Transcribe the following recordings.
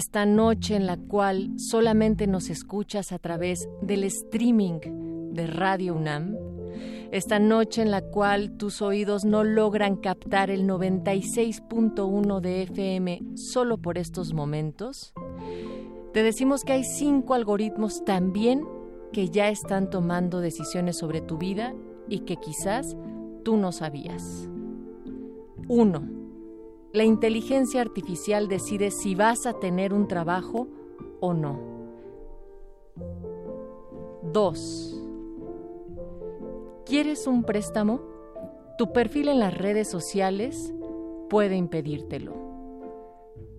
Esta noche en la cual solamente nos escuchas a través del streaming de Radio UNAM, esta noche en la cual tus oídos no logran captar el 96.1 de FM solo por estos momentos, te decimos que hay cinco algoritmos también que ya están tomando decisiones sobre tu vida y que quizás tú no sabías. Uno la inteligencia artificial decide si vas a tener un trabajo o no. 2. ¿Quieres un préstamo? Tu perfil en las redes sociales puede impedírtelo.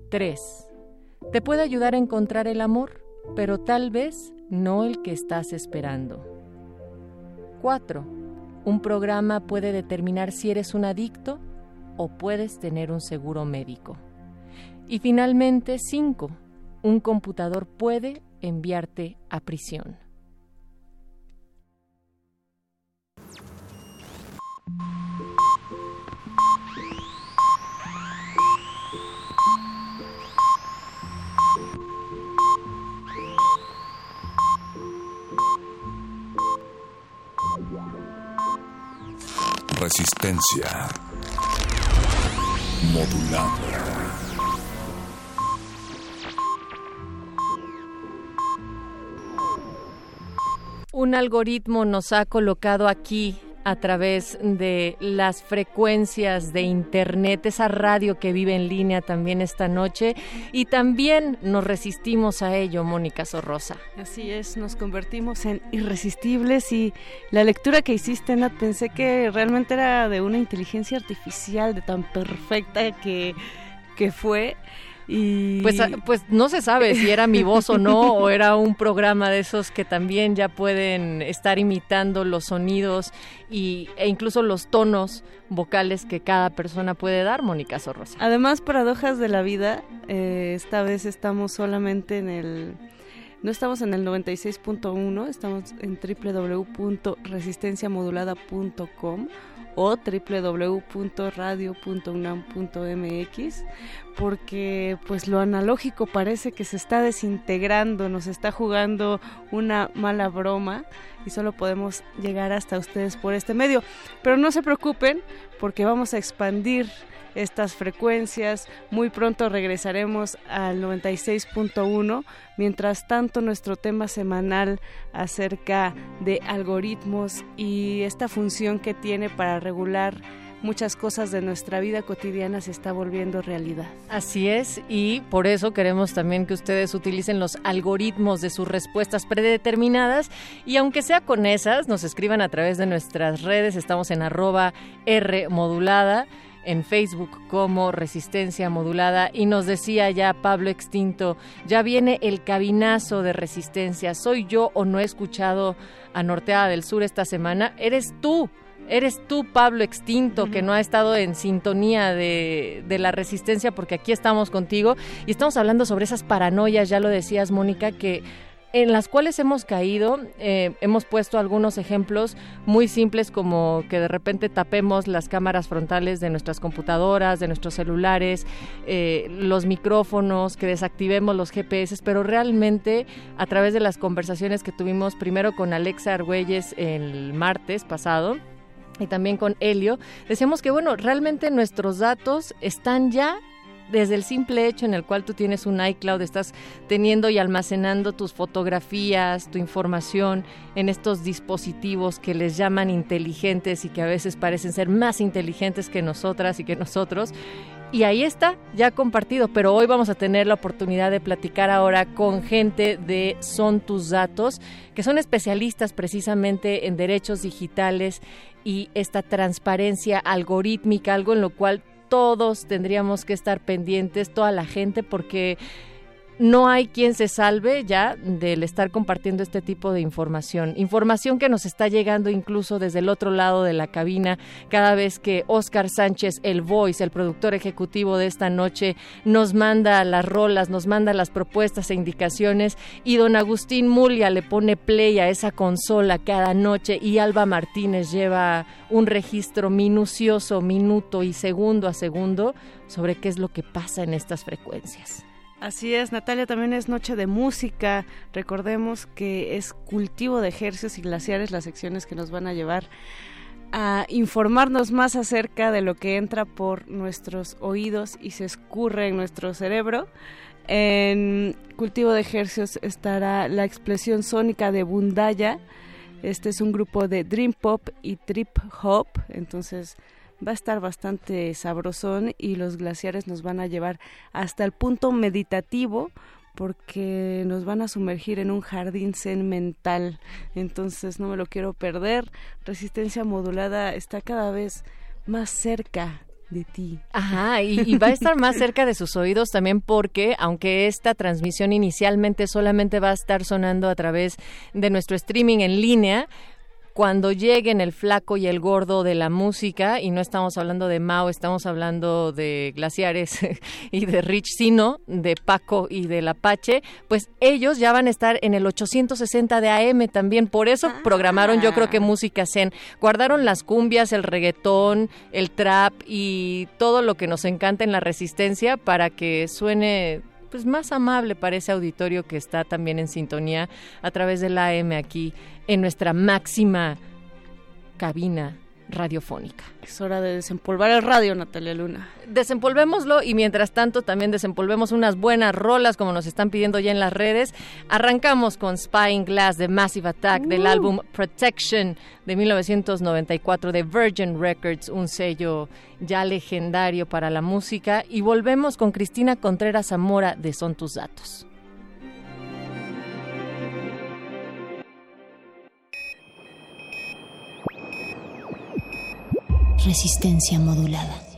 3. Te puede ayudar a encontrar el amor, pero tal vez no el que estás esperando. 4. Un programa puede determinar si eres un adicto o puedes tener un seguro médico. Y finalmente, 5. Un computador puede enviarte a prisión. Resistencia modulada. Un algoritmo nos ha colocado aquí a través de las frecuencias de Internet, esa radio que vive en línea también esta noche y también nos resistimos a ello, Mónica Sorrosa. Así es, nos convertimos en irresistibles y la lectura que hiciste, Nat, pensé que realmente era de una inteligencia artificial de tan perfecta que, que fue. Pues, ah, pues no se sabe si era mi voz o no, o era un programa de esos que también ya pueden estar imitando los sonidos y, e incluso los tonos vocales que cada persona puede dar, Mónica Sorrosa. Además, paradojas de la vida, eh, esta vez estamos solamente en el... No estamos en el 96.1, estamos en www.resistenciamodulada.com o www.radio.unam.mx porque pues lo analógico parece que se está desintegrando, nos está jugando una mala broma y solo podemos llegar hasta ustedes por este medio. Pero no se preocupen porque vamos a expandir estas frecuencias. Muy pronto regresaremos al 96.1. Mientras tanto, nuestro tema semanal acerca de algoritmos y esta función que tiene para regular muchas cosas de nuestra vida cotidiana se está volviendo realidad. Así es, y por eso queremos también que ustedes utilicen los algoritmos de sus respuestas predeterminadas y aunque sea con esas, nos escriban a través de nuestras redes, estamos en arroba R modulada en Facebook como Resistencia Modulada. Y nos decía ya Pablo Extinto, ya viene el cabinazo de resistencia, soy yo o no he escuchado a Norteada del Sur esta semana, eres tú eres tú, Pablo Extinto, que no ha estado en sintonía de, de, la resistencia, porque aquí estamos contigo. Y estamos hablando sobre esas paranoias, ya lo decías, Mónica, que en las cuales hemos caído. Eh, hemos puesto algunos ejemplos muy simples como que de repente tapemos las cámaras frontales de nuestras computadoras, de nuestros celulares, eh, los micrófonos, que desactivemos los GPS, pero realmente a través de las conversaciones que tuvimos primero con Alexa Argüelles el martes pasado, y también con Helio, decíamos que bueno, realmente nuestros datos están ya desde el simple hecho en el cual tú tienes un iCloud, estás teniendo y almacenando tus fotografías, tu información en estos dispositivos que les llaman inteligentes y que a veces parecen ser más inteligentes que nosotras y que nosotros. Y ahí está, ya compartido, pero hoy vamos a tener la oportunidad de platicar ahora con gente de Son tus datos, que son especialistas precisamente en derechos digitales y esta transparencia algorítmica, algo en lo cual todos tendríamos que estar pendientes, toda la gente, porque no hay quien se salve ya del estar compartiendo este tipo de información. Información que nos está llegando incluso desde el otro lado de la cabina cada vez que Oscar Sánchez, el voice, el productor ejecutivo de esta noche, nos manda las rolas, nos manda las propuestas e indicaciones y don Agustín Mulia le pone play a esa consola cada noche y Alba Martínez lleva un registro minucioso, minuto y segundo a segundo sobre qué es lo que pasa en estas frecuencias. Así es, Natalia, también es Noche de Música. Recordemos que es cultivo de ejercicios y glaciares las secciones que nos van a llevar a informarnos más acerca de lo que entra por nuestros oídos y se escurre en nuestro cerebro. En cultivo de ejercicios estará la expresión sónica de Bundaya. Este es un grupo de Dream Pop y Trip Hop, entonces va a estar bastante sabrosón y los glaciares nos van a llevar hasta el punto meditativo porque nos van a sumergir en un jardín zen mental. Entonces no me lo quiero perder. Resistencia modulada está cada vez más cerca de ti. Ajá, y, y, va a estar más cerca de sus oídos también porque, aunque esta transmisión inicialmente solamente va a estar sonando a través de nuestro streaming en línea, cuando lleguen el flaco y el gordo de la música, y no estamos hablando de Mao, estamos hablando de Glaciares y de Rich Sino, de Paco y del Apache, pues ellos ya van a estar en el 860 de AM también. Por eso ah. programaron, yo creo que música zen. Guardaron las cumbias, el reggaetón, el trap y todo lo que nos encanta en la resistencia para que suene pues más amable para ese auditorio que está también en sintonía a través de la AM aquí en nuestra máxima cabina radiofónica. Es hora de desempolvar el radio, Natalia Luna. Desempolvémoslo y mientras tanto también desempolvemos unas buenas rolas como nos están pidiendo ya en las redes. Arrancamos con Spying Glass de Massive Attack del uh. álbum Protection de 1994 de Virgin Records, un sello ya legendario para la música. Y volvemos con Cristina Contreras Zamora de Son Tus Datos. Resistencia modulada.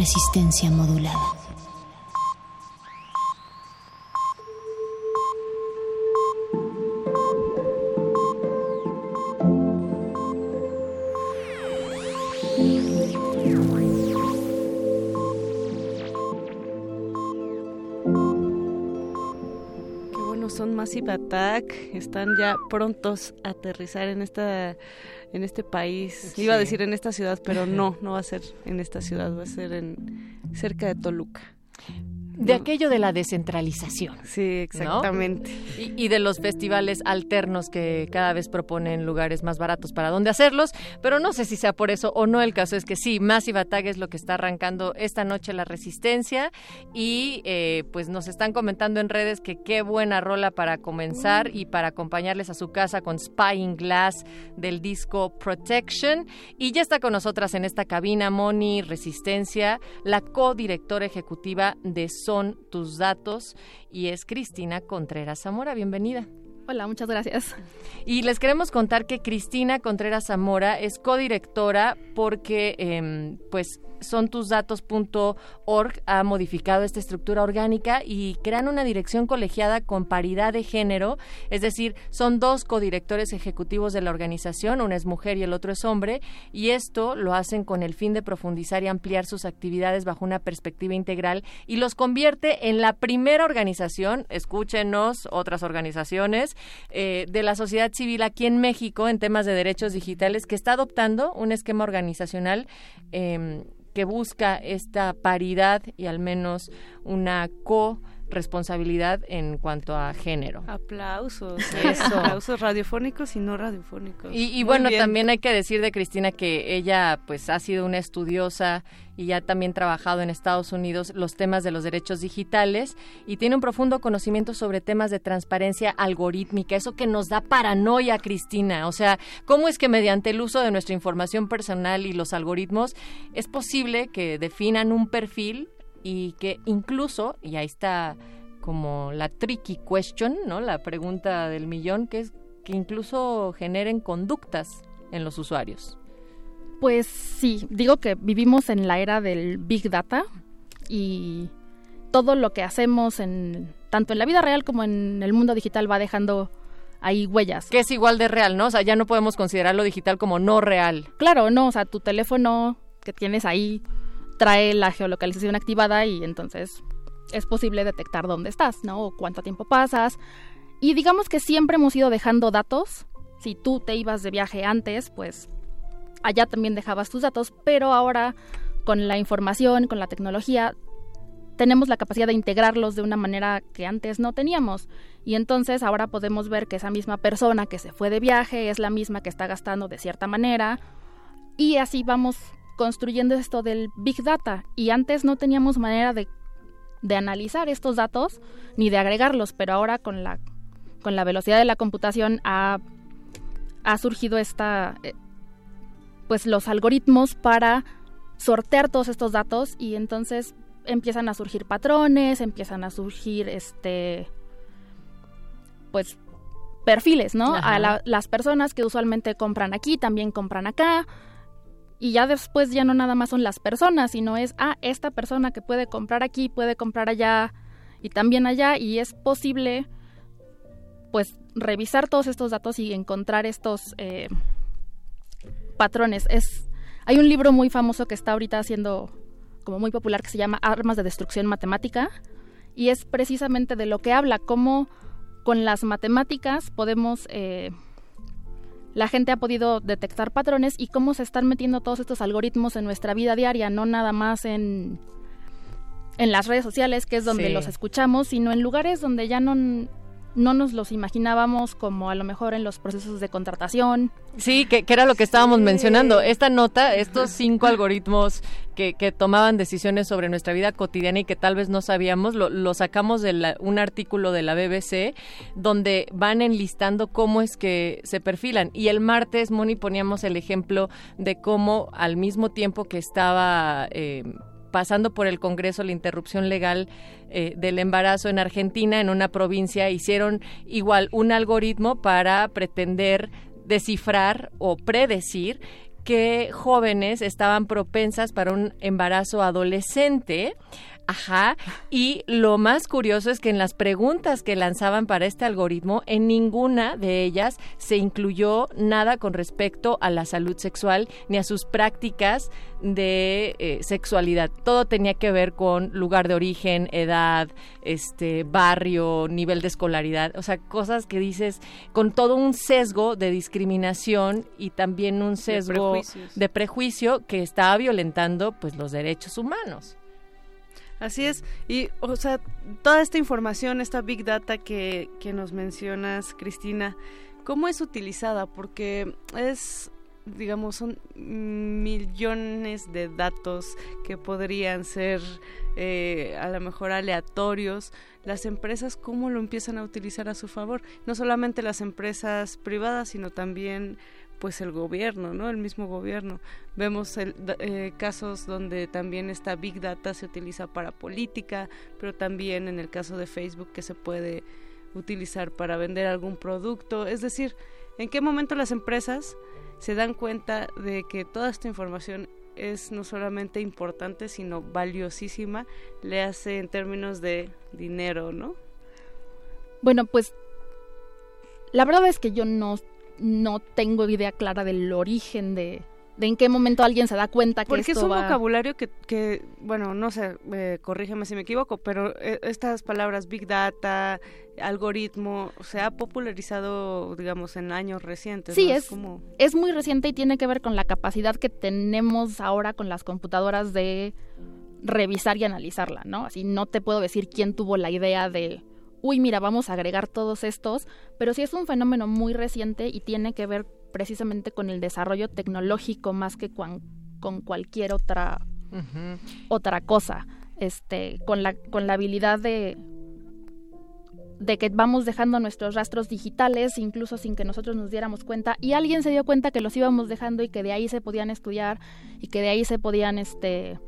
Resistencia modulada. Son Massive Attack, están ya prontos a aterrizar en esta en este país. Iba a decir en esta ciudad, pero no, no va a ser en esta ciudad, va a ser en cerca de Toluca. De aquello de la descentralización. Sí, exactamente. Y, y de los festivales alternos que cada vez proponen lugares más baratos para dónde hacerlos, pero no sé si sea por eso o no. El caso es que sí, Massive Attack es lo que está arrancando esta noche la Resistencia y eh, pues nos están comentando en redes que qué buena rola para comenzar y para acompañarles a su casa con Spying Glass del disco Protection. Y ya está con nosotras en esta cabina Moni Resistencia, la codirectora ejecutiva de Son Tus Datos y es Cristina Contreras Zamora. Bienvenida. Hola, muchas gracias. Y les queremos contar que Cristina Contreras Zamora es codirectora porque, em, pues, sontusdatos.org ha modificado esta estructura orgánica y crean una dirección colegiada con paridad de género, es decir, son dos codirectores ejecutivos de la organización, una es mujer y el otro es hombre, y esto lo hacen con el fin de profundizar y ampliar sus actividades bajo una perspectiva integral y los convierte en la primera organización, escúchenos, otras organizaciones, eh, de la sociedad civil aquí en México en temas de derechos digitales que está adoptando un esquema organizacional eh, que busca esta paridad y al menos una co responsabilidad en cuanto a género. Aplausos. Eso. Aplausos radiofónicos y no radiofónicos. Y, bueno, bien. también hay que decir de Cristina que ella pues ha sido una estudiosa y ya también trabajado en Estados Unidos los temas de los derechos digitales y tiene un profundo conocimiento sobre temas de transparencia algorítmica, eso que nos da paranoia, Cristina. O sea, ¿cómo es que mediante el uso de nuestra información personal y los algoritmos es posible que definan un perfil y que incluso, y ahí está como la tricky question, ¿no? La pregunta del millón, que es que incluso generen conductas en los usuarios. Pues sí, digo que vivimos en la era del Big Data y todo lo que hacemos en tanto en la vida real como en el mundo digital va dejando ahí huellas. Que es igual de real, ¿no? O sea, ya no podemos considerar lo digital como no real. Claro, no, o sea, tu teléfono que tienes ahí trae la geolocalización activada y entonces es posible detectar dónde estás, ¿no? O cuánto tiempo pasas. Y digamos que siempre hemos ido dejando datos. Si tú te ibas de viaje antes, pues allá también dejabas tus datos, pero ahora con la información, con la tecnología, tenemos la capacidad de integrarlos de una manera que antes no teníamos. Y entonces ahora podemos ver que esa misma persona que se fue de viaje es la misma que está gastando de cierta manera. Y así vamos construyendo esto del Big Data. Y antes no teníamos manera de, de analizar estos datos ni de agregarlos, pero ahora con la, con la velocidad de la computación ha, ha surgido esta... eh, pues los algoritmos para sortear todos estos datos y entonces empiezan a surgir patrones, empiezan a surgir este pues perfiles, ¿no? Ajá. A la- las personas que usualmente compran aquí también compran acá. Y ya después ya no nada más son las personas, sino es, ah, esta persona que puede comprar aquí, puede comprar allá y también allá. Y es posible, pues, revisar todos estos datos y encontrar estos eh, patrones. Es, hay un libro muy famoso que está ahorita siendo como muy popular que se llama Armas de Destrucción Matemática y es precisamente de lo que habla, cómo con las matemáticas podemos... eh, la gente ha podido detectar patrones y cómo se están metiendo todos estos algoritmos en nuestra vida diaria, no nada más en, en las redes sociales, que es donde Sí. los escuchamos, sino en lugares donde ya no, no nos los imaginábamos, como a lo mejor en los procesos de contratación. Sí, que, que era lo que estábamos Sí. mencionando. Esta nota, estos cinco algoritmos que, que tomaban decisiones sobre nuestra vida cotidiana y que tal vez no sabíamos, lo, lo sacamos de la- un artículo de la BBC donde van enlistando cómo es que se perfilan. Y el martes, Moni, poníamos el ejemplo de cómo al mismo tiempo que estaba... eh, pasando por el Congreso la interrupción legal eh, del embarazo en Argentina, en una provincia, hicieron igual un algoritmo para pretender descifrar o predecir qué jóvenes estaban propensas para un embarazo adolescente. Ajá, y lo más curioso es que en las preguntas que lanzaban para este algoritmo, en ninguna de ellas se incluyó nada con respecto a la salud sexual ni a sus prácticas de eh, sexualidad. Todo tenía que ver con lugar de origen, edad, este barrio, nivel de escolaridad, o sea, cosas que dices con todo un sesgo de discriminación y también un sesgo de, de prejuicio que estaba violentando pues los derechos humanos. Así es, y o sea, toda esta información, esta big data que, que nos mencionas, Cristina, ¿cómo es utilizada? Porque es digamos, son millones de datos que podrían ser eh, a lo mejor aleatorios. Las empresas, ¿cómo lo empiezan a utilizar a su favor? No solamente las empresas privadas, sino también pues el gobierno, ¿no? El mismo gobierno. Vemos el, eh, casos donde también esta big data se utiliza para política, pero también en el caso de Facebook que se puede utilizar para vender algún producto. Es decir, ¿en qué momento las empresas se dan cuenta de que toda esta información es no solamente importante, sino valiosísima, le hace en términos de dinero, ¿no? Bueno, pues la verdad es que yo no no tengo idea clara del origen de, de en qué momento alguien se da cuenta que Porque esto es un va- vocabulario que, que, bueno, no sé, eh, corrígeme si me equivoco, pero eh, estas palabras big data, algoritmo, se ha popularizado, digamos, en años recientes. Sí, ¿no? es, como... es muy reciente y tiene que ver con la capacidad que tenemos ahora con las computadoras de revisar y analizarla, ¿no? Así no te puedo decir quién tuvo la idea de, uy, mira, vamos a agregar todos estos, pero sí es un fenómeno muy reciente y tiene que ver precisamente con el desarrollo tecnológico más que cuan- con cualquier otra otra cosa, este, con la con la habilidad de de que vamos dejando nuestros rastros digitales, incluso sin que nosotros nos diéramos cuenta, y alguien se dio cuenta que los íbamos dejando y que de ahí se podían estudiar y que de ahí se podían este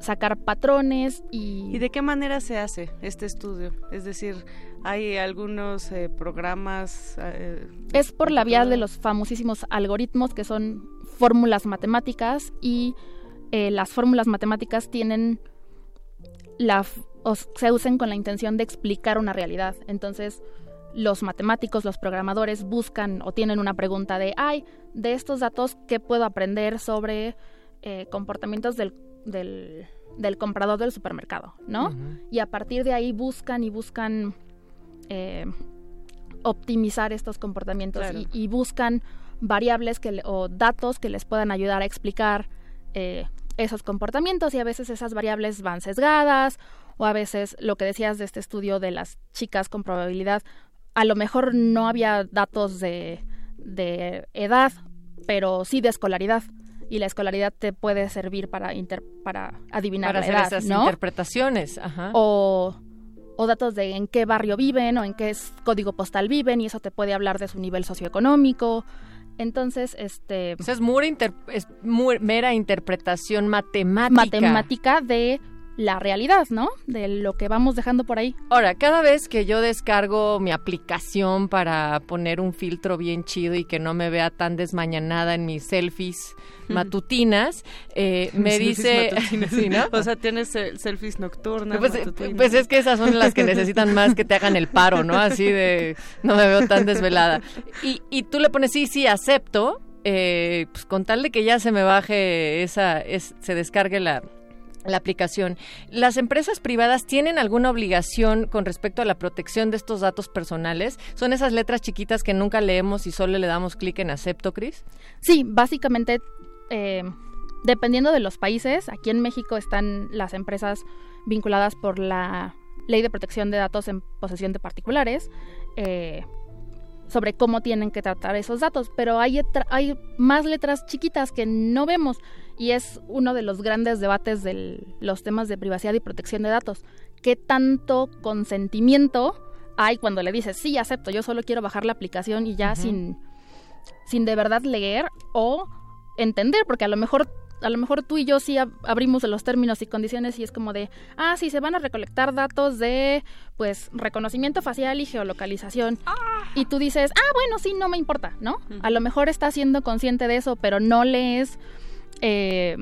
sacar patrones y, ¿Y de qué manera se hace este estudio? Es decir, hay algunos eh, programas... eh, es por la vía de los famosísimos algoritmos que son fórmulas matemáticas y eh, las fórmulas matemáticas tienen la o se usan con la intención de explicar una realidad. Entonces, los matemáticos, los programadores buscan o tienen una pregunta de, ay, de estos datos, ¿qué puedo aprender sobre comportamientos del, del, del comprador del supermercado? ¿no? Y a partir de ahí buscan y buscan eh, optimizar estos comportamientos Claro. y, y buscan variables que le- o datos que les puedan ayudar a explicar eh, esos comportamientos y a veces esas variables van sesgadas o a veces lo que decías de este estudio de las chicas con probabilidad, a lo mejor no había datos de, de edad, pero sí de escolaridad y la escolaridad te puede servir para inter- para adivinar Para la hacer edad, esas ¿no? interpretaciones. Ajá. o, o datos de en qué barrio viven o en qué código postal viven y eso te puede hablar de su nivel socioeconómico. Entonces, este O sea, es, mura inter- es mera interpretación matemática. matemática de la realidad, ¿no? De lo que vamos dejando por ahí. Ahora, cada vez que yo descargo mi aplicación para poner un filtro bien chido y que no me vea tan desmañanada en mis selfies matutinas, eh, me selfies dice... matutinas. Sí, ¿no? O sea, tienes selfies nocturnas, Pues, eh, pues es que esas son las que necesitan más que te hagan el paro, ¿no? Así de, no me veo tan desvelada. Y, y tú le pones, sí, sí, acepto, eh, pues con tal de que ya se me baje esa, es, se descargue la, la aplicación. ¿Las empresas privadas tienen alguna obligación con respecto a la protección de estos datos personales? ¿Son esas letras chiquitas que nunca leemos y solo le damos clic en acepto, Cris? Sí, básicamente, eh, dependiendo de los países, aquí en México están las empresas vinculadas por la Ley de Protección de Datos en posesión de particulares. eh, sobre cómo tienen que tratar esos datos, pero hay, más letras chiquitas que no vemos y es uno de los grandes debates de los temas de privacidad y protección de datos. ¿Qué tanto consentimiento hay cuando le dices, sí, acepto, yo solo quiero bajar la aplicación y ya sin, sin de verdad leer o entender? Porque a lo mejor a lo mejor tú y yo sí ab- abrimos los términos y condiciones y es como de, ah, sí, se van a recolectar datos de, pues, reconocimiento facial y geolocalización. Y tú dices, ah, bueno, sí, no me importa, ¿no? A lo mejor estás siendo consciente de eso, pero no lees eh,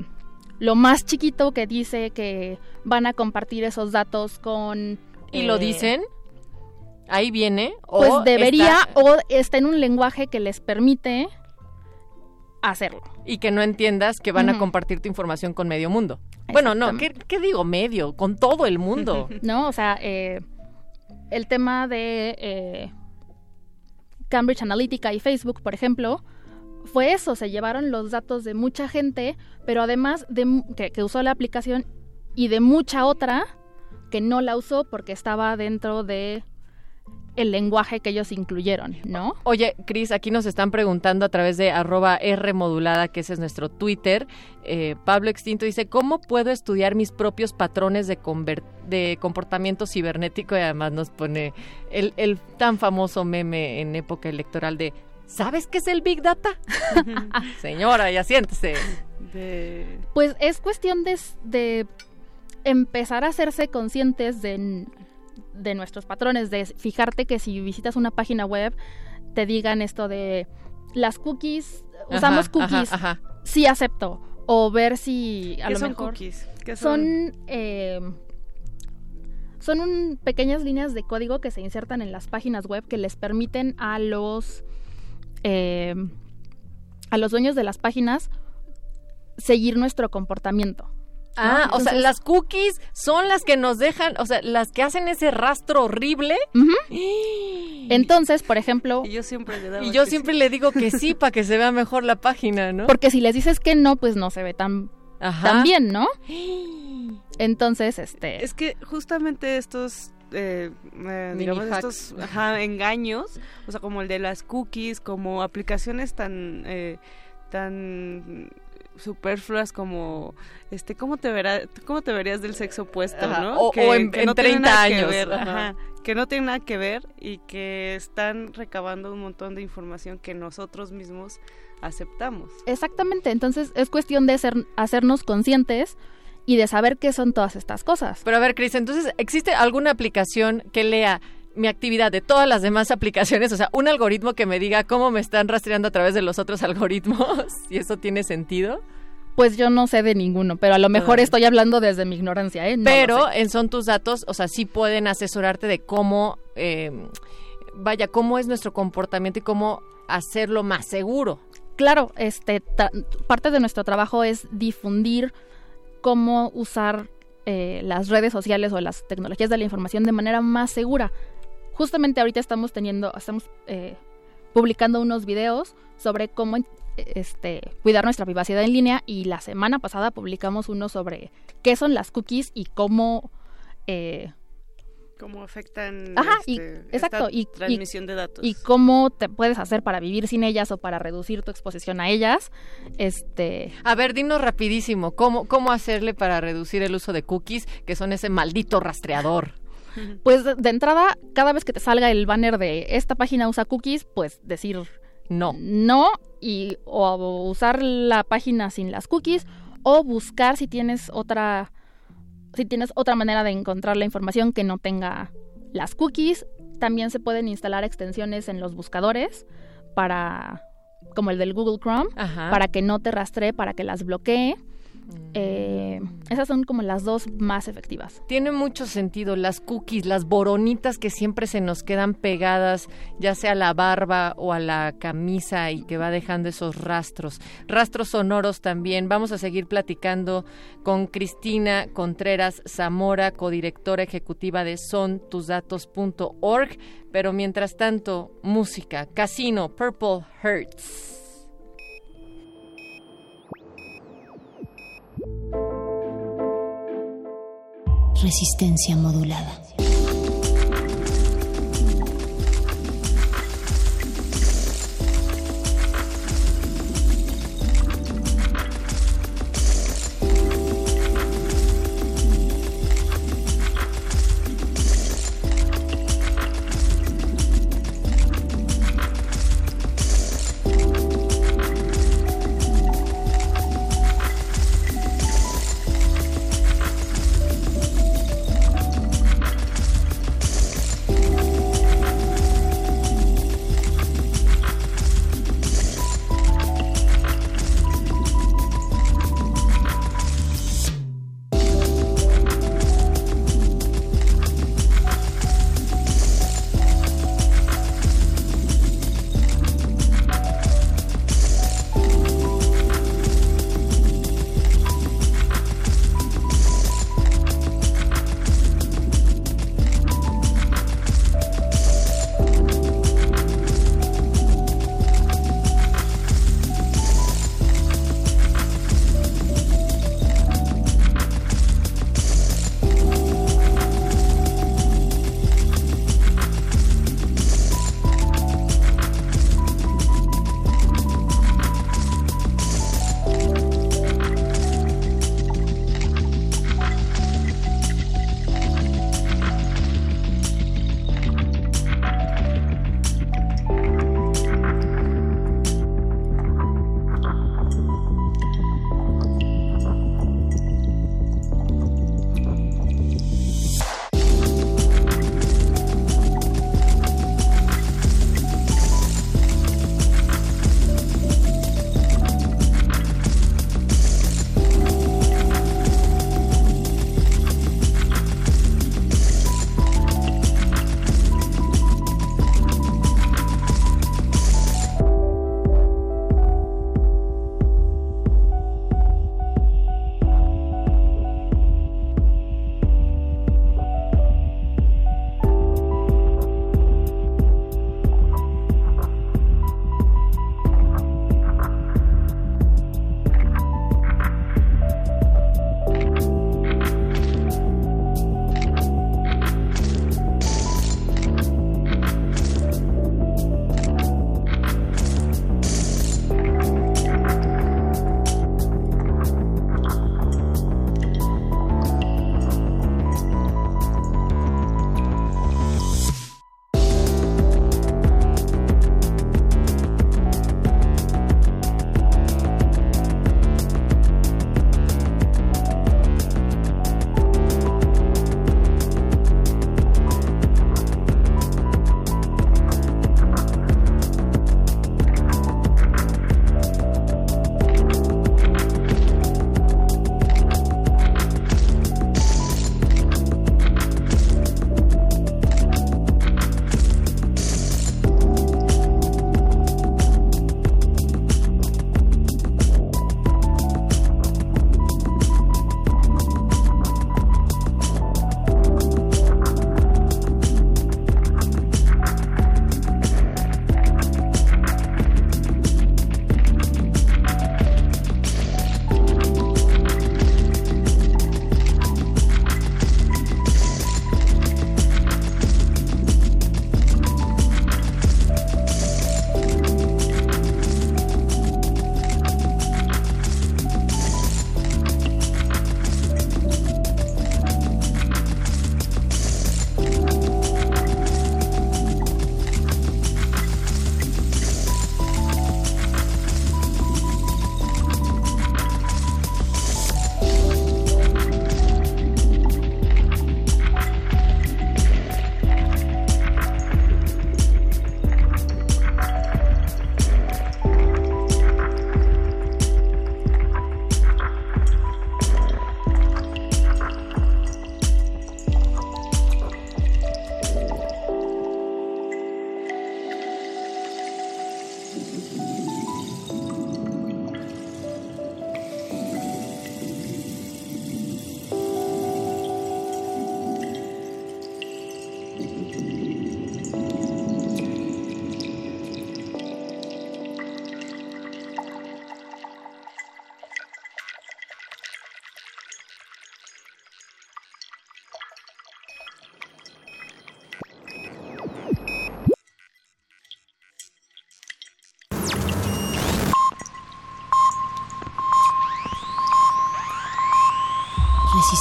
lo más chiquito que dice que van a compartir esos datos con... ¿Y lo eh, dicen? Ahí viene. o Pues debería está- o está en un lenguaje que les permite hacerlo. y que no entiendas que van a compartir tu información con medio mundo. Bueno, no, ¿qué, qué digo medio? Con todo el mundo. ¿no? O sea, eh, el tema de eh, Cambridge Analytica y Facebook, por ejemplo, fue eso, se llevaron los datos de mucha gente, pero además de que, usó la aplicación y de mucha otra que no la usó porque estaba dentro de el lenguaje que ellos incluyeron, ¿no? Oye, Cris, aquí nos están preguntando a través de arroba R modulada, que ese es nuestro Twitter. Eh, Pablo Extinto dice, ¿cómo puedo estudiar mis propios patrones de, comportamiento cibernético? Y además nos pone el tan famoso meme en época electoral de, ¿sabes qué es el Big Data? Señora, ya siéntese. De... Pues es cuestión de, empezar a hacerse conscientes de, de nuestros patrones, de fijarte que si visitas una página web te digan esto de las cookies, usamos Ajá, cookies, ajá, ajá. sí acepto, o ver si a ¿Qué lo son mejor cookies? ¿Qué son? son eh, son un- pequeñas líneas de código que se insertan en las páginas web que les permiten a los eh, a los dueños de las páginas seguir nuestro comportamiento. Ah, o sea, las cookies son las que nos dejan, o sea, las que hacen ese rastro horrible. Entonces, por ejemplo, Y yo siempre le daba Y yo que siempre sí. le digo que sí para que se vea mejor la página, ¿no? porque si les dices que no, pues no se ve tan, Ajá. tan bien, ¿no? Entonces, este... Es que justamente estos, eh, eh, digamos, estos ajá, engaños, o sea, como el de las cookies, como aplicaciones tan, eh, tan superfluas como, este, ¿cómo te verá, cómo te verías del sexo opuesto, Ajá, no? o- o en- en tienen 30 nada que años, ver, ajá. ajá, que no tienen nada que ver y que están recabando un montón de información que nosotros mismos aceptamos. Exactamente, entonces es cuestión de ser, hacernos conscientes y de saber qué son todas estas cosas. Pero a ver, Cris, entonces, ¿existe alguna aplicación que lea mi actividad de todas las demás aplicaciones? O sea, un algoritmo que me diga cómo me están rastreando a través de los otros algoritmos. ¿Y eso tiene sentido? Pues yo no sé de ninguno, pero a lo mejor estoy hablando desde mi ignorancia, ¿eh? No Pero en Son Tus Datos, o sea, sí pueden asesorarte de cómo, eh, vaya, cómo es nuestro comportamiento y cómo hacerlo más seguro. Claro, este, parte de nuestro trabajo es difundir cómo usar eh, las redes sociales o las tecnologías de la información de manera más segura. Justamente ahorita estamos teniendo, estamos eh, publicando unos videos sobre cómo este, cuidar nuestra privacidad en línea y la semana pasada publicamos uno sobre qué son las cookies y cómo eh, ¿Cómo afectan Ajá, y- este, exacto, esta y- y- transmisión de datos? y cómo te puedes hacer para vivir sin ellas o para reducir tu exposición a ellas. Este, A ver, dinos rapidísimo, ¿cómo, cómo hacerle para reducir el uso de cookies, que son ese maldito rastreador? Pues de, de entrada, cada vez que te salga el banner de esta página usa cookies, pues decir No. no y o usar la página sin las cookies o buscar si tienes otra si tienes otra manera de encontrar la información que no tenga las cookies. También se pueden instalar extensiones en los buscadores para como el del Google Chrome Ajá. para que no te rastree, para que las bloquee. Eh, esas son como las dos más efectivas. Tiene mucho sentido las cookies, las boronitas que siempre se nos quedan pegadas, ya sea a la barba o a la camisa y que va dejando esos rastros. Rastros sonoros también. Vamos a seguir platicando con Cristina Contreras Zamora, codirectora ejecutiva de sontusdatos.org. Pero mientras tanto, música, Casino, Purple Hearts. Resistencia modulada.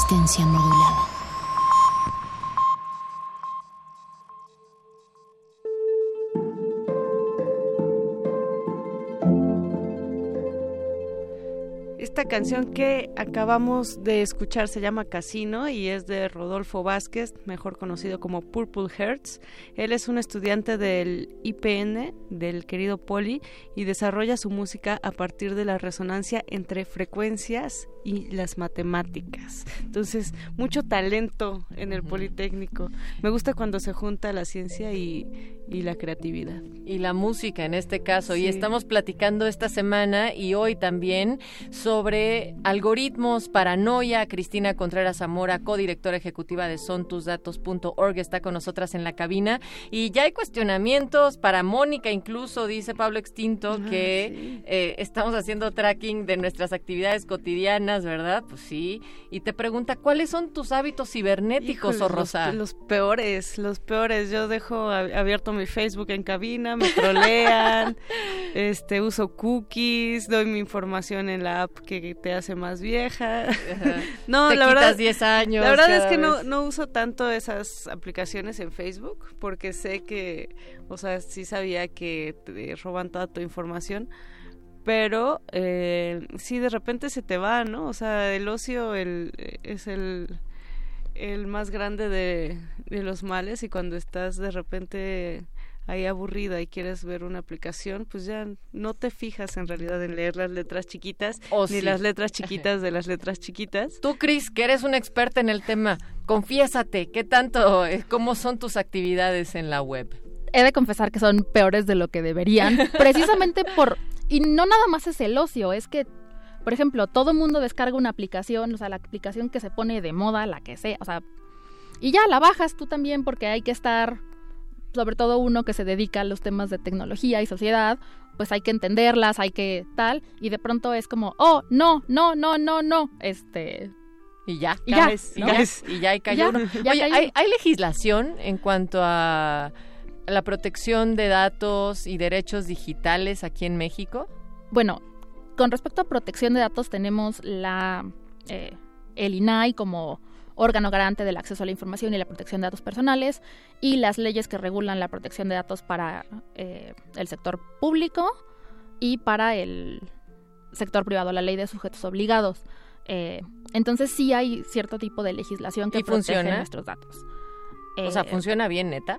Resistencia modulada. Canción que acabamos de escuchar se llama Casino y es de Rodolfo Vázquez, mejor conocido como Purple Hearts. Él es un estudiante del IPN, del querido Poli, y desarrolla su música a partir de la resonancia entre frecuencias y las matemáticas. Entonces, mucho talento en el Politécnico. Me gusta cuando se junta la ciencia y, y la creatividad. Y la música en este caso. Y estamos platicando esta semana y hoy también sobre algoritmos, paranoia. Cristina Contreras Zamora, codirectora ejecutiva de sontusdatos.org, está con nosotras en la cabina. Y ya hay cuestionamientos para Mónica, incluso dice Pablo Extinto Ah, que sí. eh, estamos haciendo tracking de nuestras actividades cotidianas, ¿verdad? Pues sí. Y te pregunta, ¿cuáles son tus hábitos cibernéticos, Híjole, o Rosa? Los, los peores, los peores. Yo dejo abierto mi Facebook en cabina, me trolean, este, uso cookies, doy mi información en la app que te hace más vieja. no, Te la verdad, 10 años. la verdad es que no, no uso tanto esas aplicaciones en Facebook porque sé que, o sea, sí sabía que te roban toda tu información. Pero eh, sí, de repente se te va, ¿no? O sea, el ocio el, es el, el más grande de, de los males y cuando estás de repente ahí aburrida y quieres ver una aplicación, pues ya no te fijas en realidad en leer las letras chiquitas Oh, ni sí. las letras chiquitas de las letras chiquitas. Tú, Cris, que eres una experta en el tema, confiésate, ¿qué tanto, eh, cómo son tus actividades en la web? he de confesar que son peores de lo que deberían, precisamente por... Y no nada más es el ocio, es que, por ejemplo, todo mundo descarga una aplicación, o sea, la aplicación que se pone de moda, la que sea, o sea, y ya la bajas tú también porque hay que estar, sobre todo uno que se dedica a los temas de tecnología y sociedad, pues hay que entenderlas, hay que tal, y de pronto es como, oh, no, no, no, no, no, este... Y ya, Y ya, Caes, y ¿no? ya, y ya, y cayó Ya, uno. ya Oye, cayó. ¿hay, hay legislación en cuanto a la protección de datos y derechos digitales aquí en México? Bueno, con respecto a protección de datos tenemos la eh, el INAI como órgano garante del acceso a la información y la protección de datos personales y las leyes que regulan la protección de datos para eh, el sector público y para el sector privado, la ley de sujetos obligados. Eh, entonces sí hay cierto tipo de legislación que ¿Y protege funciona? nuestros datos. O sea, ¿funciona bien, neta?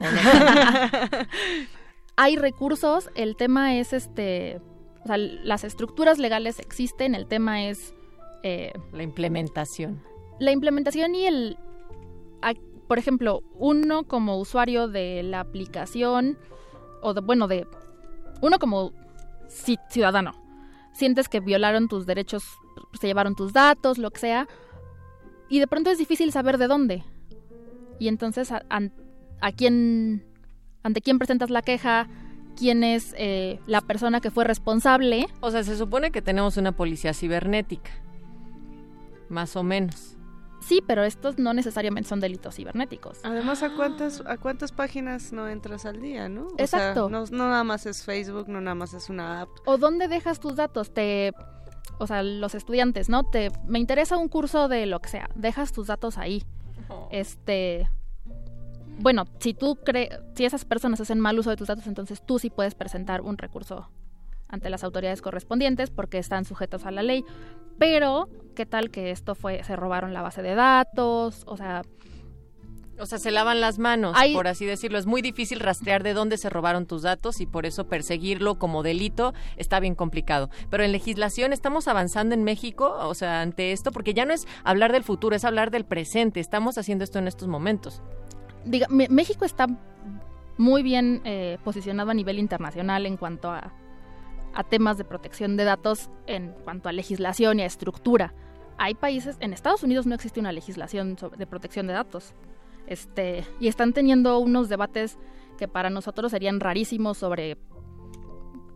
hay recursos, el tema es este, o sea, las estructuras legales existen, el tema es eh, La implementación. la implementación y el, a- por ejemplo, uno como usuario de la aplicación o de, bueno, de uno como ci- ciudadano, sientes que violaron tus derechos, se llevaron tus datos, lo que sea, y de pronto es difícil saber de dónde. Y entonces a quién, ante quién presentas la queja, quién es eh, la persona que fue responsable. O sea, se supone que tenemos una policía cibernética. Más o menos. Sí, pero estos no necesariamente son delitos cibernéticos. Además, ¿a cuántas, ¿a cuántas páginas no entras al día, no? O sea, Exacto. no, no nada más es Facebook, no nada más es una app. ¿O dónde dejas tus datos? Te, o sea, los estudiantes, ¿no? Te, me interesa un curso de lo que sea. Dejas tus datos ahí. Este, bueno, si tú crees, si esas personas hacen mal uso de tus datos, entonces tú sí puedes presentar un recurso ante las autoridades correspondientes porque están sujetos a la ley. Pero, ¿qué tal que esto fue, se robaron la base de datos? O sea, O sea, se lavan las manos, Hay- por así decirlo. Es muy difícil rastrear de dónde se robaron tus datos y por eso perseguirlo como delito está bien complicado. Pero en legislación estamos avanzando en México, o sea, ante esto, porque ya no es hablar del futuro, es hablar del presente. Estamos haciendo esto en estos momentos. Diga, México está muy bien eh, posicionado a nivel internacional en cuanto a, a temas de protección de datos, en cuanto a legislación y a estructura. Hay países, en Estados Unidos no existe una legislación sobre- de protección de datos. Este, y están teniendo unos debates que para nosotros serían rarísimos sobre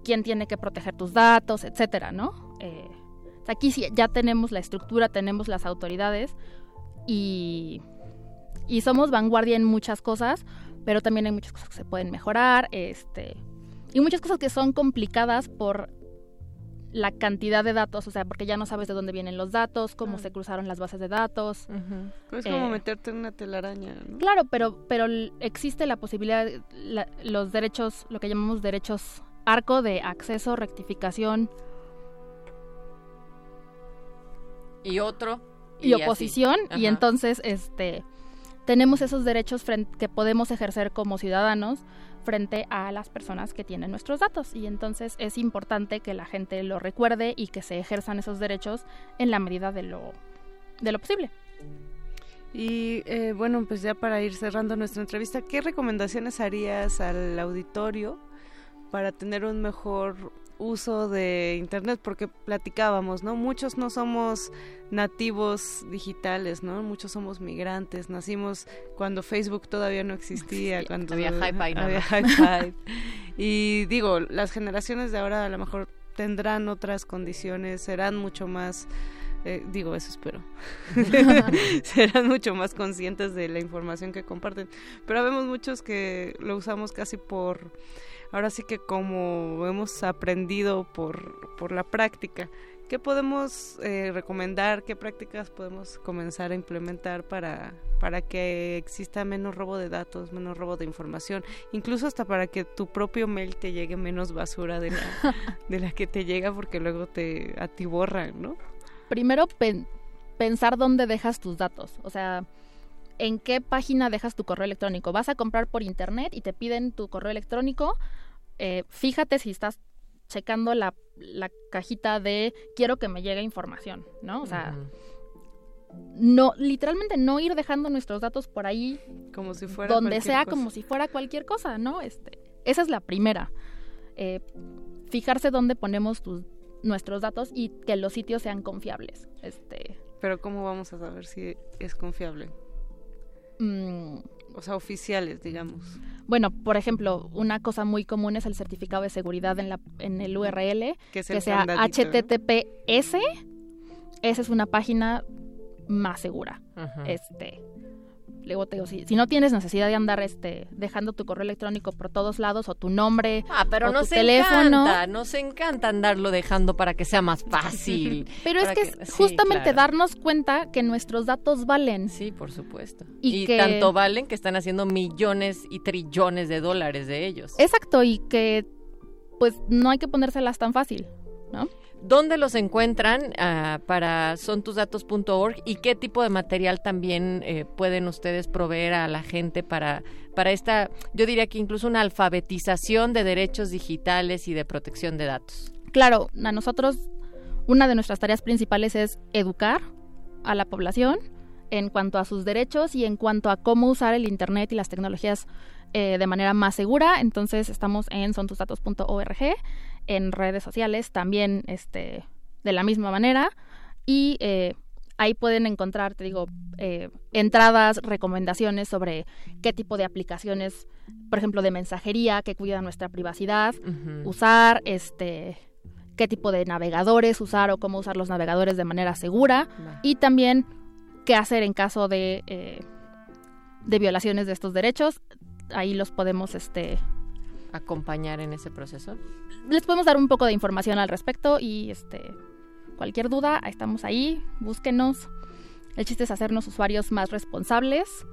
quién tiene que proteger tus datos, etcétera, ¿no? Eh, aquí sí ya tenemos la estructura, tenemos las autoridades y y somos vanguardia en muchas cosas, pero también hay muchas cosas que se pueden mejorar, este, y muchas cosas que son complicadas por la cantidad de datos, o sea, porque ya no sabes de dónde vienen los datos, cómo se cruzaron las bases de datos. Es como meterte en una telaraña, ¿no? Claro, pero, pero existe la posibilidad, los derechos, lo que llamamos derechos arco de acceso, rectificación. Y otro. Y, oposición. Y entonces, este, tenemos esos derechos que podemos ejercer como ciudadanos frente a las personas que tienen nuestros datos. Y entonces es importante que la gente lo recuerde y que se ejerzan esos derechos en la medida de lo, de lo posible. Y eh, bueno, pues ya para ir cerrando nuestra entrevista, ¿qué recomendaciones harías al auditorio para tener un mejor uso de internet porque platicábamos, ¿no? Muchos no somos nativos digitales, ¿no? Muchos somos migrantes, nacimos cuando Facebook todavía no existía, cuando había hi-fi, había hi-fi. y digo, las generaciones de ahora a lo mejor tendrán otras condiciones, serán mucho más eh, digo, eso espero. Serán mucho más conscientes de la información que comparten. Pero vemos muchos que lo usamos casi por ahora sí que como hemos aprendido por, por la práctica, ¿qué podemos eh, recomendar? ¿Qué prácticas podemos comenzar a implementar para, para que exista menos robo de datos, menos robo de información? Incluso hasta para que tu propio mail te llegue menos basura de la, de la que te llega porque luego te atiborran, ¿no? Primero pensar dónde dejas tus datos, o sea en qué página dejas tu correo electrónico. Vas a comprar por internet y te piden tu correo electrónico. Eh, fíjate si estás checando la, cajita de quiero que me llegue información, ¿no? O sea, no, literalmente no ir dejando nuestros datos por ahí. Como si fuera. Donde sea, como si fuera cualquier cosa, ¿no? Este, esa es la primera. Eh, fijarse dónde ponemos tus, nuestros datos y que los sitios sean confiables. Este. Pero ¿cómo vamos a saber si es confiable? Mm. o sea, oficiales, digamos. Bueno, por ejemplo, una cosa muy común es el certificado de seguridad en, la, en el URL, que, sea HTTPS. Esa es una página más segura. Este, luego te digo, si, si, no tienes necesidad de andar este dejando tu correo electrónico por todos lados o tu nombre ah, pero o nos tu teléfono. Encanta, nos encanta andarlo dejando para que sea más fácil. pero es que, justamente darnos cuenta que nuestros datos valen. Sí, por supuesto. Y, que... tanto valen que están haciendo millones y trillones de dólares de ellos. Exacto, y que pues no hay que ponérselas tan fácil, ¿no? ¿Dónde los encuentran uh, para sontusdatos.org y qué tipo de material también eh, pueden ustedes proveer a la gente para, para esta, yo diría que incluso una alfabetización de derechos digitales y de protección de datos? Claro, a nosotros una de nuestras tareas principales es educar a la población en cuanto a sus derechos y en cuanto a cómo usar el Internet y las tecnologías eh, de manera más segura. Entonces estamos en sontusdatos.org en redes sociales también este, de la misma manera. Y eh, ahí pueden encontrar, te digo, eh, entradas, recomendaciones sobre qué tipo de aplicaciones, por ejemplo, de mensajería que cuidan nuestra privacidad, usar, este, qué tipo de navegadores usar o cómo usar los navegadores de manera segura y también qué hacer en caso de, eh, de violaciones de estos derechos. Ahí los podemos, este, acompañar en ese proceso? Les podemos dar un poco de información al respecto y este cualquier duda, estamos ahí, búsquenos. El chiste es hacernos usuarios más responsables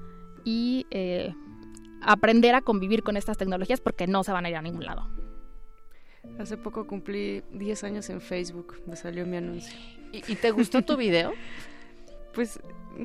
y eh, aprender a convivir con estas tecnologías porque no se van a ir a ningún lado. Hace poco cumplí 10 años en Facebook, me salió mi anuncio. ¿Y, y te gustó tu video? pues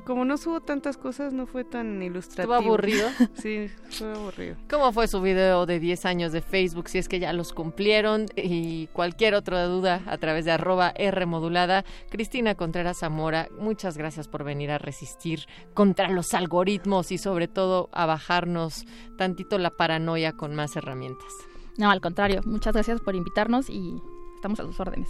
como no subo tantas cosas, no fue tan ilustrativo. ¿Estuvo aburrido? sí, fue aburrido. ¿Cómo fue su video de 10 años de Facebook? Si es que ya los cumplieron y cualquier otra duda a través de arroba R modulada. Cristina Contreras Zamora, muchas gracias por venir a resistir contra los algoritmos y sobre todo a bajarnos tantito la paranoia con más herramientas. No, al contrario, muchas gracias por invitarnos y estamos a sus órdenes.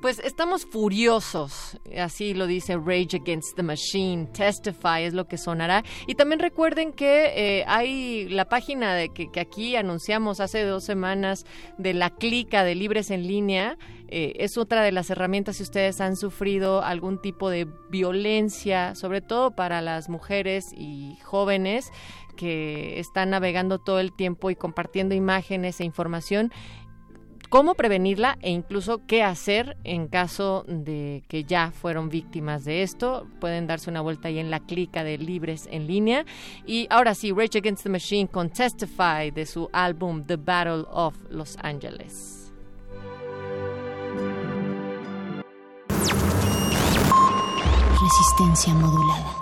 Pues estamos furiosos, así lo dice Rage Against the Machine, Testify es lo que sonará. Y también recuerden que eh, hay la página de que, aquí anunciamos hace dos semanas de la clica de Libres en Línea. Eh, es otra de las herramientas si ustedes han sufrido algún tipo de violencia, sobre todo para las mujeres y jóvenes que están navegando todo el tiempo y compartiendo imágenes e información cómo prevenirla e incluso qué hacer en caso de que ya fueron víctimas de esto. Pueden darse una vuelta ahí en la clica de Libres en línea. Y ahora sí, Rage Against the Machine con Testify de su álbum The Battle of Los Angeles. Resistencia modulada.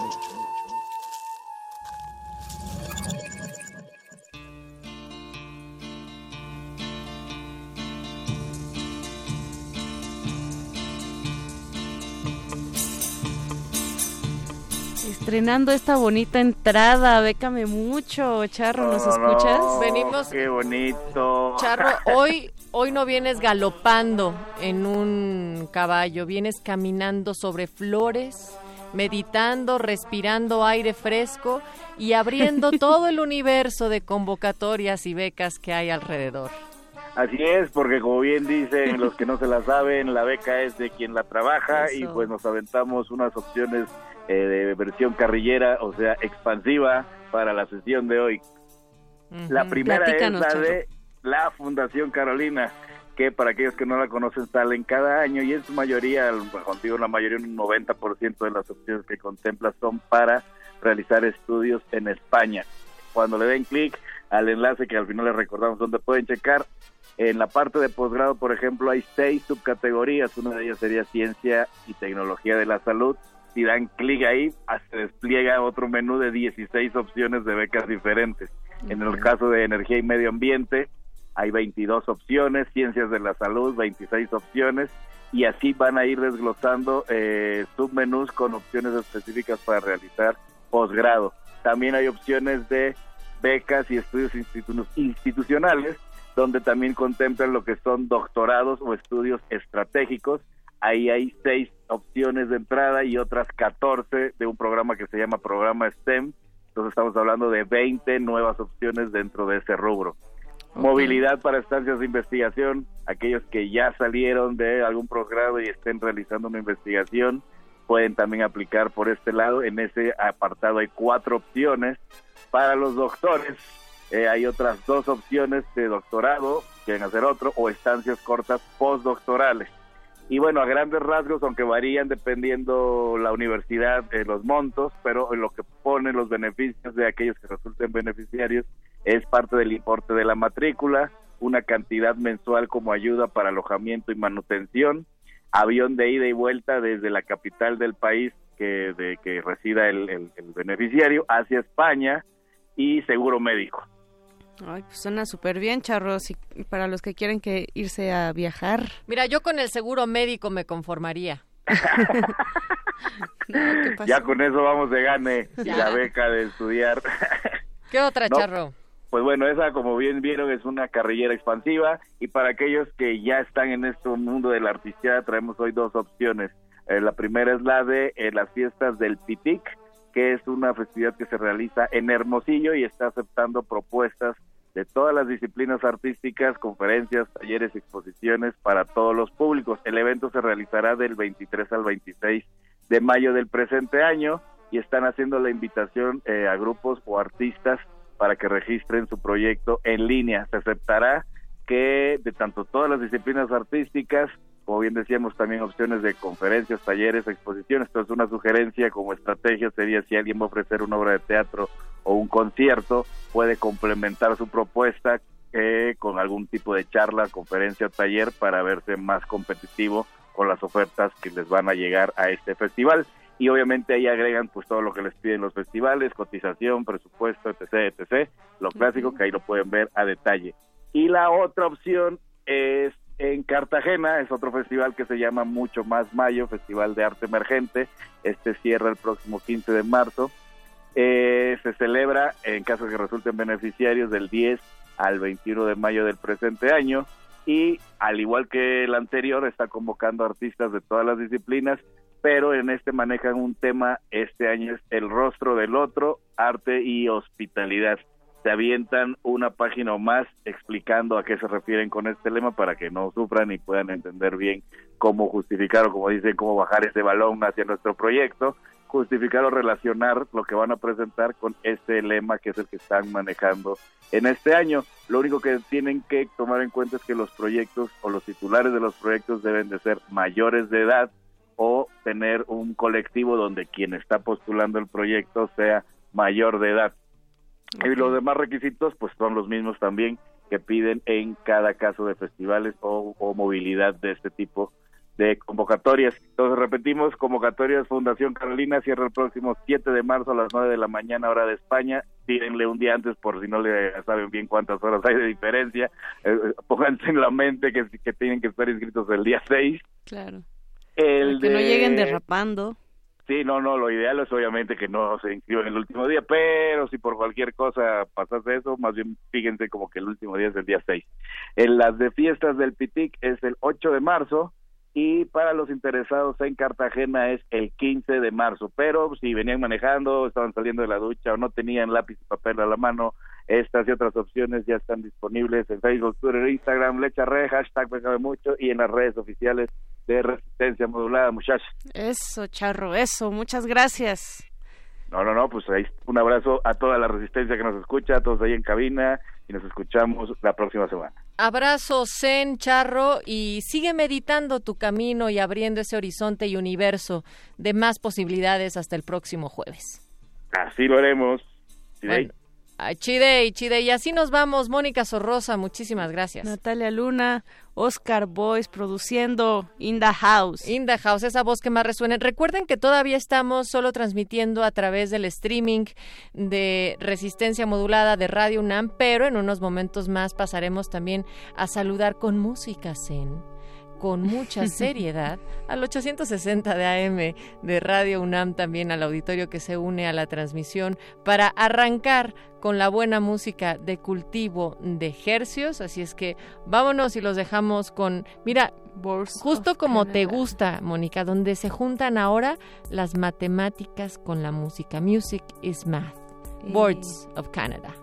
Estrenando esta bonita entrada, bécame mucho, Charro, ¿nos No, no, escuchas? no, Venimos- Qué bonito. Charro, hoy, hoy no vienes galopando en un caballo, vienes caminando sobre flores, meditando, respirando aire fresco y abriendo todo el universo de convocatorias y becas que hay alrededor. Así es, porque como bien dicen los que no se la saben, la beca es de quien la trabaja y pues nos aventamos unas opciones eh, de versión carrillera, o sea, expansiva para la sesión de hoy. La primera es la de la Fundación Carolina, que para aquellos que no la conocen salen cada año y en su mayoría, contigo la mayoría, un 90% de las opciones que contempla son para realizar estudios en España. Cuando le den clic al enlace que al final les recordamos donde pueden checar, en la parte de posgrado, por ejemplo, hay seis subcategorías. Una de ellas sería ciencia y tecnología de la salud. Si dan clic ahí, se despliega otro menú de 16 opciones de becas diferentes. En el caso de energía y medio ambiente, hay 22 opciones, ciencias de la salud, 26 opciones, y así van a ir desglosando eh, submenús con opciones específicas para realizar posgrado. También hay opciones de becas y estudios institucionales, donde también contemplan lo que son doctorados o estudios estratégicos. Ahí hay seis opciones de entrada y otras 14 de un programa que se llama Programa STEM. Entonces estamos hablando de 20 nuevas opciones dentro de ese rubro. Movilidad para estancias de investigación, aquellos que ya salieron de algún posgrado y estén realizando una investigación, pueden también aplicar por este lado. En ese apartado hay cuatro opciones. Para los doctores, eh, hay otras dos opciones de doctorado, quieren hacer otro, o estancias cortas postdoctorales. Y bueno, a grandes rasgos, aunque varían dependiendo la universidad, de los montos, pero lo que ponen los beneficios de aquellos que resulten beneficiarios es parte del importe de la matrícula, una cantidad mensual como ayuda para alojamiento y manutención, avión de ida y vuelta desde la capital del país que, de, que resida el, el beneficiario hacia España y seguro médico. Ay, pues suena súper bien, charros, y para los que quieren que irse a viajar. Mira, yo con el seguro médico me conformaría. ya con eso vamos de gane y la beca de estudiar. ¿Qué otra, charro? Pues bueno, esa como bien vieron es una carrillera expansiva y para aquellos que ya están en este mundo de la artisteada traemos hoy dos opciones. Eh, la primera es la de eh, las fiestas del Pitic, que es una festividad que se realiza en Hermosillo y está aceptando propuestas de todas las disciplinas artísticas, conferencias, talleres, exposiciones para todos los públicos. El evento se realizará del 23 al 26 de mayo del presente año y están haciendo la invitación eh, a grupos o artistas para que registren su proyecto en línea. Se aceptará que de tanto todas las disciplinas artísticas, como bien decíamos, también opciones de conferencias, talleres, exposiciones. Entonces, una sugerencia como estrategia sería si alguien va a ofrecer una obra de teatro o un concierto, puede complementar su propuesta eh, con algún tipo de charla, conferencia, taller para verse más competitivo con las ofertas que les van a llegar a este festival. Y obviamente ahí agregan pues todo lo que les piden los festivales, cotización, presupuesto, etc., etc., lo clásico que ahí lo pueden ver a detalle. Y la otra opción es en Cartagena, es otro festival que se llama Mucho Más Mayo, Festival de Arte Emergente. Este cierra el próximo 15 de marzo. Eh, se celebra, en caso que resulten beneficiarios, del 10 al 21 de mayo del presente año. Y al igual que el anterior, está convocando artistas de todas las disciplinas, pero en este manejan un tema, este año es el rostro del otro, arte y hospitalidad se avientan una página o más explicando a qué se refieren con este lema para que no sufran y puedan entender bien cómo justificar o como dicen, cómo bajar ese balón hacia nuestro proyecto, justificar o relacionar lo que van a presentar con este lema que es el que están manejando en este año. Lo único que tienen que tomar en cuenta es que los proyectos o los titulares de los proyectos deben de ser mayores de edad o tener un colectivo donde quien está postulando el proyecto sea mayor de edad y los demás requisitos pues son los mismos también que piden en cada caso de festivales o, movilidad de este tipo de convocatorias. Entonces repetimos, convocatorias Fundación Carolina cierra el próximo 7 de marzo a las 9 de la mañana hora de España. Pídenle un día antes por si no le saben bien cuántas horas hay de diferencia. Eh, eh, pónganse en la mente que, que tienen que estar inscritos el día 6. Claro. El que no lleguen derrapando. Sí, no, no, lo ideal es obviamente que no se inscriban el último día, pero si por cualquier cosa pasase eso, más bien fíjense como que el último día es el día 6. En las de fiestas del Pitic es el 8 de marzo y para los interesados en Cartagena es el 15 de marzo, pero si venían manejando, estaban saliendo de la ducha o no tenían lápiz y papel a la mano, Estas y otras opciones ya están disponibles en Facebook, Twitter, Instagram, Lecharre, hashtag Pégame Mucho y en las redes oficiales de Resistencia Modulada, muchachos. Eso, Charro, eso. Muchas gracias. No, no, no, pues ahí un abrazo a toda la resistencia que nos escucha, a todos ahí en cabina y nos escuchamos la próxima semana. Abrazo, Zen, Charro, y sigue meditando tu camino y abriendo ese horizonte y universo de más posibilidades hasta el próximo jueves. Así lo haremos. ¿Sí, Bueno, ay, Chide, Chide, y así nos vamos. Mónica Sorrosa, muchísimas gracias. Natalia Luna, Oscar Boys produciendo In the House. In the House, esa voz que más resuene. Recuerden que todavía estamos solo transmitiendo a través del streaming de resistencia modulada de Radio UNAM, pero en unos momentos más pasaremos también a saludar con música zen con mucha seriedad al 860 de AM de Radio UNAM, también al auditorio que se une a la transmisión para arrancar con la buena música de cultivo de hercios. Así es que vámonos y los dejamos con, mira, justo como te gusta, Mónica, donde se juntan ahora las matemáticas con la música. Music is math. Boards of Canada.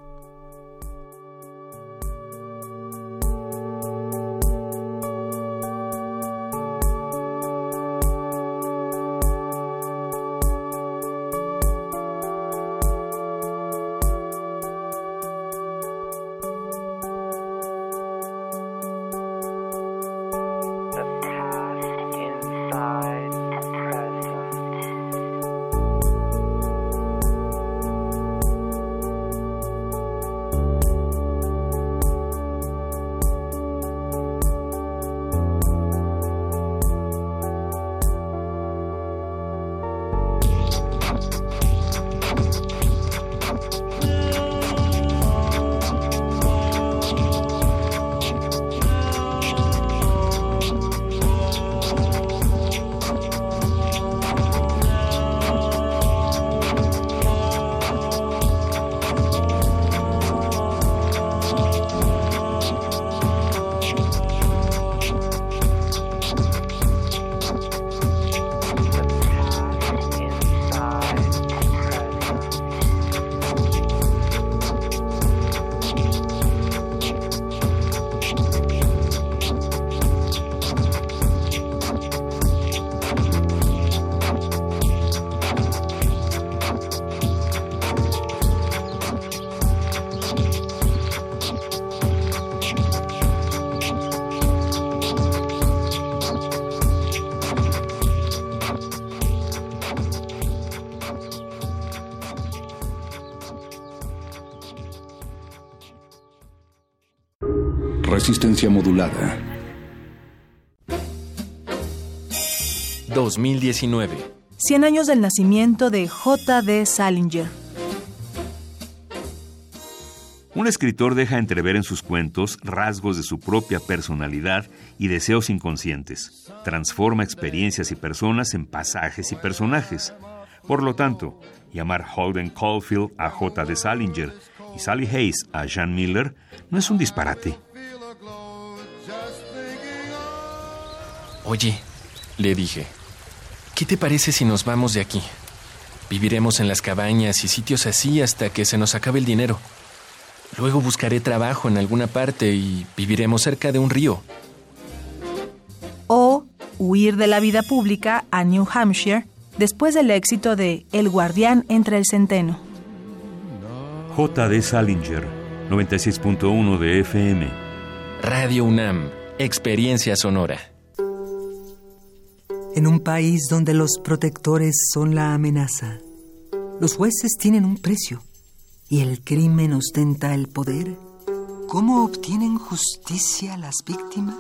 Resistencia modulada. 2019. 100 años del nacimiento de J.D. Salinger. Un escritor deja entrever en sus cuentos rasgos de su propia personalidad y deseos inconscientes. Transforma experiencias y personas en pasajes y personajes. Por lo tanto, llamar Holden Caulfield a J.D. Salinger y Sally Hayes a Jean Miller no es un disparate. Oye, le dije, ¿qué te parece si nos vamos de aquí? Viviremos en las cabañas y sitios así hasta que se nos acabe el dinero. Luego buscaré trabajo en alguna parte y viviremos cerca de un río. O huir de la vida pública a New Hampshire después del éxito de El guardián entre el centeno. J.D. Salinger, 96.1 de FM. Radio UNAM, experiencia sonora. En un país donde los protectores son la amenaza, los jueces tienen un precio y el crimen ostenta el poder. ¿Cómo obtienen justicia las víctimas?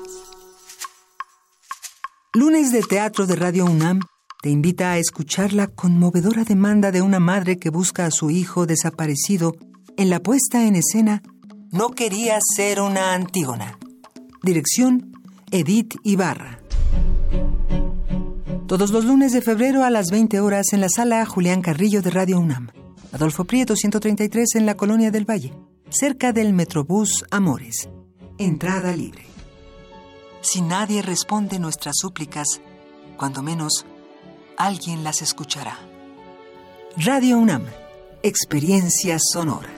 Lunes de Teatro de Radio UNAM te invita a escuchar la conmovedora demanda de una madre que busca a su hijo desaparecido en la puesta en escena No quería ser una Antígona. Dirección Edith Ibarra. Todos los lunes de febrero a las 20 horas en la sala Julián Carrillo de Radio UNAM. Adolfo Prieto 133 en la Colonia del Valle, cerca del Metrobús Amores. Entrada libre. Si nadie responde nuestras súplicas, cuando menos, alguien las escuchará. Radio UNAM, experiencia sonora.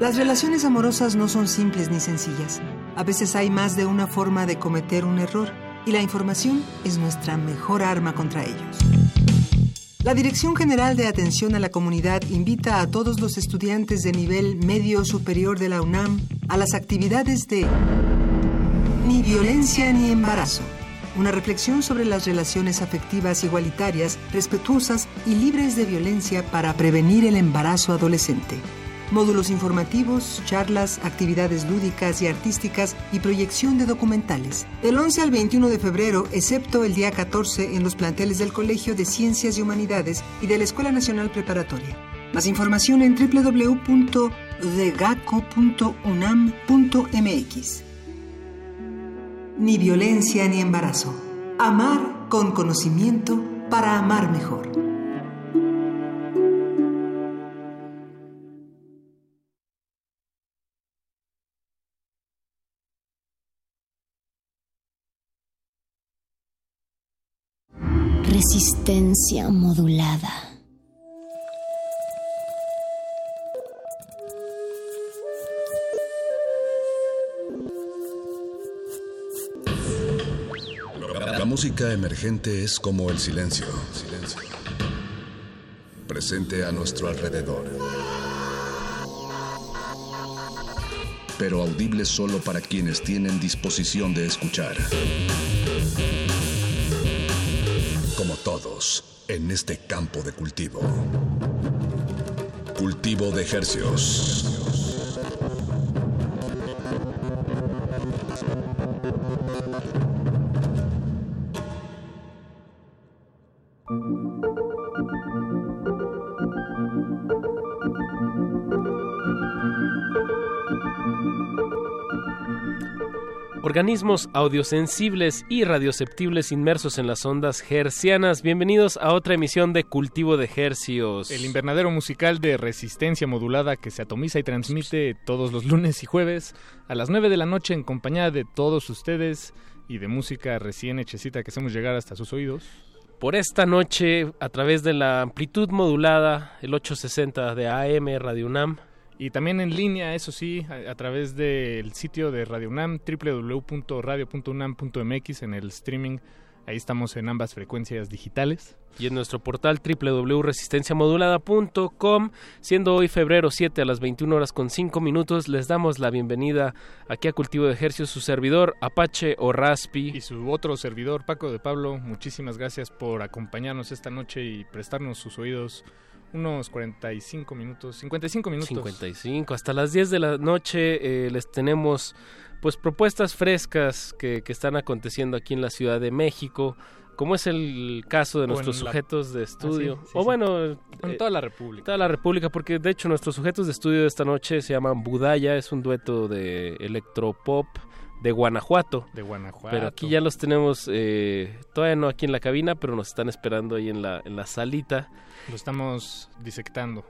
Las relaciones amorosas no son simples ni sencillas. A veces hay más de una forma de cometer un error y la información es nuestra mejor arma contra ellos. La Dirección General de Atención a la Comunidad invita a todos los estudiantes de nivel medio superior de la UNAM a las actividades de Ni violencia ni embarazo. Una reflexión sobre las relaciones afectivas igualitarias, respetuosas y libres de violencia para prevenir el embarazo adolescente módulos informativos, charlas, actividades lúdicas y artísticas y proyección de documentales. Del 11 al 21 de febrero, excepto el día 14 en los planteles del Colegio de Ciencias y Humanidades y de la Escuela Nacional Preparatoria. Más información en www.degaco.unam.mx. Ni violencia ni embarazo. Amar con conocimiento para amar mejor. Resistencia modulada. La música emergente es como el silencio, silencio, presente a nuestro alrededor, pero audible solo para quienes tienen disposición de escuchar como todos, en este campo de cultivo. Cultivo de ejercios. Organismos audiosensibles y radioceptibles inmersos en las ondas hercianas. Bienvenidos a otra emisión de Cultivo de Hercios. El invernadero musical de resistencia modulada que se atomiza y transmite todos los lunes y jueves a las 9 de la noche en compañía de todos ustedes y de música recién hechecita que hacemos llegar hasta sus oídos. Por esta noche, a través de la amplitud modulada, el 860 de AM Radio UNAM, y también en línea, eso sí, a, través del sitio de Radio UNAM, www.radio.unam.mx en el streaming. Ahí estamos en ambas frecuencias digitales. Y en nuestro portal www.resistenciamodulada.com, siendo hoy febrero 7 a las 21 horas con 5 minutos, les damos la bienvenida aquí a Cultivo de Ejercicio, su servidor Apache o Raspi. Y su otro servidor Paco de Pablo, muchísimas gracias por acompañarnos esta noche y prestarnos sus oídos unos 45 minutos, 55 minutos. 55, hasta las 10 de la noche eh, les tenemos pues propuestas frescas que, que, están aconteciendo aquí en la Ciudad de México, como es el caso de nuestros sujetos de estudio, o bueno... En eh, toda la República. Toda la República, porque de hecho nuestros sujetos de estudio de esta noche se llaman Budaya, es un dueto de electropop de Guanajuato. De Guanajuato. Pero aquí ya los tenemos, eh, todavía no aquí en la cabina, pero nos están esperando ahí en la, en la salita. Lo estamos disectando.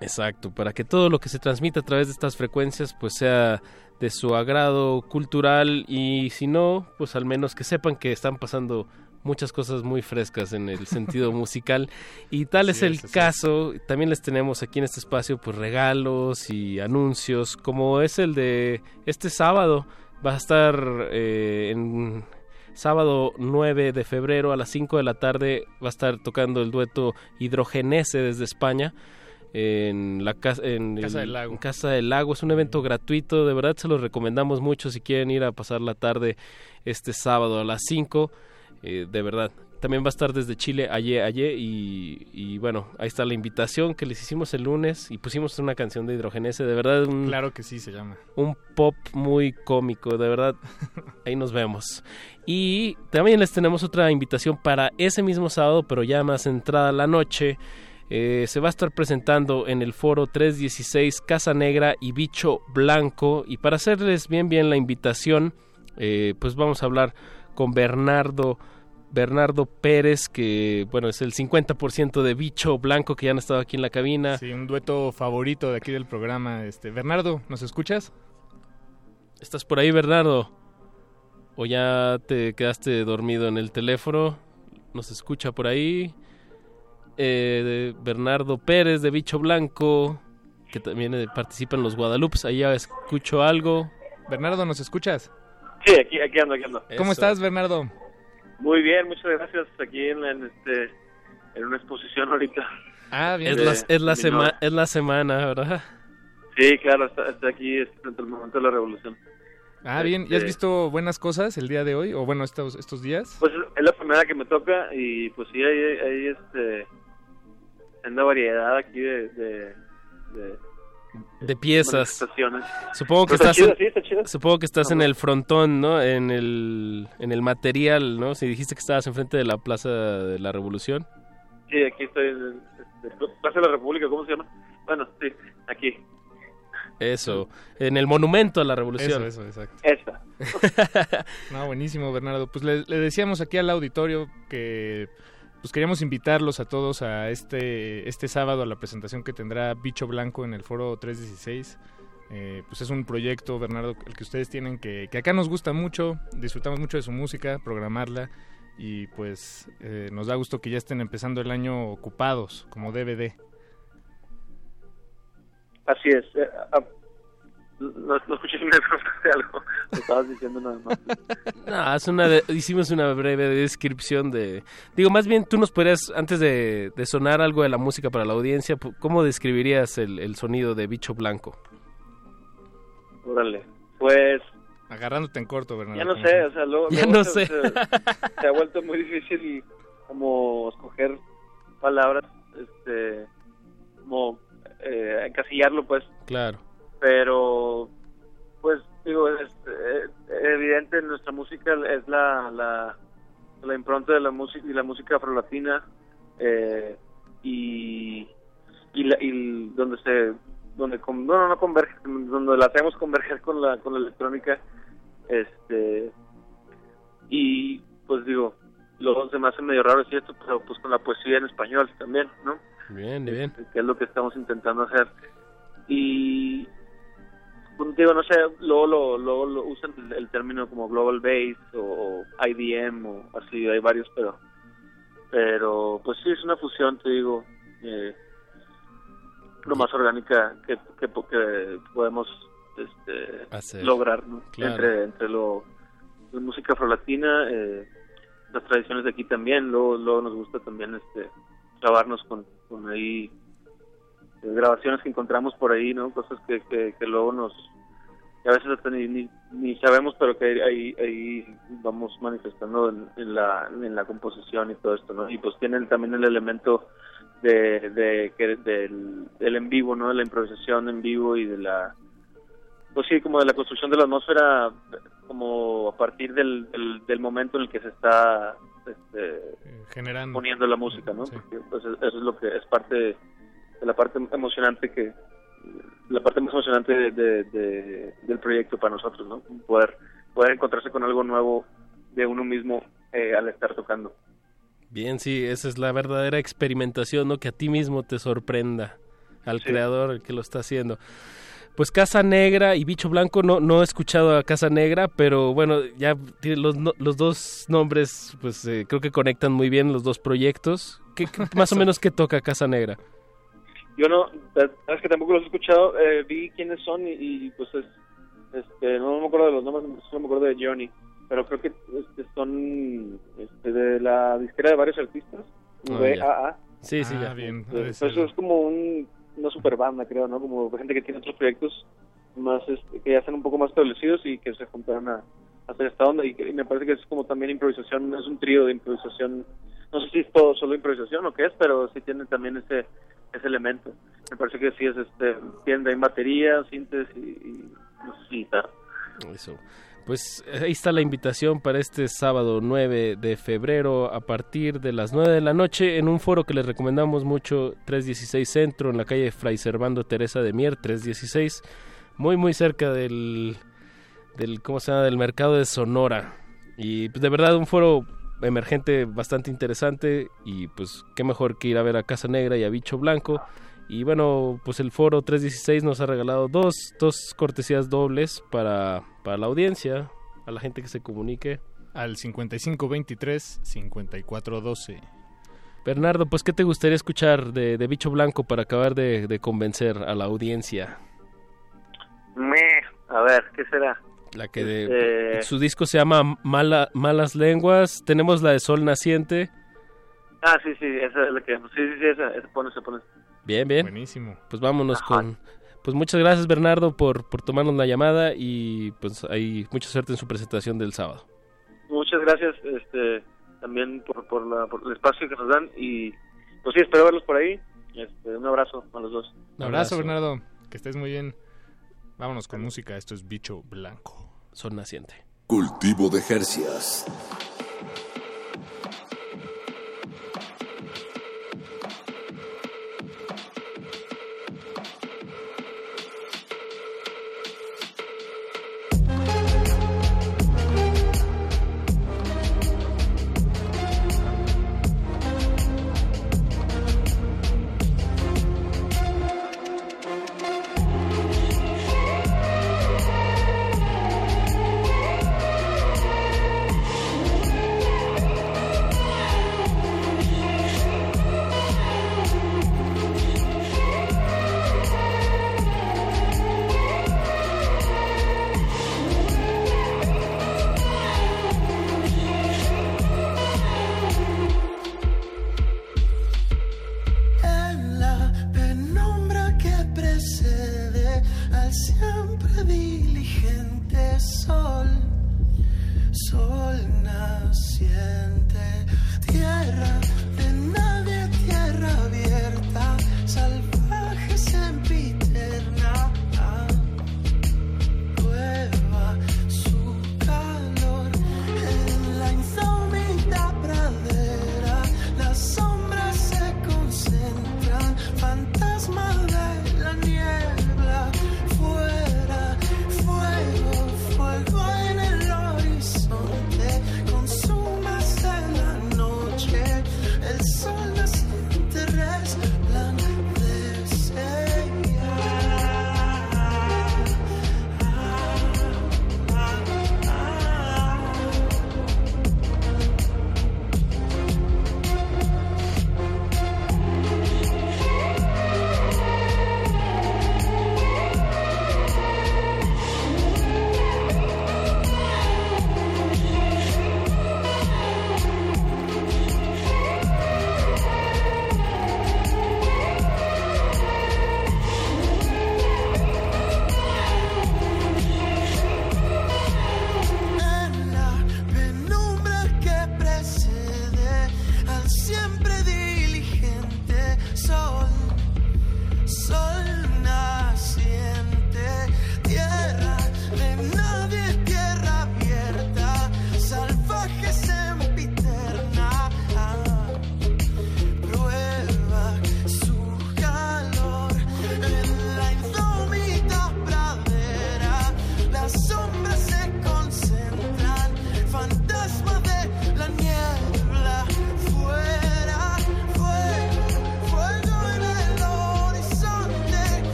Exacto, para que todo lo que se transmita a través de estas frecuencias pues sea de su agrado cultural y si no, pues al menos que sepan que están pasando muchas cosas muy frescas en el sentido musical. Y tal es el caso, también les tenemos aquí en este espacio pues regalos y anuncios como es el de este sábado, va a estar eh, en sábado 9 de febrero a las 5 de la tarde va a estar tocando el dueto Hidrogenese desde España en la casa en Casa del Lago. Casa del Lago es un evento gratuito de verdad se los recomendamos mucho si quieren ir a pasar la tarde este sábado a las 5 eh, de verdad también va a estar desde Chile ayer, ayer y, bueno, ahí está la invitación que les hicimos el lunes y pusimos una canción de Hidrogenese, de verdad. Un, claro que sí se llama. Un pop muy cómico, de verdad. ahí nos vemos. Y también les tenemos otra invitación para ese mismo sábado, pero ya más entrada la noche. Eh, se va a estar presentando en el foro 316 Casa Negra y Bicho Blanco. Y para hacerles bien bien la invitación, eh, pues vamos a hablar con Bernardo. Bernardo Pérez, que bueno, es el 50% de Bicho Blanco que ya han estado aquí en la cabina. Sí, un dueto favorito de aquí del programa. Este, Bernardo, ¿nos escuchas? ¿Estás por ahí, Bernardo? ¿O ya te quedaste dormido en el teléfono? ¿Nos escucha por ahí? Eh, Bernardo Pérez de Bicho Blanco, que también eh, participa en los Guadalupes. Ahí ya escucho algo. Bernardo, ¿nos escuchas? Sí, aquí, aquí ando, aquí ando. ¿Cómo estás, Bernardo? Muy bien, muchas gracias. Aquí en, en este, en una exposición ahorita. Ah, bien. Es la, es la, mi sema- es la semana, ¿verdad? Sí, claro, está, está aquí este, frente al momento de la revolución. Ah, bien. ¿Y has Este- visto buenas cosas el día de hoy? O bueno, estos, estos días. Pues es la primera que me toca y pues sí, hay, hay este, una variedad aquí de, de, de De piezas. Supongo que está estás chido, en, sí, está chido. supongo que estás en el frontón, ¿no? En el en el material, ¿no? Si dijiste que estabas enfrente de la Plaza de la Revolución. Sí, aquí estoy en este, Plaza de la República, ¿cómo se llama? Bueno, sí, aquí. Eso, en el monumento a la Revolución. Eso, eso, exacto. Esta. No, buenísimo, Bernardo. Pues le, le decíamos aquí al auditorio que pues queríamos invitarlos a todos a este, este sábado a la presentación que tendrá Bicho Blanco en el foro 316. Eh, pues es un proyecto, Bernardo, el que ustedes tienen que, que acá nos gusta mucho, disfrutamos mucho de su música, programarla y pues eh, nos da gusto que ya estén empezando el año ocupados como DVD. Así es. No, no escuché si me preguntaste algo. Me estabas diciendo nada más. No, es una de- hicimos una breve descripción de... Digo, más bien tú nos podrías, antes de, de sonar algo de la música para la audiencia, ¿cómo describirías el, el sonido de Bicho Blanco? Órale. Pues Agarrándote en corto, Bernardo. ya no sé, o sea, luego, Ya luego no se, sé. Se, se ha vuelto muy difícil como escoger palabras, este, como eh, encasillarlo, pues. Claro. Pero, pues, digo, es eh, evidente en nuestra música es la, la, la impronta de la música y la música afrolatina eh, y, y, la, y donde se donde con- no, no, converge donde la hacemos converger con la con la electrónica este y pues digo luego se me hace medio raro decir esto pero pues con la poesía en español también no Bien, bien. que es lo que estamos intentando hacer y digo no sé luego lo, luego lo usan el, el término como global bass o, o IDM o así hay varios pero pero pues sí es una fusión te digo eh, lo más orgánica que, que, que podemos este, Hacer. lograr ¿no? Claro. entre entre lo la música afrolatina eh, las tradiciones de aquí también luego luego nos gusta también este grabarnos con, con ahí grabaciones que encontramos por ahí no cosas que, que, que luego nos que a veces hasta ni, ni, ni sabemos pero que ahí ahí vamos manifestando en, en la en la composición y todo esto no y pues tienen también el elemento de, de del, del en vivo no de la improvisación en vivo y de la pues sí como de la construcción de la atmósfera como a partir del, del, del momento en el que se está este, generando. poniendo la música no Porque, pues, eso es lo que es parte de, la parte emocionante que la parte más emocionante de, de- de- del proyecto para nosotros no poder poder encontrarse con algo nuevo de uno mismo eh, al estar tocando Bien, sí, esa es la verdadera experimentación, ¿no? Que a ti mismo te sorprenda, al creador, el que lo está haciendo. Pues Casa Negra y Bicho Blanco, no, no he escuchado a Casa Negra, pero bueno, ya los, los dos nombres, pues eh, creo que conectan muy bien los dos proyectos. ¿Qué, qué- más o menos qué toca Casa Negra? Yo no sabes que tampoco los he escuchado eh, vi quiénes son y, y, pues es, este no me acuerdo de los nombres solo me acuerdo de Johnny pero creo que este, son este, de la disquera de varios artistas Ah, VAA Sí, sí, Ah, ya. bien. Entonces, es como un, una super banda, creo, ¿no? Como gente que tiene otros proyectos más este, que ya están un poco más establecidos y que se juntaron a, a hacer esta onda. Y, que- y me parece que es como también improvisación, es un trío de improvisación. No sé si es todo solo improvisación o qué es, pero sí tiene también ese ese elemento. Me parece que sí es este, tiene ahí batería, síntesis y, y. Eso. Pues eh, ahí está la invitación para este sábado 9 de febrero a partir de las 9 de la noche en un foro que les recomendamos mucho, 316 Centro, en la calle Fray Servando Teresa de Mier, 316, muy muy cerca del, del, ¿cómo se llama? del mercado de Sonora. Y pues, de verdad un foro emergente bastante interesante y pues qué mejor que ir a ver a Casa Negra y a Bicho Blanco. Y bueno, pues el foro 316 nos ha regalado dos, dos cortesías dobles para, para la audiencia, a la gente que se comunique. Al 5523-5412. Bernardo, pues ¿qué te gustaría escuchar de, de Bicho Blanco para acabar de, de convencer a la audiencia? Me, a ver, ¿qué será? La que de, su disco se llama Mala, Malas Lenguas. Tenemos la de Sol Naciente. Ah, sí, sí, esa es la que... Sí, sí, sí, esa, esa pone, se pone. Bien, bien. Buenísimo. Pues vámonos con... Pues muchas gracias Bernardo por, por tomarnos la llamada y pues hay mucha suerte en su presentación del sábado. Muchas gracias este, también por, por, la, por el espacio que nos dan y pues sí, espero verlos por ahí. Este, un abrazo a los dos. Un abrazo, Bernardo. Que estés muy bien. Vámonos con música. Esto es Bicho Blanco. Son naciente. Cultivo de Jercias.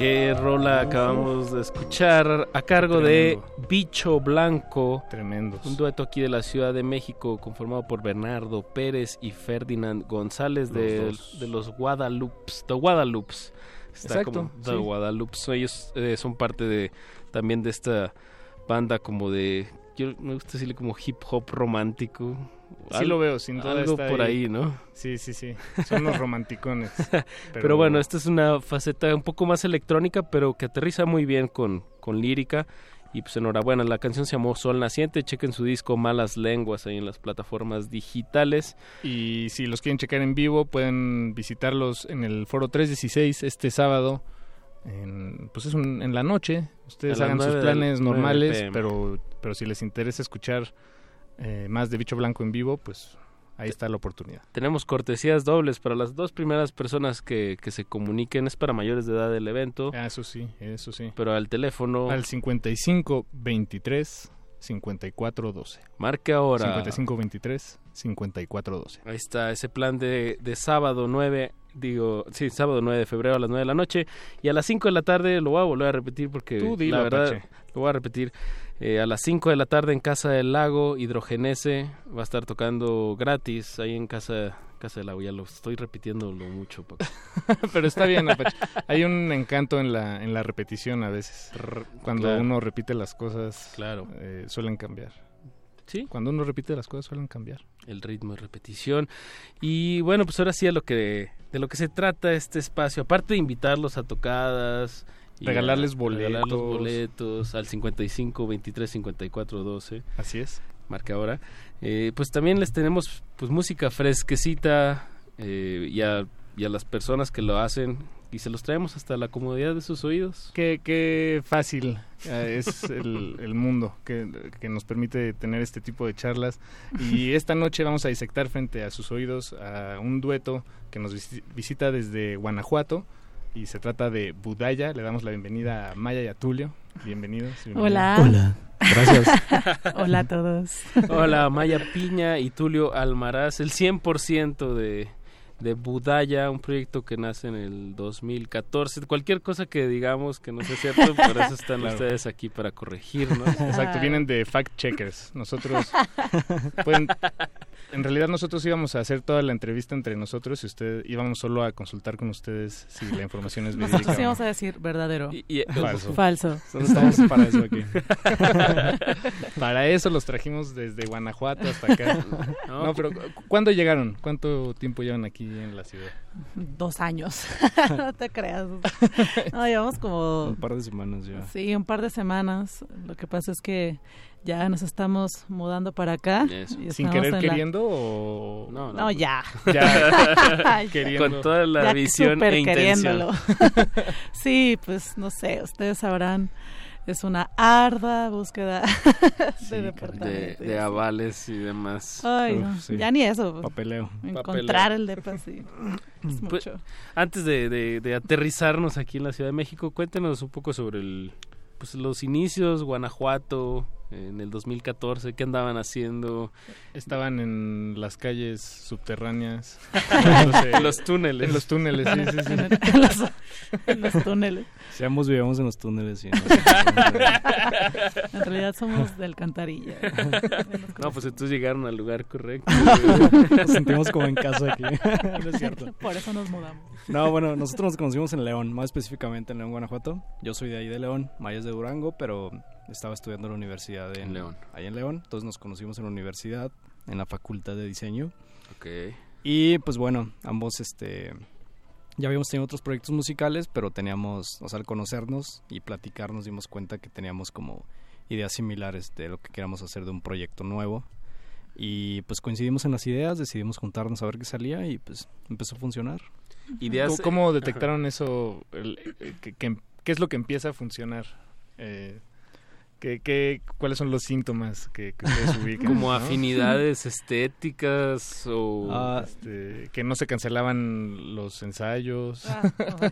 Qué rola acabamos de escuchar a cargo de Bicho Blanco. Un dueto aquí de la Ciudad de México conformado por Bernardo Pérez y Ferdinand González de, dos. de los Guadalupes. The Guadalupes. Está Exacto, como The sí. Guadalupes. Ellos eh, son parte de también de esta banda como de... Yo me gusta decirle como hip hop romántico. Sí lo veo, sin duda Algo está por ahí, ¿no? Sí, sí, sí. Son los romanticones. Pero... bueno, esta es una faceta un poco más electrónica, pero que aterriza muy bien con, con lírica. Y pues enhorabuena, la canción se llamó Sol Naciente. Chequen su disco Malas Lenguas ahí en las plataformas digitales. Y si los quieren checar en vivo, pueden visitarlos en el Foro 316 este sábado. En, pues es un- en la noche. Ustedes hagan sus planes 9 normales, pero, pero si les interesa escuchar eh, más de Bicho Blanco en vivo, pues ahí está la oportunidad. Tenemos cortesías dobles para las dos primeras personas que, que se comuniquen. Es para mayores de edad del evento. Ah, eso sí, eso sí. Pero al teléfono. Al 55 23 54 12. Marque ahora. 55 23 54 12. Ahí está, ese plan de, de sábado 9, digo, sí, sábado 9 de febrero a las 9 de la noche. Y a las 5 de la tarde, lo voy a volver a repetir porque Tú dilo, la verdad, lo voy a repetir. Eh, a las 5 de la tarde en Casa del Lago, Hidrogenese, va a estar tocando gratis ahí en Casa, casa del Lago. Ya lo estoy repitiendo lo mucho. Pero está bien, Apache. Hay un encanto en la, en la repetición a veces. Cuando claro. uno repite las cosas, Claro. eh, suelen cambiar. Sí. Cuando uno repite las cosas, suelen cambiar. el ritmo de repetición. Y bueno, pues ahora sí a lo que de lo que se trata este espacio, aparte de invitarlos a tocadas, y Regalarles a- regalar los boletos. boletos al 55 23 54 12. Así es. Marca ahora. Eh, pues también les tenemos pues música fresquecita eh, y, a, y a las personas que lo hacen y se los traemos hasta la comodidad de sus oídos. Qué, qué fácil eh, es el, el mundo que, que nos permite tener este tipo de charlas. Y esta noche vamos a disectar frente a sus oídos a un dueto que nos visi- visita desde Guanajuato. Y se trata de Budaya. Le damos la bienvenida a Maya y a Tulio. Bienvenidos. bienvenidos. Hola. Hola. Gracias. Hola a todos. Hola, Maya Piña y Tulio Almaraz, el 100% de, de Budaya, un proyecto que nace en el 2014. Cualquier cosa que digamos que no sea cierto, por eso están Claro. ustedes aquí para corregirnos. Exacto, vienen de fact checkers. Nosotros pueden- en realidad nosotros íbamos a hacer toda la entrevista entre nosotros y usted íbamos solo a consultar con ustedes si la información es verídica. Nosotros íbamos a decir verdadero. Falso. Falso. Solo estamos para eso aquí. para eso los trajimos desde Guanajuato hasta acá. No, No, pero ¿cu- ¿cuándo llegaron? ¿Cuánto tiempo llevan aquí en la ciudad? Dos años. no te creas. No, llevamos como... Un par de semanas ya. Sí, un par de semanas. Lo que pasa es que ya nos estamos mudando para acá. Y ¿Sin querer la- queriendo o...? No, No, ya. Ya, Ya. queriendo. Con toda la Ya visión e intención. queriéndolo. sí, pues no sé, ustedes sabrán. Es una ardua búsqueda de departamento. de, de avales y demás. Ay, no, ya ni eso. Papeleo. Encontrar el depa, sí. Es Pues, mucho. antes de, de- de aterrizarnos aquí en la Ciudad de México, cuéntenos un poco sobre el, pues, los inicios, Guanajuato, en el 2014, qué andaban haciendo. Estaban en las calles subterráneas. En los túneles. En los túneles, sí, sí, sí. En los, en los túneles. Sí, ambos vivíamos en los túneles. y no En realidad somos de alcantarilla. No, pues entonces llegaron al lugar correcto. Nos sentimos como en casa aquí. No es cierto. Por eso nos mudamos. No, bueno, nosotros nos conocimos en León, más específicamente en León, Guanajuato. Yo soy de ahí de León, Maya es de Durango, pero estaba estudiando en la universidad en, En León. Ahí en León. Entonces nos conocimos en la universidad, en la facultad de diseño. Ok. Y pues bueno, ambos este ya habíamos tenido otros proyectos musicales, pero teníamos, o sea, al conocernos y platicar nos dimos cuenta que teníamos como ideas similares de lo que queríamos hacer de un proyecto nuevo. Y pues coincidimos en las ideas, decidimos juntarnos a ver qué salía y pues empezó a funcionar. Ideas, ¿Cómo, cómo detectaron eso? El- el- que- que- ¿Qué es lo que empieza a funcionar? Eh, ¿Qué, qué, cuáles son los síntomas que, que ustedes ubican? Como ¿no? afinidades estéticas o... Ah, este, que no se cancelaban los ensayos. Ah,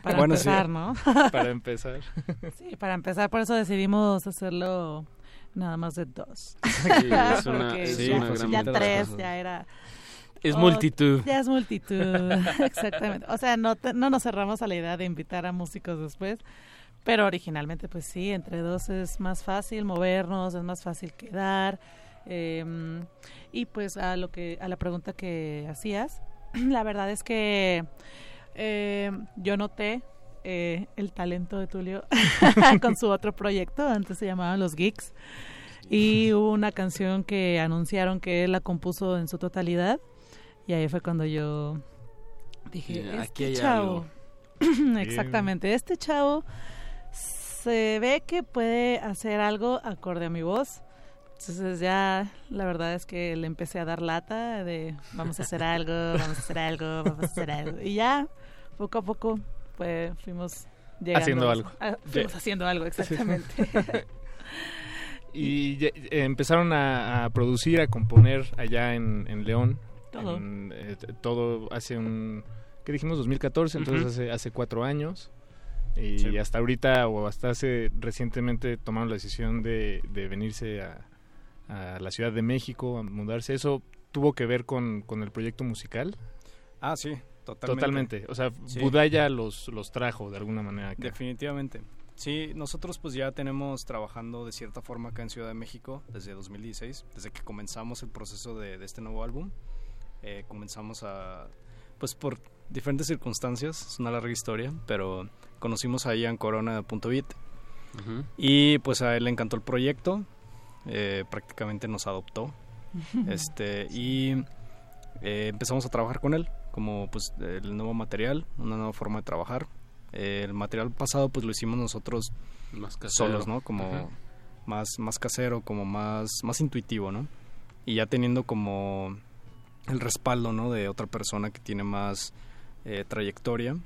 para Bueno, sí. empezar, ¿no? Para empezar. Sí, para empezar, por eso decidimos hacerlo nada más de dos. Sí, es una- Porque sí, ya, una gran ya ventaja. tres, ya era... Es Oh, multitud. Ya es multitud, exactamente. O sea, no, te- no nos cerramos a la idea de invitar a músicos después, pero originalmente pues sí, entre dos es más fácil movernos, es más fácil quedar. eh, y pues a lo que a la pregunta que hacías, la verdad es que eh, yo noté eh, el talento de Tulio con su otro proyecto, antes se llamaban Los Geeks, y hubo una canción que anunciaron que él la compuso en su totalidad, y ahí fue cuando yo dije, este aquí hay chavo, algo". exactamente, este chavo se ve que puede hacer algo acorde a mi voz. Entonces ya la verdad es que le empecé a dar lata de vamos a hacer algo, vamos a hacer algo, vamos a hacer algo. Y ya poco a poco pues fuimos llegando. Haciendo algo. Ah, fuimos Ya. haciendo algo, exactamente. Y eh, empezaron a, a producir, a componer allá en, en León. Todo. En, eh, todo hace un... ¿Qué dijimos? 2014, entonces Ujú. hace, hace cuatro años. Y Sí. hasta ahorita o hasta hace recientemente tomaron la decisión de, de venirse a, a la Ciudad de México, a mudarse. ¿Eso tuvo que ver con, con el proyecto musical? Ah, sí, totalmente. Totalmente. O sea, Sí. Budaya los, los trajo de alguna manera. acá. Definitivamente. Sí, nosotros pues ya tenemos trabajando de cierta forma acá en Ciudad de México desde 2016, desde que comenzamos el proceso de, de este nuevo álbum. Eh, comenzamos a, pues por diferentes circunstancias, es una larga historia, pero conocimos a Ian Corona.bit Ujú. y pues a él le encantó el proyecto, eh, prácticamente nos adoptó. Este y eh, empezamos a trabajar con él como pues el nuevo material una nueva forma de trabajar. Eh, el material pasado pues lo hicimos nosotros Más solos no como más más casero como más más intuitivo no y ya teniendo como el respaldo no de otra persona que tiene más eh, trayectoria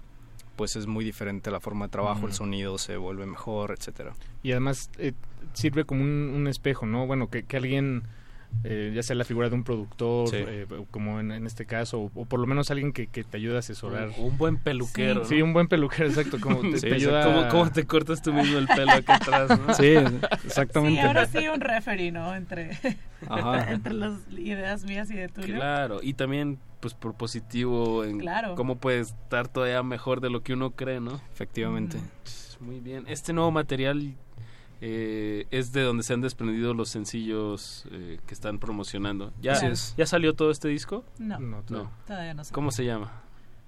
pues es muy diferente la forma de trabajo el sonido se vuelve mejor etcétera Y además eh, sirve como un, un espejo, ¿no? Bueno, que, que alguien, eh, ya sea la figura de un productor, Sí. eh, como en, en este caso, o, o por lo menos alguien que, que te ayude a asesorar. Un- un buen peluquero, Sí, ¿no? un buen peluquero, exacto. Como te, Sí, te ayuda ¿Cómo, a- cómo te cortas tú mismo el pelo acá atrás, no? Sí, Sí, exactamente. ahora sí un referee, ¿no? Entre, Ajá. entre las ideas mías y de Tulio. Claro, y también pues propositivo en Claro. cómo puedes estar todavía mejor de lo que uno cree, ¿no? Efectivamente. Muy bien. Este nuevo material eh, es de donde se han desprendido los sencillos eh, que están promocionando. ¿Ya, es. ¿Ya salió todo este disco? No, No, No. todavía no sé. ¿Cómo se llama?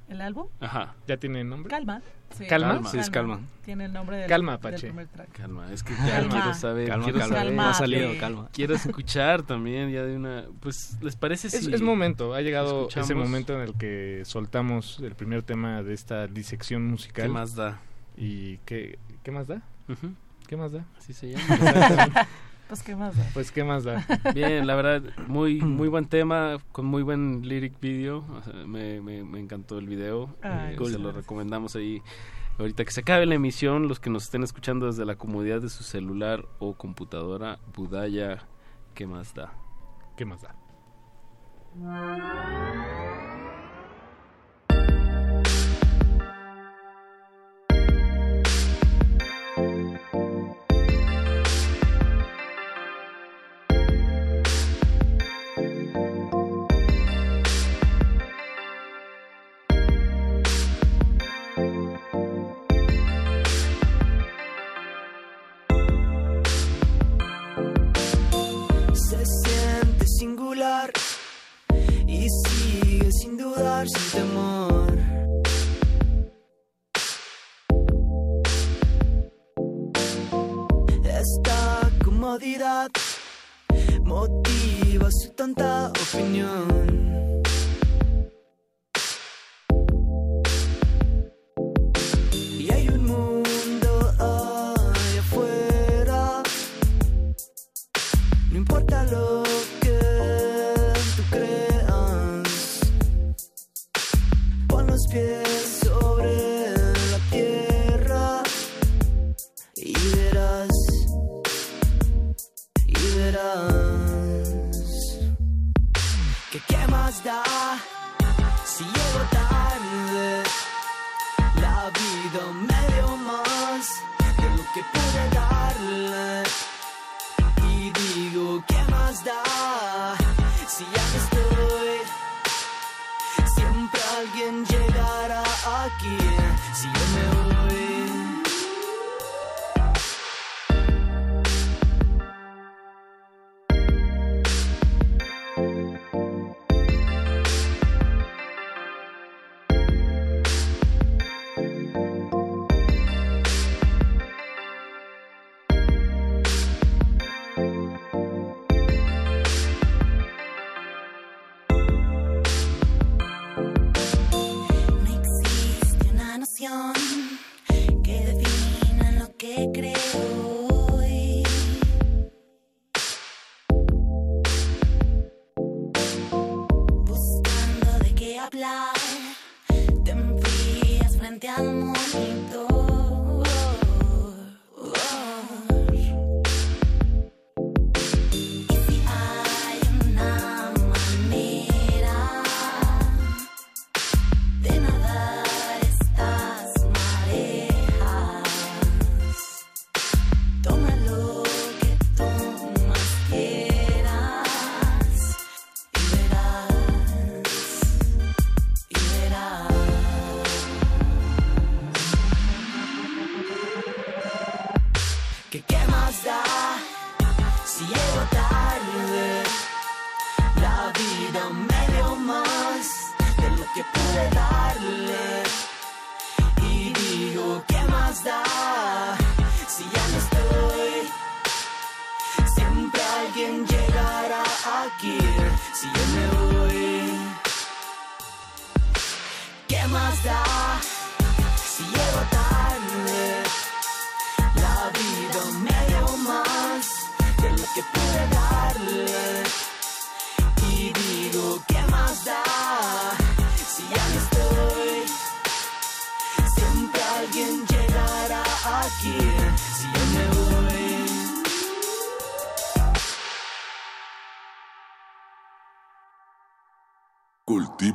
¿El álbum? Ajá. ¿Ya tiene nombre? Calma. Sí. ¿Calma? Sí, es Calma. Tiene el nombre del, Calma, del Apache. Calma, es que Calma. ya quiero saber. Calma, quiero calma. saber. No ha salido, calma. Quiero escuchar también ya de una... Pues, ¿les parece Es, si es momento, ha llegado escuchamos? ese momento en el que soltamos el primer tema de esta disección musical. ¿Qué más da? ¿Y qué, qué más da? Ujú. ¿Qué más da? Así se llama. Pues, ¿qué más da? Pues, ¿qué más da? Bien, la verdad, muy muy buen tema, con muy buen lyric video. o sea, me, me, me encantó el video. Ay, eh, cool. Se lo recomendamos ahí. Ahorita que se acabe la emisión, los que nos estén escuchando desde la comodidad de su celular o computadora, Budaya, ¿qué más da? ¿Qué más da?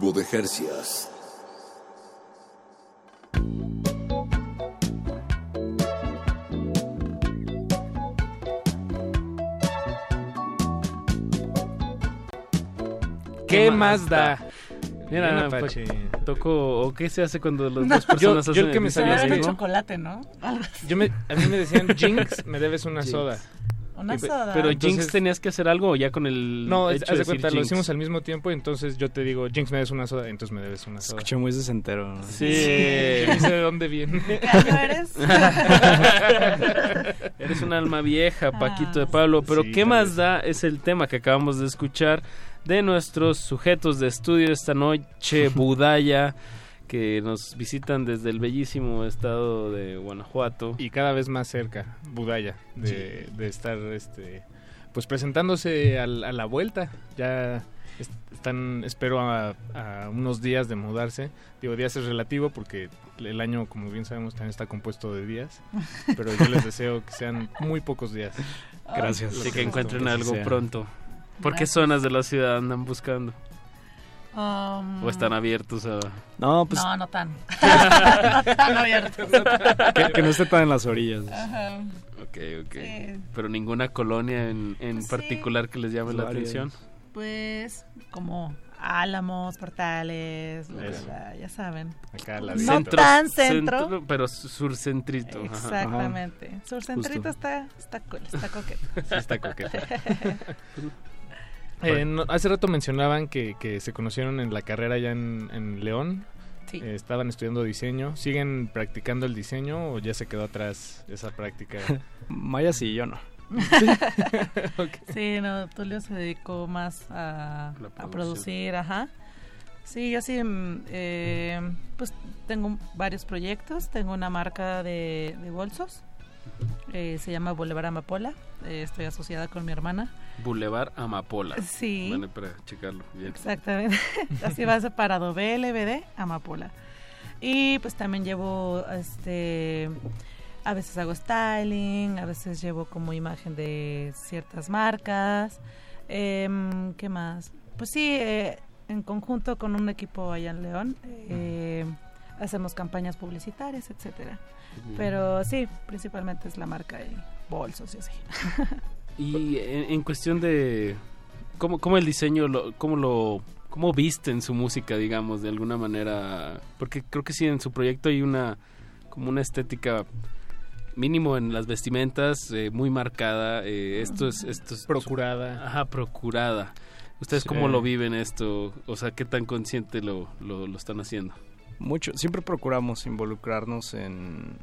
Cultivo de Jercias. ¿Qué más da? Mira, Bien, pues, toco, ¿o qué se hace cuando las No. dos personas Yo- hacen yo el que me mismo? chocolate, ¿no? Yo me, a mí me decían, Jinx, me debes una Jinx. soda. Una soda. Pero Entonces- Jinx tenías que hacer algo o ya con el No, hecho haz de decir cuenta, lo Jinx? hicimos al mismo tiempo, entonces yo te digo, Jinx, me debes una soda, entonces me debes una soda. Escuché muy sesentero. ¿no? Sí. Ni sé de dónde viene. ¿Qué año eres? Eres un alma vieja, Paquito de Ah, Pablo. Pero sí, ¿qué más da? Es el tema que acabamos de escuchar de nuestros sujetos de estudio esta noche, Budaya, que nos visitan desde el bellísimo estado de Guanajuato. Y cada vez más cerca, Budaya, de, de estar este pues presentándose al- a la vuelta. Ya est- están, espero, a, a unos días de mudarse. Digo, días es relativo porque el año, como bien sabemos, también está compuesto de días. Pero yo les deseo que sean muy pocos días. Gracias. Así que encuentren algo pronto. ¿Por qué zonas de la ciudad andan buscando? Um, ¿O están abiertos a...? No, pues No, no tan. no tan abiertos. que, que no esté tan en las orillas. Ajá. Ok, ok. Sí. Pero ninguna colonia en, en Sí. particular que les llame la Varias. atención. Pues como álamos, portales, ya saben. Acá la No tan centro. pero surcentrito. ajá. Exactamente. Surcentrito Justo. está, está cool, está coqueto. Sí, está coqueta. Eh, no- hace rato mencionaban que, que se conocieron en la carrera ya en, en León. Sí. Eh, estaban estudiando diseño. ¿Siguen practicando el diseño o ya se quedó atrás esa práctica? Maya sí, yo no. Sí, no, Tulio se dedicó más a, producir, ajá. Sí, yo sí, mm, eh, pues tengo varios proyectos. Tengo una marca de, de bolsos. Eh, se llama Boulevard Amapola. eh, estoy asociada con mi hermana. Boulevard Amapola. Sí. Bueno, para checarlo. Bien. Exactamente. Así va separado BLBD Amapola. Y pues también llevo este a veces hago styling, a veces llevo como imagen de ciertas marcas. Em, ¿Qué más? Pues sí, eh, en conjunto con un equipo allá en León. Hacemos campañas publicitarias, etcétera. Pero sí, principalmente es la marca y bolsos y así. Y en, en cuestión de cómo, cómo el diseño, lo, cómo lo cómo visten su música, digamos, de alguna manera, porque creo que sí en su proyecto hay una como una estética mínimo en las vestimentas eh, muy marcada. eh, esto es esto es Procurada. Ajá, procurada. ¿Ustedes Sí. cómo lo viven esto? O sea, ¿qué tan consciente lo, lo, lo están haciendo? Mucho, siempre procuramos involucrarnos en,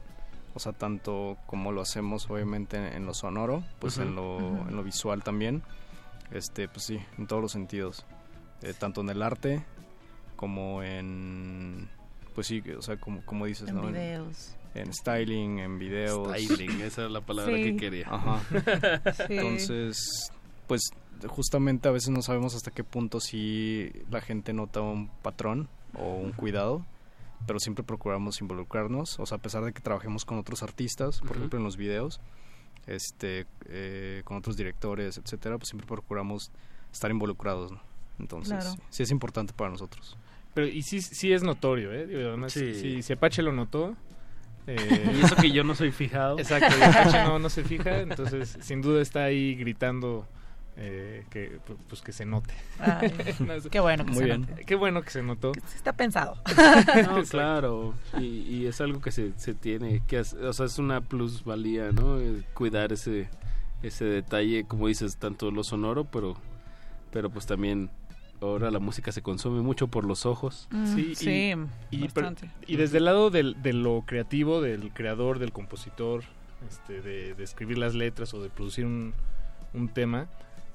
o sea, tanto como lo hacemos obviamente en, en lo sonoro, pues en, lo, en lo visual también, este, pues sí, en todos los sentidos, Eh, tanto en el arte como en, pues sí, o sea, como, como dices, En ¿no? videos. En, styling, en videos. Styling, esa era la palabra Sí. que quería. Ajá. Sí. Entonces, pues justamente a veces no sabemos hasta qué punto si la gente nota un patrón o un cuidado, pero siempre procuramos involucrarnos, o sea, a pesar de que trabajemos con otros artistas, por ejemplo en los videos, este, eh, con otros directores, etcétera, pues siempre procuramos estar involucrados, ¿no? Entonces, Claro. sí, sí es importante para nosotros. Pero y sí, sí es notorio, ¿eh? Digo, además, Sí. si, si Apache lo notó... eh, Y eso que yo no soy fijado. Exacto, y Apache no, no se fija, entonces sin duda está ahí gritando eh, que pu- pues que se note. Ay, qué bueno que Muy se bien. note. Qué bueno que se notó. Está pensado. No, claro, y, y es algo que se, se tiene que hacer, o sea, es una plusvalía, ¿no? Eh, Cuidar ese ese detalle, como dices, tanto lo sonoro, pero pero pues también ahora la música se consume mucho por los ojos. Mm, Sí, y- sí, y, pero- bastante. y desde el lado del, de lo creativo, del creador, del compositor, este, de, de escribir las letras o de producir un, un tema,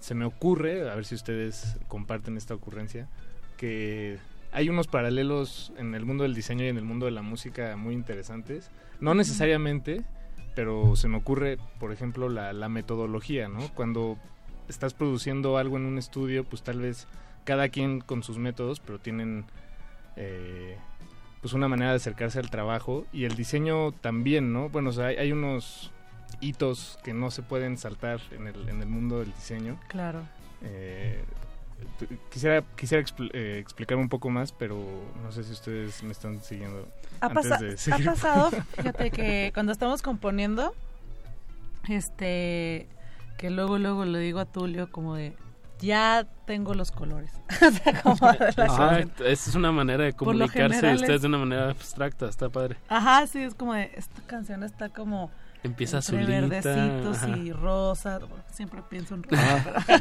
se me ocurre, a ver si ustedes comparten esta ocurrencia, que hay unos paralelos en el mundo del diseño y en el mundo de la música muy interesantes. No necesariamente, pero se me ocurre, por ejemplo, la, la metodología, ¿no? Cuando estás produciendo algo en un estudio, pues tal vez cada quien con sus métodos, pero tienen eh, pues una manera de acercarse al trabajo y el diseño también, ¿no? Bueno, o sea, hay, hay unos hitos que no se pueden saltar en el, en el mundo del diseño. Claro. Eh, quisiera quisiera expl- eh, explicar un poco más, pero no sé si ustedes me están siguiendo. Ha, antes pasa- de ha pasado, fíjate que cuando estamos componiendo, este, que luego, luego le digo a Tulio como de, ya tengo los colores. o sea, como de la Ajá, esa es una manera de comunicarse de ustedes es- de una manera abstracta, está padre. Ajá, sí, es como de, esta canción está como... Empieza entre azulita, verdecitos ajá. y rosa. bueno, siempre pienso en rosa. pero-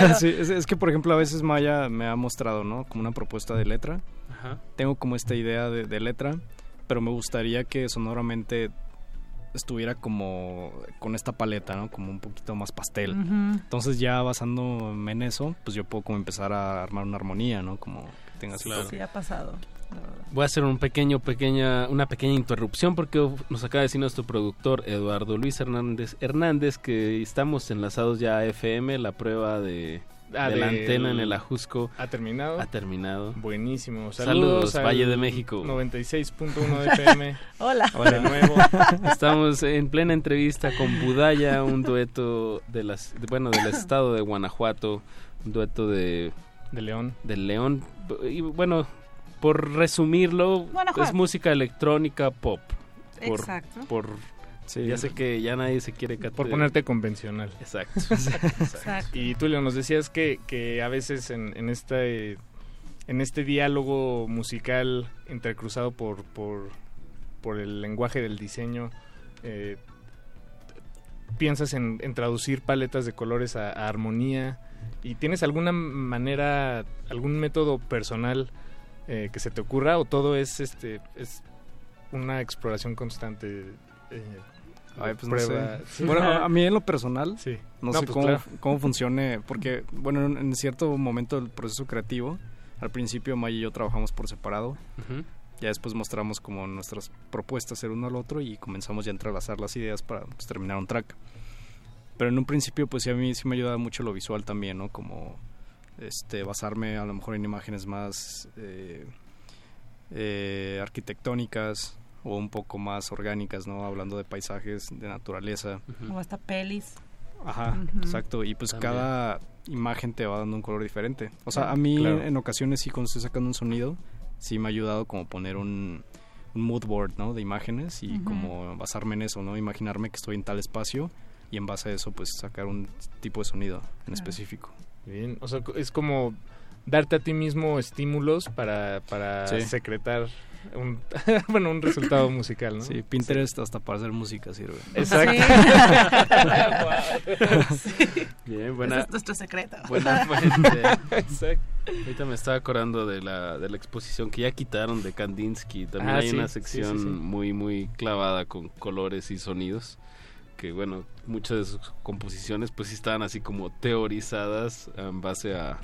Ah. Sí, es, es que por ejemplo a veces Maya me ha mostrado, ¿no? Como una propuesta de letra. Ajá. Tengo como esta idea de, de letra, pero me gustaría que sonoramente estuviera como con esta paleta, ¿no? Como un poquito más pastel. Entonces ya basándome en eso, pues yo puedo como empezar a armar una armonía, ¿no? Como que tenga así. Sí, ha pasado. La verdad. Voy a hacer un pequeño, pequeña, una pequeña interrupción porque nos acaba de decir nuestro productor Eduardo Luis Hernández Hernández que estamos enlazados ya a FM, la prueba de, Ah, de la antena en el Ajusco ¿Ha terminado? ha terminado. Buenísimo. Saludos, Saludos, al Valle de México. 96.1 de FM. Hola. De nuevo. Estamos en plena entrevista con Budaya, un dueto de las, de- bueno, del estado de Guanajuato, un dueto de De León. del León y bueno, por resumirlo, Guanajuato. es música electrónica pop. Por, Exacto. Por ya sé que ya nadie se quiere cat- Por ponerte convencional. Exacto. Exacto. Y Tulio, nos decías que, que a veces en, en este en este diálogo musical entrecruzado por, por, por el lenguaje del diseño, eh, piensas en, en traducir paletas de colores a, a armonía y tienes alguna manera, algún método personal eh, que se te ocurra o todo es este es una exploración constante. eh, Ay, pues no prueba. sé. Sí. Bueno, a mí en lo personal, Sí. no, No, sé pues cómo, claro. cómo funcione, porque, bueno, en, cierto momento del proceso creativo, al principio Maya y yo trabajamos por separado, Ujú. ya después mostramos como nuestras propuestas el uno al otro y comenzamos ya a entrelazar las ideas para pues, terminar un track. Pero en un principio, pues sí, a mí sí me ayuda mucho lo visual también, ¿no? Como este, basarme a lo mejor en imágenes más eh, eh, arquitectónicas o un poco más orgánicas, ¿no? Hablando de paisajes, de naturaleza. O hasta pelis. Ajá, exacto. Y pues También. cada, imagen te va dando un color diferente. O sea, a mí Claro. en ocasiones sí cuando estoy sacando un sonido, sí me ha ayudado como poner un, un mood board, ¿no? De imágenes y como basarme en eso, ¿no? Imaginarme que estoy en tal espacio y en base a eso pues sacar un tipo de sonido en Claro. específico. Bien, o sea, es como darte a ti mismo estímulos para, para Sí. secretar un, bueno, un resultado musical, ¿no? Sí, Pinterest hasta para hacer música sirve. Exacto. Bien, buena. Ese es nuestro secreto. Buena fuente. Exacto. Ahorita me estaba acordando de la, de la exposición que ya quitaron de Kandinsky. También Ah, hay sí, una sí, sección sí, sí. muy, muy clavada con colores y sonidos. Que bueno, muchas de sus composiciones pues sí estaban así como teorizadas en base a,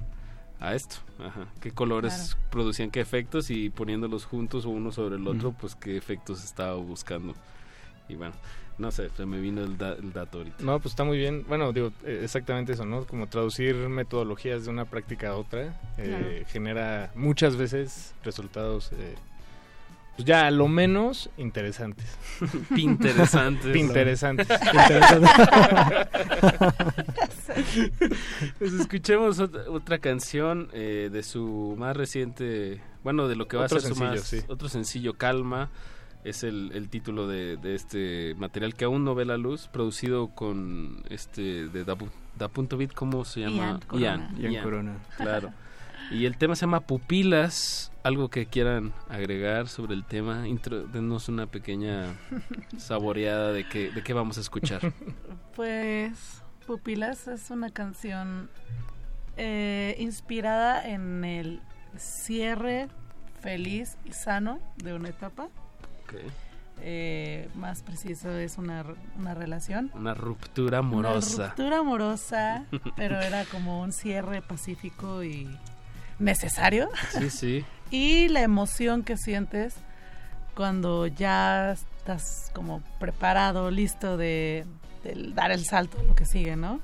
a esto. Ajá. Qué colores producían qué efectos y poniéndolos juntos uno sobre el otro, pues qué efectos estaba buscando. Y bueno, no sé, se me vino el, da- el dato ahorita. No, pues está muy bien. Bueno, digo, eh, exactamente eso, ¿no? Como traducir metodologías de una práctica a otra eh, Claro. genera muchas veces resultados, eh, pues ya a lo menos interesantes. Pinteresantes. Pinteresantes. Pues escuchemos otra, otra canción eh, de su más reciente, bueno, de lo que va Otro a ser su más, sí. otro sencillo, Calma, es el, el título de, de este material que aún no ve la luz, producido con este de Da, Pu- Da Punto Bit, ¿cómo se llama? Ian Corona. Ian, Ian Ian, Corona. Claro. Y el tema se llama Pupilas, algo que quieran agregar sobre el tema, Intro, denos una pequeña saboreada de qué, de qué vamos a escuchar. Pues Pupilas es una canción eh, inspirada en el cierre feliz y sano de una etapa. Eh, más preciso es una, una relación. Una ruptura amorosa. Una ruptura amorosa, pero era como un cierre pacífico y necesario. Sí, sí. Y la emoción que sientes cuando ya estás como preparado, listo de, de dar el salto, lo que sigue, ¿no?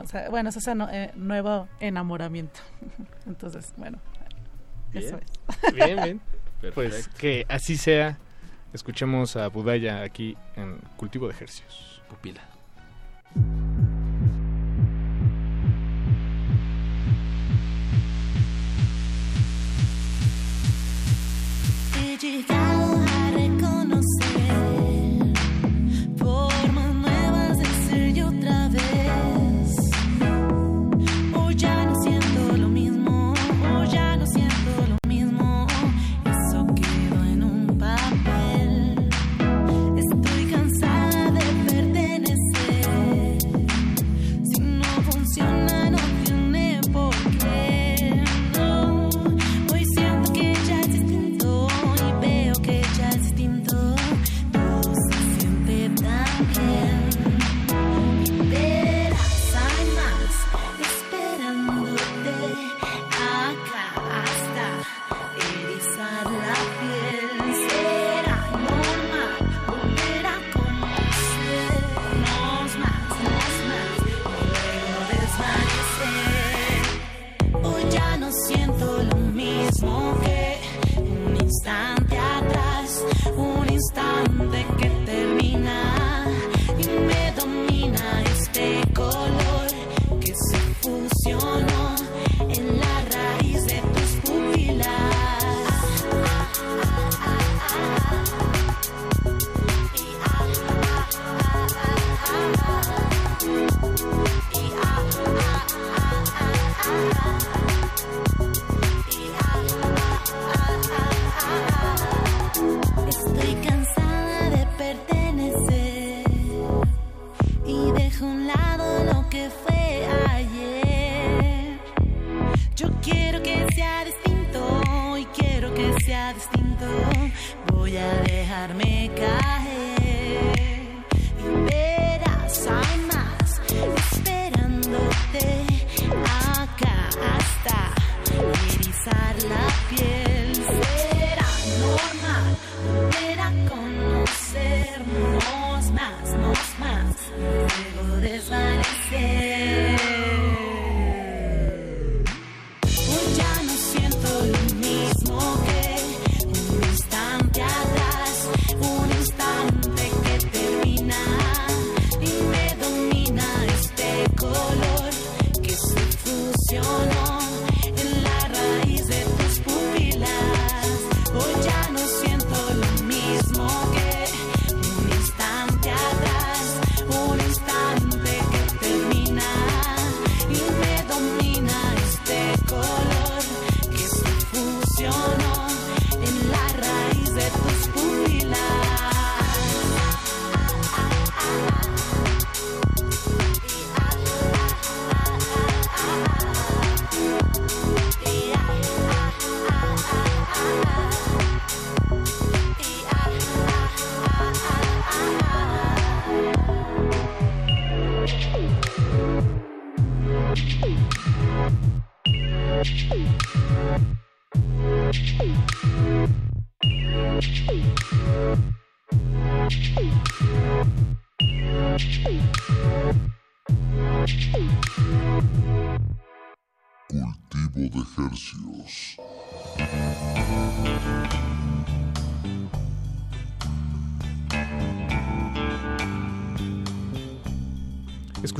O sea, bueno, es ese no- eh, nuevo enamoramiento. Entonces, bueno, eso es. Bien, bien. Pues que así sea. Escuchemos a Budaya aquí en Cultivo de Ejercicios. Pupila. He llegado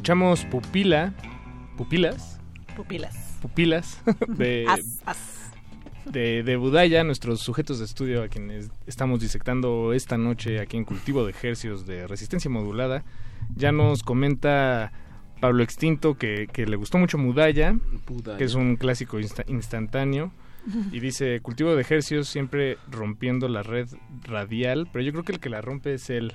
Escuchamos Pupila, Pupilas, Pupilas. Pupilas de, As, as. de, de Budaya, nuestros sujetos de estudio a quienes estamos disectando esta noche aquí en Cultivo de Ejercios de Resistencia Modulada. Ya nos comenta Pablo Extinto que, que le gustó mucho Mudaya, Budaya. que es un clásico insta- instantáneo. Y dice, cultivo de ejercicios siempre rompiendo la red radial, pero yo creo que el que la rompe es él,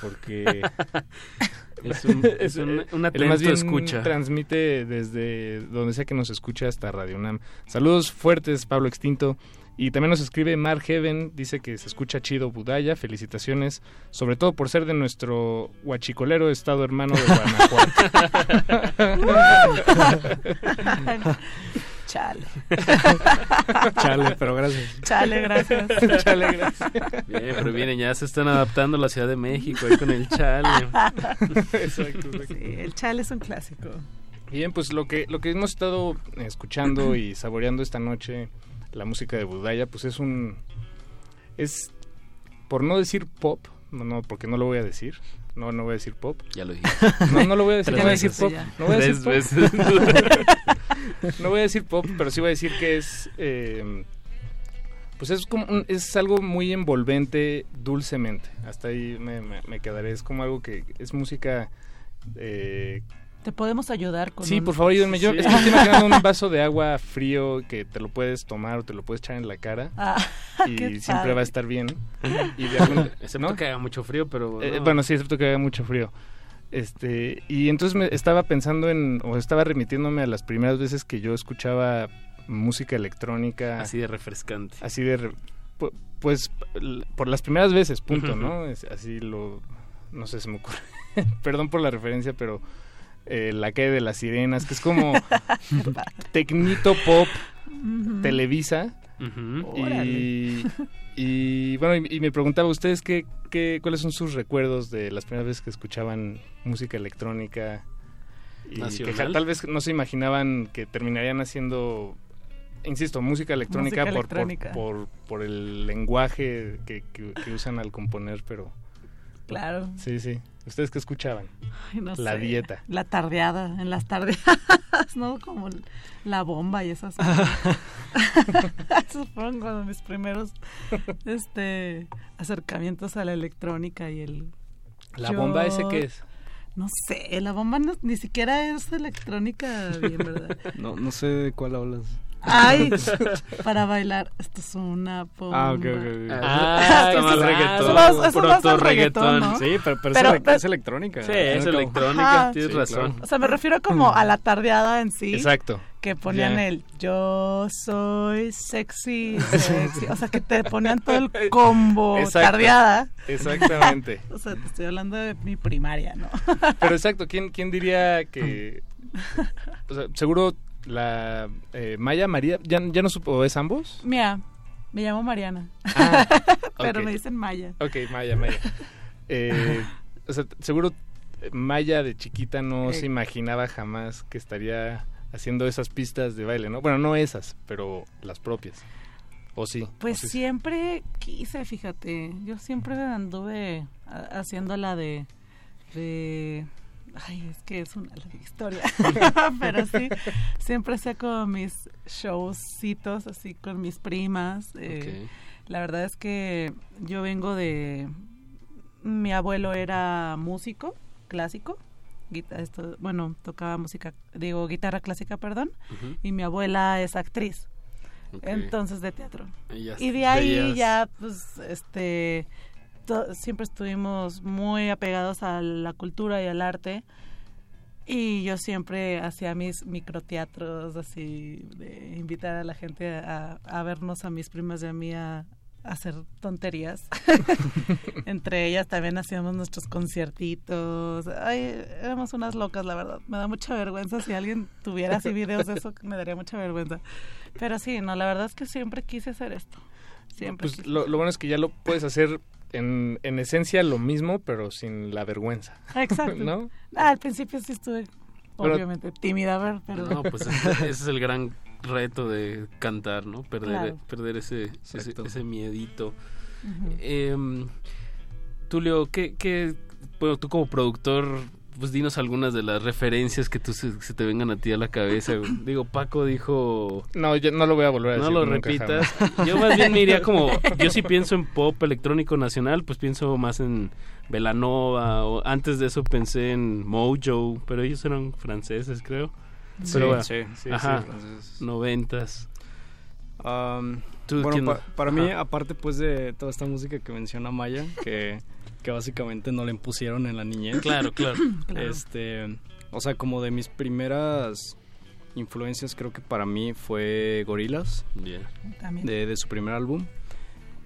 porque Es un- es un- un él atento más bien escucha. transmite desde donde sea que nos escuche hasta Radio UNAM. Saludos fuertes, Pablo Extinto. Y también nos escribe Mar Heaven, dice que se escucha chido Budaya, felicitaciones, sobre todo por ser de nuestro huachicolero estado hermano de Guanajuato. Chale. Chale, pero gracias. Chale, gracias. Chale, gracias. Bien, pero vienen, ya se están adaptando a la Ciudad de México ahí con el chale. Exacto, exacto. Sí, el chale es un clásico. Bien, pues lo que, lo que hemos estado escuchando y saboreando esta noche, la música de Budaya, pues es un... Es, por no decir pop, no, no, porque no lo voy a decir, no, no voy a decir pop. Ya lo dije. No, no lo voy a decir, no voy a decir pop. No voy a decir Tres pop. veces. no voy a decir pop, pero sí voy a decir que es... eh, pues es como un- es algo muy envolvente dulcemente. Hasta ahí me, me- me quedaré. Es como algo que es música... eh, ¿Te podemos ayudar con Sí, un- por favor, ayúdenme. Yo Sí. es que estoy imaginando un vaso de agua frío que te lo puedes tomar o te lo puedes echar en la cara. Ah, y qué siempre padre. va a estar bien. Y de Excepto ¿no? que haga mucho frío, pero... Eh, no. bueno, sí, excepto que haga mucho frío. Este, y entonces me estaba pensando en, o estaba remitiéndome a las primeras veces que yo escuchaba música electrónica. Así de refrescante. Así de, re- pu- pues, por las primeras veces, punto. ¿no? Es- así lo, no sé, se me ocurre. Perdón por la referencia, pero eh, La calle de las sirenas, que es como tecnito pop. Televisa. Y, y, bueno, y, y me preguntaba, ¿ustedes qué, qué, cuáles son sus recuerdos de las primeras veces que escuchaban música electrónica? Y que tal vez no se imaginaban que terminarían haciendo, insisto, música electrónica, Música por, por- electrónica. Por, por el lenguaje que, que- que usan al componer, pero... Claro. Sí, sí. ¿Ustedes qué escuchaban? Ay, no La sé. dieta. La tardeada, en las tardeadas, ¿no? Como la bomba y esas cosas. Esos fueron como mis primeros este, acercamientos a la electrónica y el... ¿La bomba ese qué es? No sé, la bomba no- ni siquiera es electrónica bien, ¿verdad? No, no sé de cuál hablas. Ay, para bailar, esto es una bomba. Ah, ok, ok. Ah, está más Eso- reggaetón. más- eso Proto reggaetón, ¿no? Sí, pero, pero, Pero- es, pero- es electrónica. Sí, es electrónica, Ajá. tienes Sí, razón. claro. O sea, me refiero como a la tardeada en sí. Exacto. Que ponían el yo soy sexy, sexy. O sea, que te ponían todo el combo Exacto. tardeada. Exactamente. O sea, te estoy hablando de mi primaria, ¿no? Pero exacto, ¿quién, quién diría que... O sea, seguro la eh, Maya María, ¿ya, ya no supo, ¿es ambos? Mira, me llamo Mariana. Ah, Pero me dicen Maya. Ok, Maya, Maya. Eh, o sea, seguro eh, Maya de chiquita no Eh. se imaginaba jamás que estaría haciendo esas pistas de baile, ¿no? Bueno, no esas, pero las propias. ¿O sí? Pues ¿O sí? siempre quise, fíjate. Yo siempre anduve ha- haciendo la de, de ay, es que es una larga historia. Pero sí, siempre como mis showcitos así con mis primas. eh, La verdad es que yo vengo de mi abuelo era músico clásico. guita- esto, bueno, tocaba música, digo, guitarra clásica, perdón, y mi abuela es actriz. Entonces de teatro. Y de ahí ya, pues, este, siempre estuvimos muy apegados a la cultura y al arte. Y yo siempre hacía mis microteatros, así, de invitar a la gente a, a vernos a mis primas y a mí a, a hacer tonterías. Entre ellas también hacíamos nuestros conciertitos. Ay, éramos unas locas, la verdad. Me da mucha vergüenza. Si alguien tuviera así videos de eso, me daría mucha vergüenza. Pero sí, no, la verdad es que siempre quise hacer esto. Siempre Pues lo bueno es que ya lo puedes hacer en, en esencia lo mismo, pero sin la vergüenza. Exacto. ¿No? Ah, al principio sí estuve, Pero- obviamente, tímida, a ver, pero... No, pues ese, ese es el gran reto de cantar, ¿no? Perder, Claro. perder ese, ese, miedito. Em, Tulio, ¿qué, qué, bueno, tú como productor, pues dinos algunas de las referencias que tú se, se te vengan a ti a la cabeza. güey. Digo, Paco dijo... No, yo no lo voy a volver a No decir lo nunca repitas. jamás. Yo más bien me iría como... Yo sí pienso en pop electrónico nacional, pues pienso más en Velanova. O antes de eso pensé en Mojo, pero ellos eran franceses, creo. Sí, pero bueno, sí, sí, sí, ajá, franceses. noventas. ¿Tú bueno, pa- para mí, aparte pues de toda esta música que menciona Maya, que, que básicamente no le impusieron en la niñez. Claro, claro. Claro. Este, o sea, como de mis primeras influencias, creo que para mí fue Gorillaz, Bien. También. de, de su primer álbum.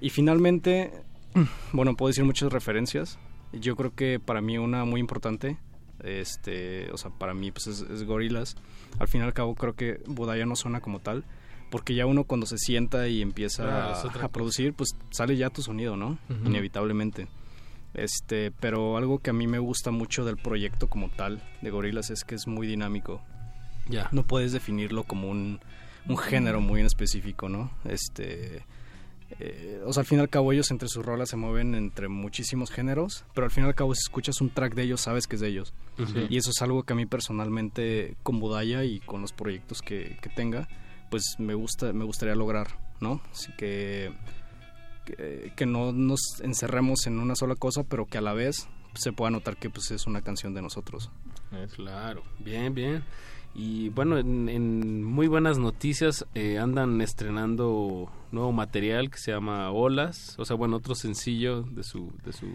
Y finalmente, bueno, puedo decir muchas referencias. Yo creo que para mí una muy importante, este, o sea, para mí pues es, es Gorillaz. Al fin y al cabo creo que Budaya no suena como tal, porque ya uno cuando se sienta y empieza a- producir, pues sale ya tu sonido, ¿no? Inevitablemente. Este, pero algo que a mí me gusta mucho del proyecto como tal de Gorillaz es que es muy dinámico. Ya. No puedes definirlo como un, un género muy en específico, ¿no? Este, eh, o sea, al fin y al cabo ellos entre sus rolas se mueven entre muchísimos géneros, pero al fin y al cabo si escuchas un track de ellos sabes que es de ellos. Y eso es algo que a mí personalmente con Budaya y con los proyectos que, que tenga, pues me gusta, me gustaría lograr, ¿no? Así que que, que no nos encerremos en una sola cosa, pero que a la vez se pueda notar que pues es una canción de nosotros. Claro, bien, bien. Y bueno, en, en muy buenas noticias eh, andan estrenando nuevo material que se llama Olas, o sea, bueno, otro sencillo de su de su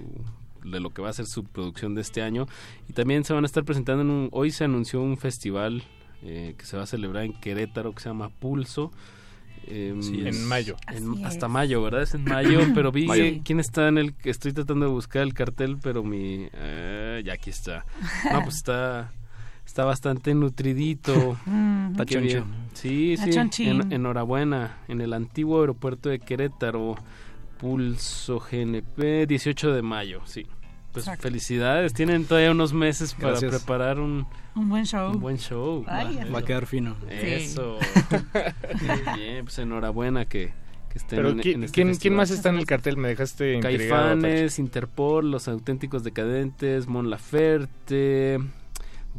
lo que va a ser su producción de este año y también se van a estar presentando en un hoy se anunció un festival eh, que se va a celebrar en Querétaro que se llama Pulso. Em, Sí, en mayo. en- hasta mayo, ¿verdad? Es en mayo, pero vi Mayo. quién está en el estoy tratando de buscar el cartel, pero mi eh, ya aquí está. No, pues está está bastante nutridito. Ujú. Está Qué choncho. bien. Sí, sí. En- enhorabuena. En el antiguo aeropuerto de Querétaro, Pulso GNP, 18 de mayo, sí. Pues Exacto. felicidades, tienen todavía unos meses para Gracias. preparar un, Un buen show. un buen show. Va- a quedar fino. Eso. Muy bien, pues enhorabuena que, que estén Pero en, ¿quién, en este quién- quién más está en el cartel? Me dejaste. Caifanes, Interpol, Los Auténticos Decadentes, Mon Laferte,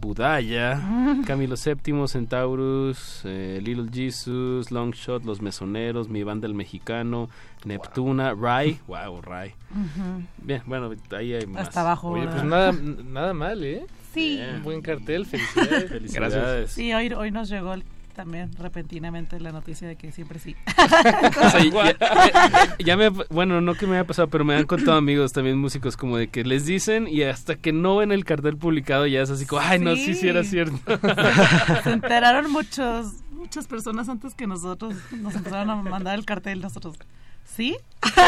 Budaya, Camilo VII, Centaurus, eh, Little Jesus, Longshot, Los Mesoneros, Mi Banda el Mexicano, Neptuna, Rai, wow, Rai. Bien, bueno, ahí hay más. Hasta abajo. Oye, pues nada, nada mal, ¿eh? Sí. Un buen cartel, felicidades. Felicidades. Sí, hoy, hoy nos llegó el- también repentinamente la noticia de que siempre sí. O sea, ya, ya- ya me, bueno, no que me haya pasado, pero me han contado amigos también músicos como de que les dicen y hasta que no ven el cartel publicado ya es así como, ay, no, sí, sí era cierto. Se enteraron muchos, muchas personas antes que nosotros. Nos empezaron a mandar el cartel nosotros. ¿Sí?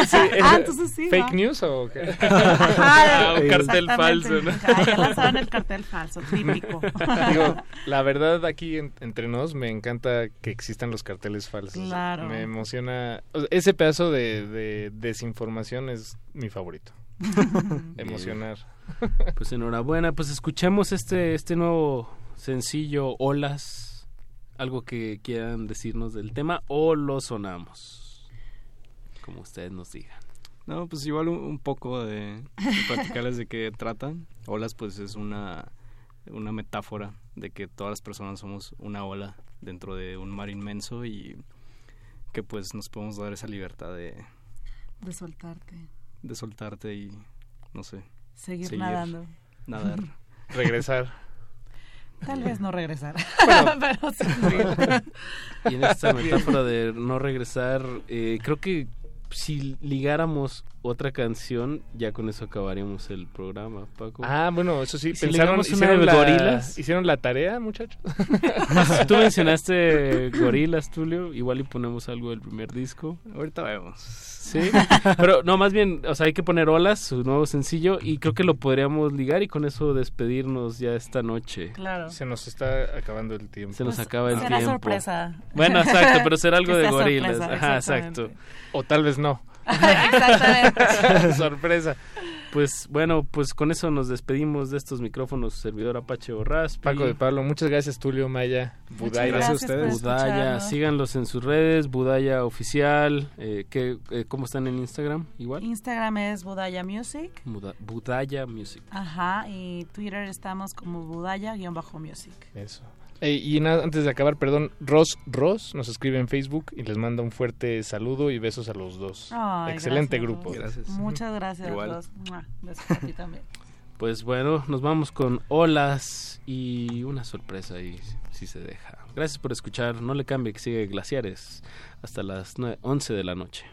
Sí, ah, entonces sí. ¿Fake va. news o qué? Ajá, Ah, un cartel falso, ¿no? Ya, ya el cartel falso, típico. Digo, la verdad aquí en- entre nos me encanta que existan los carteles falsos. Claro. Me emociona. o sea, ese pedazo de, de desinformación es mi favorito. Emocionar. Pues enhorabuena, pues escuchemos este, este nuevo sencillo, Olas, algo que quieran decirnos del tema o lo sonamos, como ustedes nos digan. No, pues igual un, un poco de, de platicarles de qué trata. Olas, pues es una, una metáfora de que todas las personas somos una ola dentro de un mar inmenso y que pues nos podemos dar esa libertad de, De soltarte. de soltarte y, no sé, Seguir nadando. Nadar. Regresar. Tal vez no regresar. Bueno. Pero sí. Y en esta metáfora de no regresar, eh, creo que si ligáramos otra canción, ya con eso acabaríamos el programa, Paco. Ah, bueno, eso sí. Si pensaron, hicieron, la, gorilas. hicieron la tarea, muchachos. Tú mencionaste gorilas, Tulio. Igual y ponemos algo del primer disco. Ahorita vemos. Sí, pero no, más bien, o sea, hay que poner olas, su nuevo sencillo, y creo que lo podríamos ligar y con eso despedirnos ya esta noche. Claro. Se nos está acabando el tiempo. Se nos acaba el Pues será tiempo. sorpresa. Bueno, exacto, pero será algo de gorilas. sorpresa, Ajá, exacto. O tal vez no. Exactamente. Sorpresa. Pues bueno, pues con eso nos despedimos de estos micrófonos servidor Apache Borras. Paco de Pablo, muchas gracias Tulio Maya, Budaya. gracias por ustedes. Budaya, síganlos en sus redes, Budaya oficial, eh, ¿qué, eh, ¿cómo están en Instagram? Igual. Instagram es Budaya Music. Buda- Budaya Music. Ajá, y Twitter estamos como Budaya-Music. Eso. Ey, y nada, antes de acabar, perdón, Ross Ross nos escribe en Facebook y les manda un fuerte saludo y besos a los dos. Ay, Excelente gracias, grupo. Muchas gracias, Igual. Besos a ti también. Pues bueno, nos vamos con olas y una sorpresa ahí, si se deja. Gracias por escuchar, no le cambie que sigue Glaciares hasta las nue- 11 de la noche.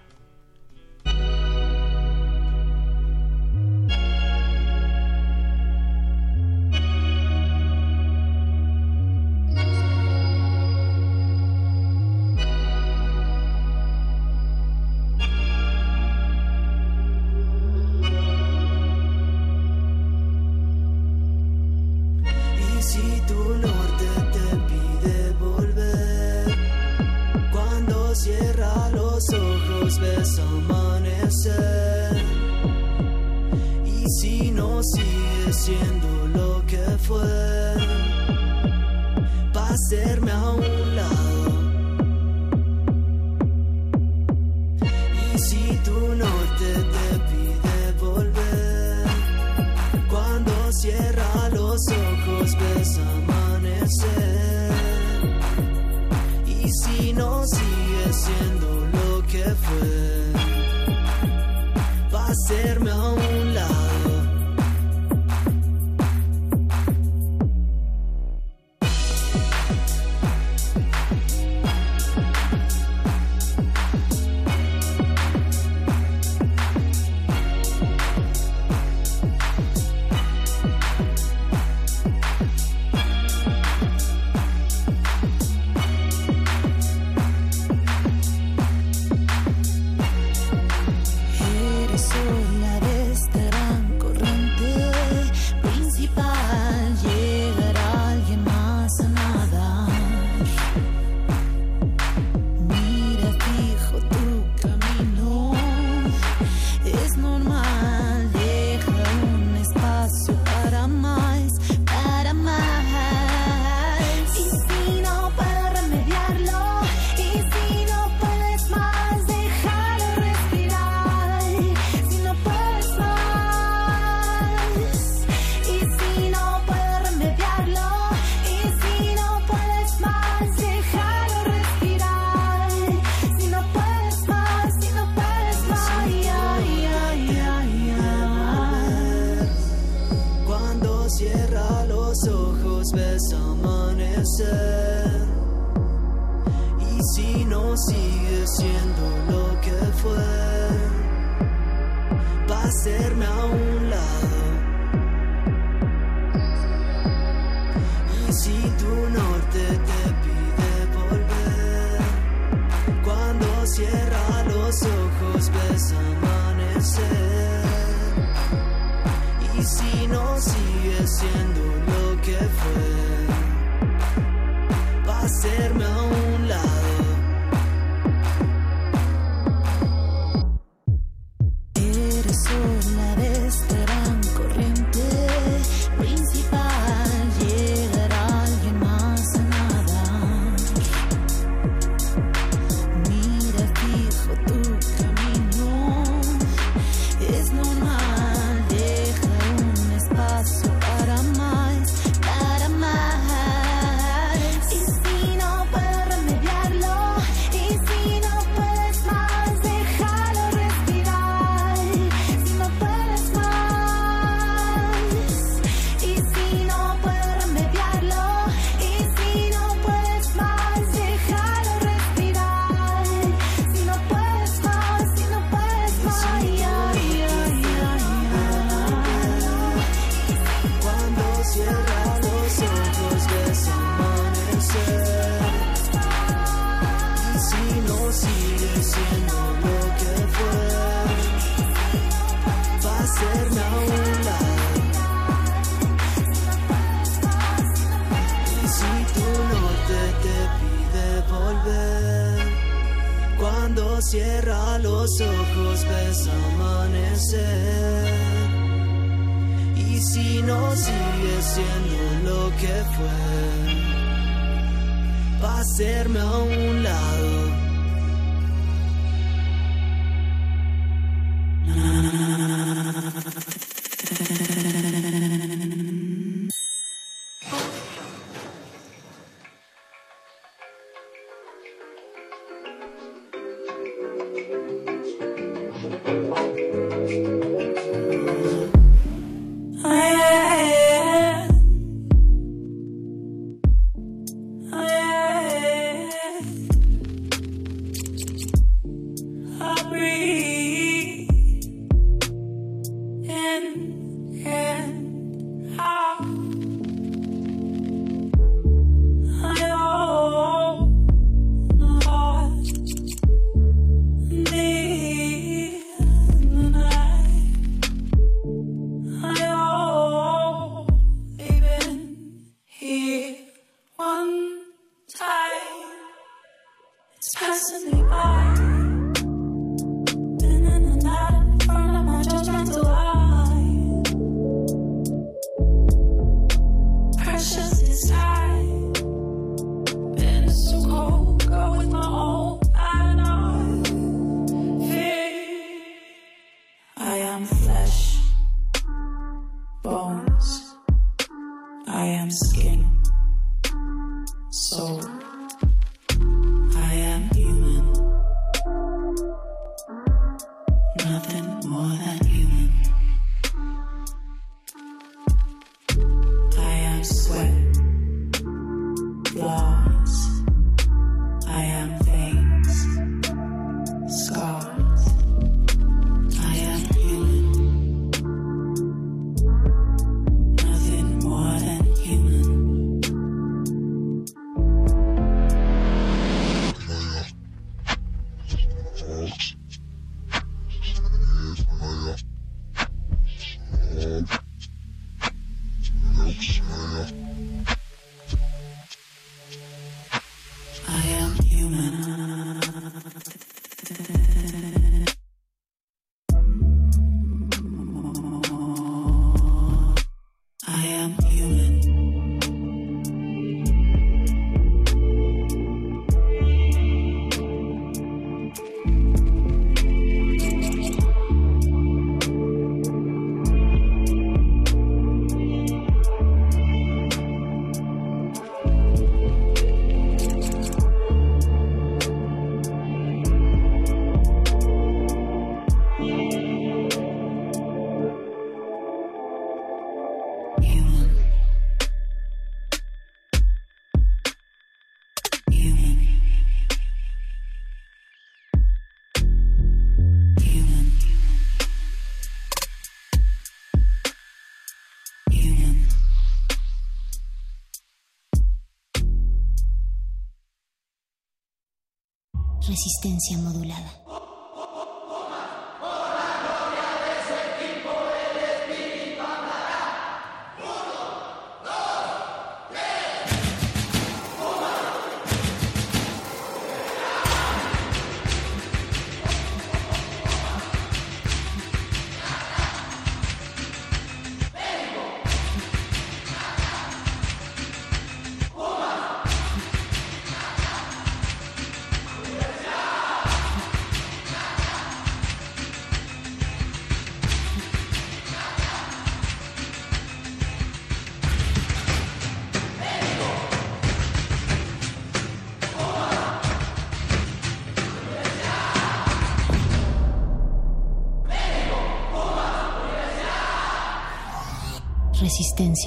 resistencia modulada.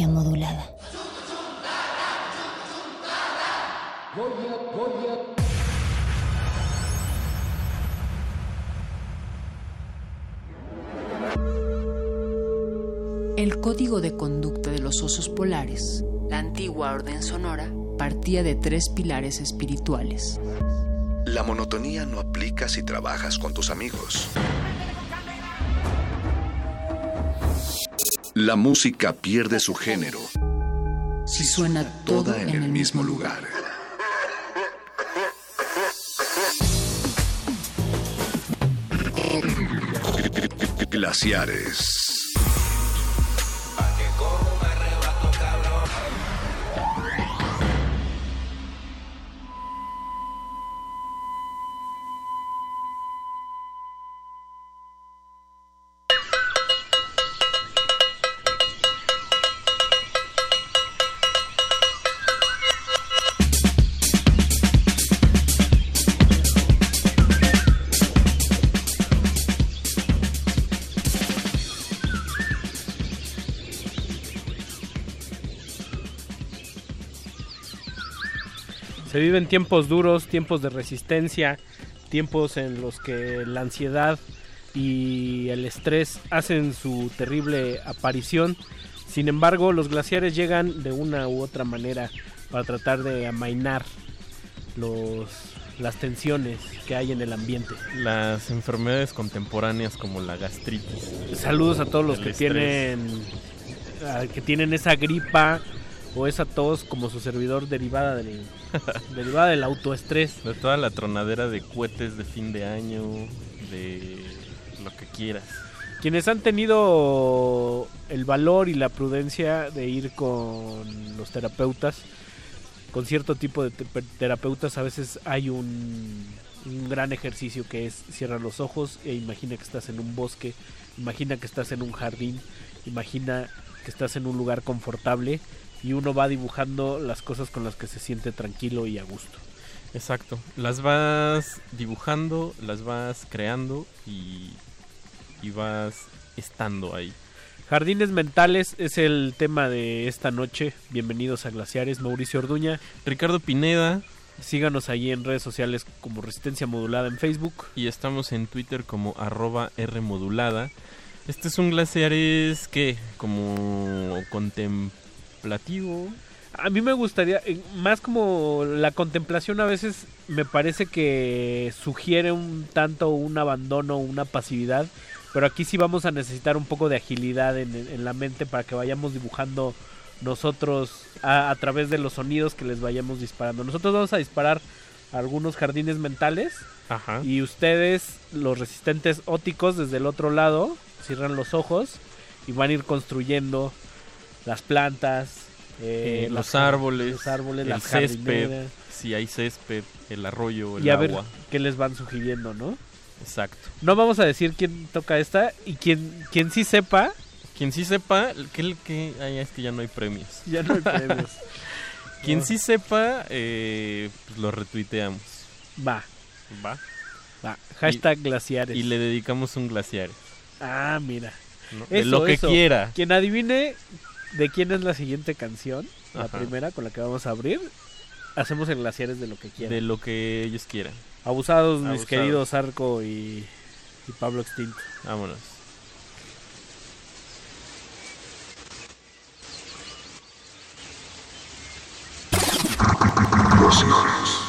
modulada. El código de conducta de los osos polares, la antigua orden sonora, partía de tres pilares espirituales. La monotonía no aplica si trabajas con tus amigos. la música pierde su género si suena toda en el mismo lugar. Glaciares. Viven tiempos duros, tiempos de resistencia, tiempos en los que la ansiedad y el estrés hacen su terrible aparición. Sin embargo, los glaciares llegan de una u otra manera para tratar de amainar los, las tensiones que hay en el ambiente. Las enfermedades contemporáneas como la gastritis. Saludos a todos los que estrés. tienen que tienen esa gripa o esa tos como su servidor derivada del derivada del autoestrés. De toda la tronadera de cohetes de fin de año, de lo que quieras. Quienes han tenido el valor y la prudencia de ir con los terapeutas, con cierto tipo de te- terapeutas, a veces hay un, un gran ejercicio que es cierra los ojos e imagina que estás en un bosque, imagina que estás en un jardín, imagina que estás en un lugar confortable y uno va dibujando las cosas con las que se siente tranquilo y a gusto. Exacto. Las vas dibujando, las vas creando y, y vas estando ahí. Jardines mentales es el tema de esta noche. Bienvenidos a Glaciares. Mauricio Orduña. Ricardo Pineda. Síganos ahí en redes sociales como Resistencia Modulada en Facebook. Y estamos en Twitter como arroba Rmodulada. Este es un glaciares que como contemplativo. A mí me gustaría, eh, más como la contemplación a veces me parece que sugiere un tanto un abandono, una pasividad, pero aquí sí vamos a necesitar un poco de agilidad en, en la mente para que vayamos dibujando nosotros a, a través de los sonidos que les vayamos disparando. Nosotros vamos a disparar algunos jardines mentales Ajá. y ustedes, los resistentes óticos desde el otro lado, cierran los ojos y van a ir construyendo las plantas, eh, Eh, las los árboles, los árboles, el las césped, si hay césped, el arroyo, el y a ver agua. qué les van sugiriendo, ¿no? Exacto. No vamos a decir quién toca esta y quien, quien sí sepa. Quien sí sepa, que que. Ay, es que ya no hay premios. Ya no hay premios. Quien No. sí sepa, eh, pues lo retuiteamos. Va. Va. Va. Hashtag Y- glaciares. Y le dedicamos un glaciar. Ah, mira. ¿no? De lo que eso. quiera. Quien adivine de quién es la siguiente canción, la primera con la que vamos a abrir, hacemos en glaciares de lo que quieran. De lo que ellos quieran. Abusados, mis queridos Arco y, y Pablo Extinto. Vámonos. Los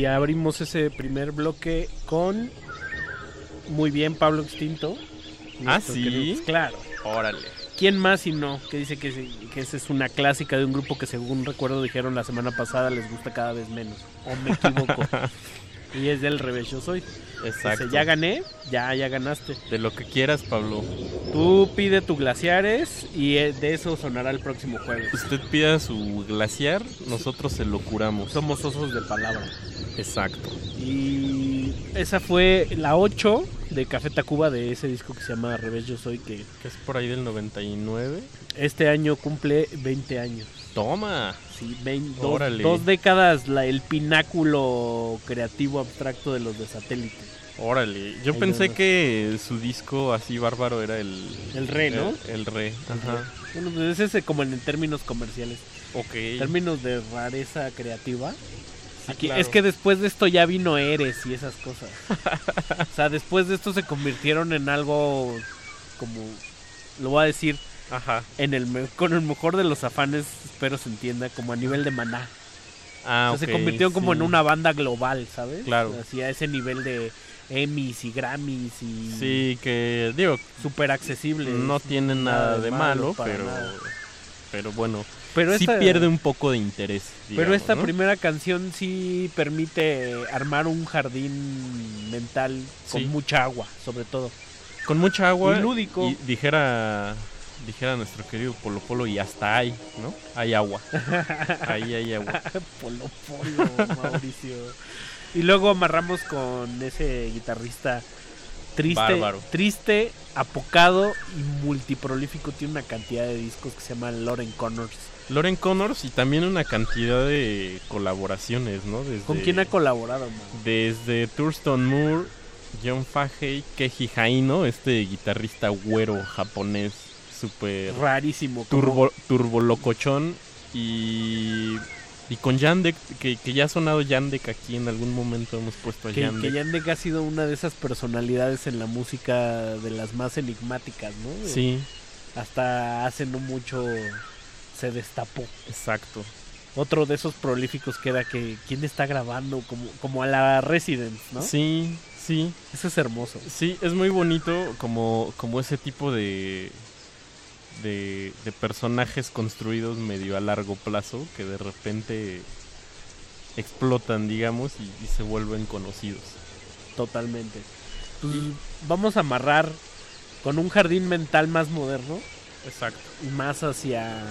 Y abrimos ese primer bloque con muy bien Pablo Extinto. Ah, sí. Claro. Órale. ¿Quién más si no? Que dice que, que esa es una clásica de un grupo que según recuerdo dijeron la semana pasada les gusta cada vez menos. O me equivoco. y es del revés, yo soy. Exacto. Dice, ya gané, ya, ya ganaste. De lo que quieras, Pablo. Tú pide tu glaciares y eh, de eso sonará el próximo jueves. Usted pida su glaciar, nosotros se lo curamos. Somos osos de palabra. Exacto. Y esa fue la 8 de Café Tacuba de ese disco que se llama Revés Yo Soy, que Que es por ahí del 99. este año cumple 20 años. Toma. Sí, vein- dos, décadas, la, el pináculo creativo abstracto de los de satélite. Órale. Yo pensé que su disco así bárbaro era el... El re, ¿no? El, el re. Ajá. Bueno, pues es ese como en términos comerciales. Ok. En términos de rareza creativa. Sí, Aquí- claro. Es que después de esto ya vino Eres y esas cosas. o sea, después de esto se convirtieron en algo como, lo voy a decir, Ajá. en el con el mejor de los afanes, espero se entienda, como a nivel de maná. Ah, O sea, se convirtieron como sí. en una banda global, ¿sabes? Claro. Así a ese nivel de Emmys y Grammys y Sí, que digo, súper accesible. no tienen nada, de malo, pero nada. pero bueno, Pero sí esta- pierde un poco de interés. Pero esta ¿no? primera canción sí permite armar un jardín mental con Sí. mucha agua, sobre todo. con mucha agua Y lúdico. y dijera dijera nuestro querido Polo Polo y hasta hay, ¿no? Hay agua. Ahí hay agua. Polo Polo, Mauricio. y luego amarramos con ese guitarrista triste, Bárbaro. triste, apocado y multiprolífico. Tiene una cantidad de discos que se llaman Lauren Connors. Loren Connors y también una cantidad de colaboraciones, ¿no? Desde, ¿Con quién ha colaborado, man? Desde Thurston Moore, John Fahey, Keiji Haino, este guitarrista güero japonés súper Rarísimo. turbo, turbo locochón y y con Yandek que, que ya ha sonado Yandek aquí en algún momento hemos puesto a Que, Yandek. que Yandek ha sido una de esas personalidades en la música de las más enigmáticas, ¿no? Sí. Hasta hace no mucho se destapó. Exacto. Otro de esos prolíficos que era que quién está grabando como, como a la Residence, ¿no? Sí, sí. Eso es hermoso. Sí, es muy bonito como, como ese tipo de, de, de personajes construidos medio a largo plazo que de repente explotan, digamos, y, y se vuelven conocidos. Totalmente. Pues vamos a amarrar con un jardín mental más moderno. Exacto. Más hacia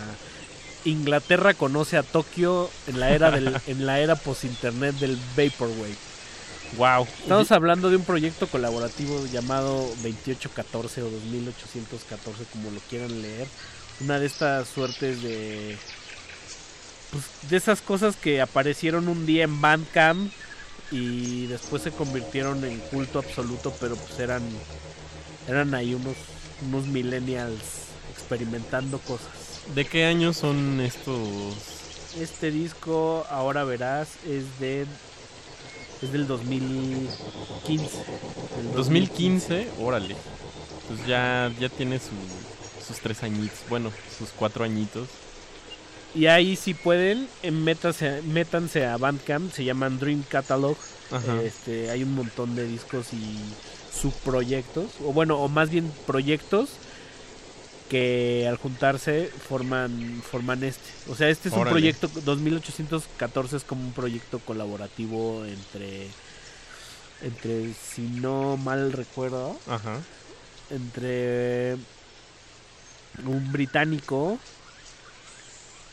Inglaterra conoce a Tokio en la era del en la era post internet del vaporwave. Wow. Estamos hablando de un proyecto colaborativo llamado 2814 o 2814 como lo quieran leer. Una de estas suertes de pues, de esas cosas que aparecieron un día en Bandcamp y después se convirtieron en culto absoluto, pero pues eran eran ahí unos unos millennials experimentando cosas. ¿De qué año son estos? Este disco, ahora verás, es de es del 2015. Del 2015, órale. Pues ya, ya tiene su- sus tres añitos, bueno, sus cuatro añitos. Y ahí si pueden, métase- métanse a Bandcamp, se llaman Dream Catalog. Ajá. Este, hay un montón de discos y subproyectos, o bueno, o más bien proyectos que al juntarse forman forman este. O sea, este es un proyecto 2814 es como un proyecto colaborativo entre entre si no mal recuerdo, Ajá. entre un británico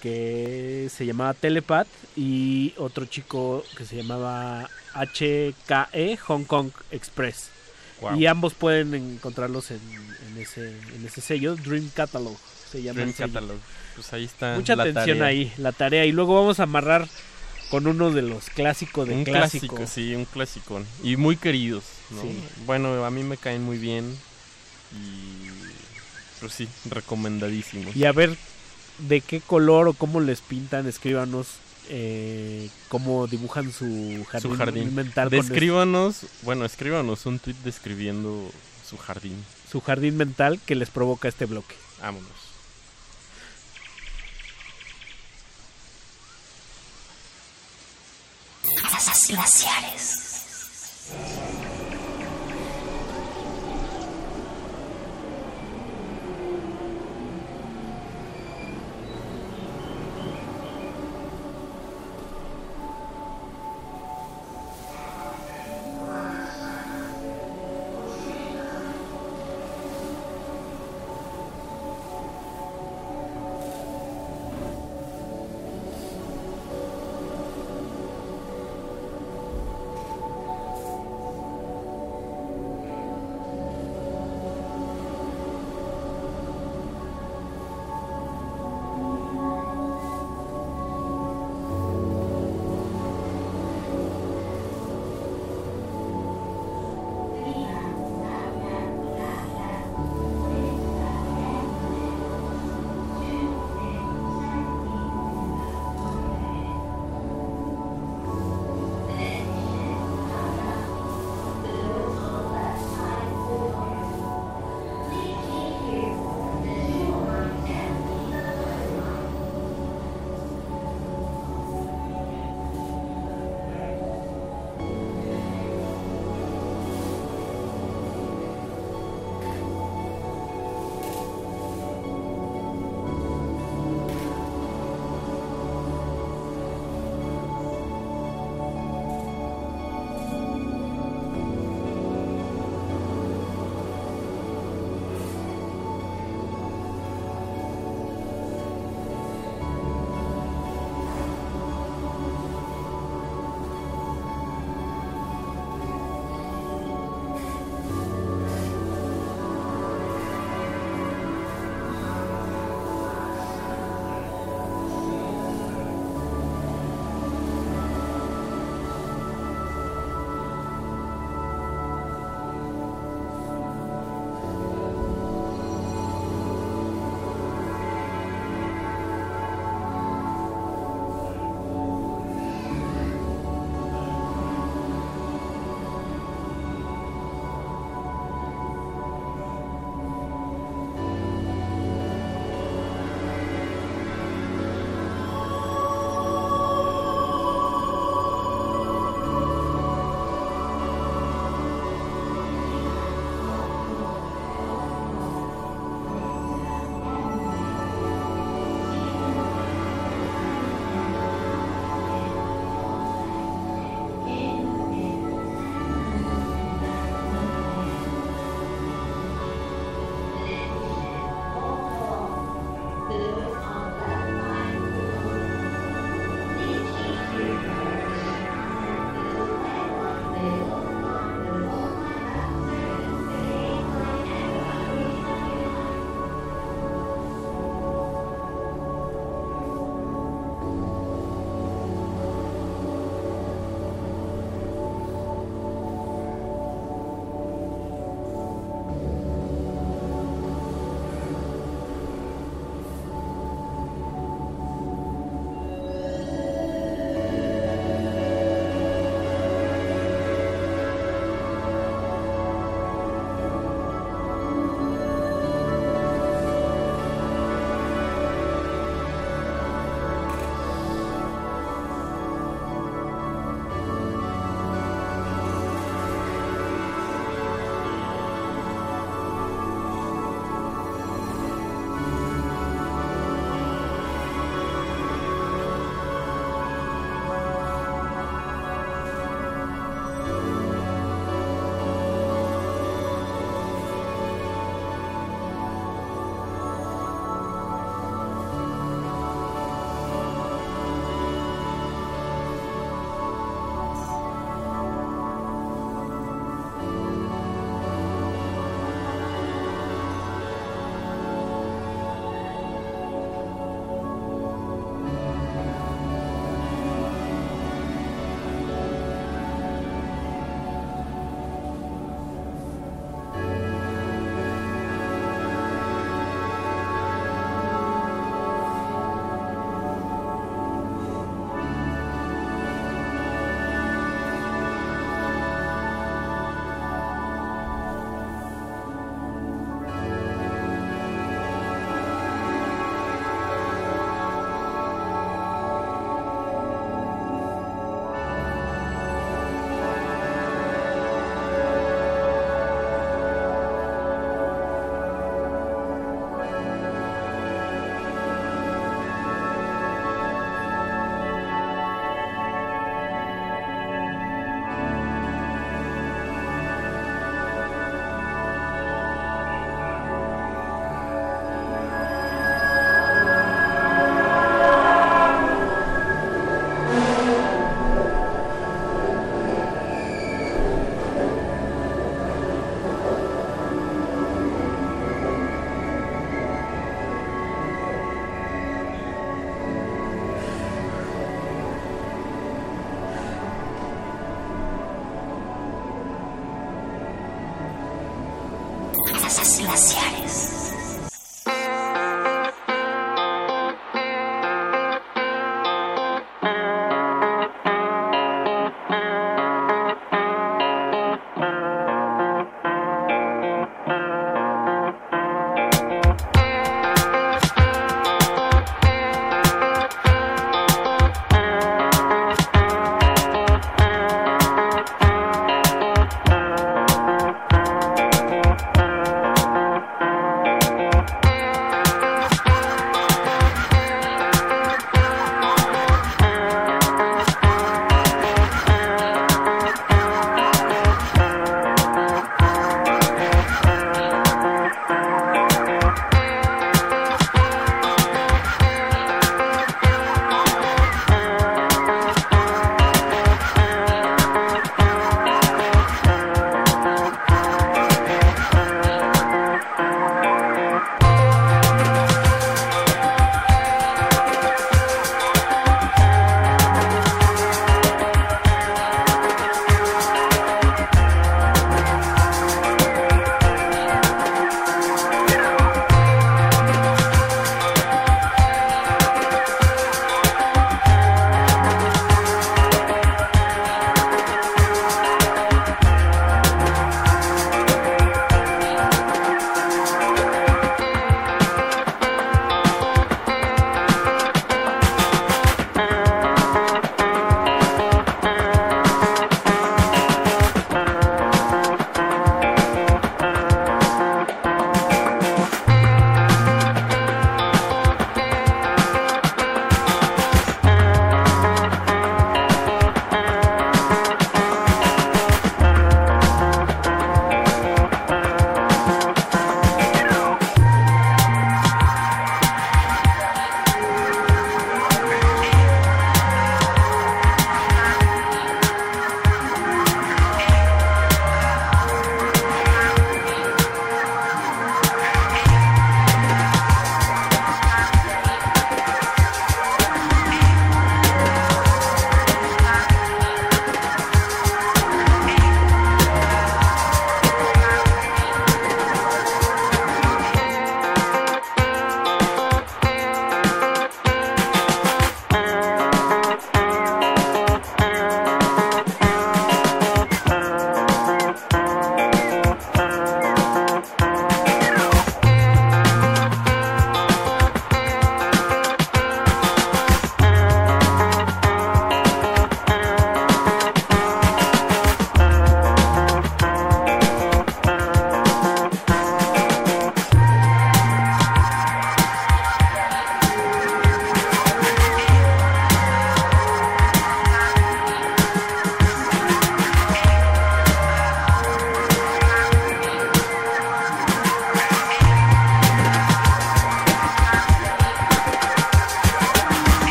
que se llamaba Telepath y otro chico que se llamaba HKE Hong Kong Express. Wow. Y ambos pueden encontrarlos en, en ese en ese sello Dream Catalog se llama Dream. Catalog. Pues ahí está. Mucha la atención tarea. ahí, la tarea y luego vamos a amarrar con uno de los clásicos de un clásico. clásico, sí, un clásico. Y muy queridos, ¿no? Sí. Bueno, a mí me caen muy bien. Y. Pues sí, recomendadísimos. Y a ver de qué color o cómo les pintan, escríbanos eh, cómo dibujan su jardín, mental. Descríbanos, bueno, escríbanos un tweet describiendo su jardín. Su jardín mental que les provoca este bloque. Vámonos. Casas glaciares.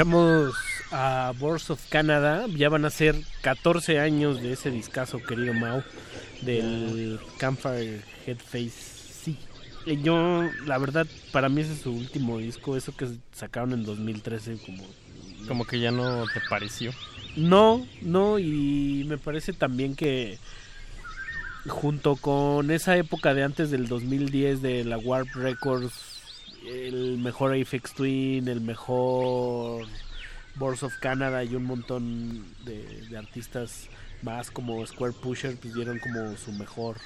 Escuchamos a Boards of Canada. Ya van a ser 14 años de ese discazo, querido Mau, del Campfire Headface. Sí. Eh, Yo, la verdad, para mí ese es su último disco. Eso que sacaron en 2013, como. Como que ya no te pareció. No, no, y me parece también que junto con esa época de antes del 2010 de la Warp Records, el mejor Apex Twin, el mejor Boards of Canada y un montón de, de artistas más como Square Pusher pues dieron como su mejor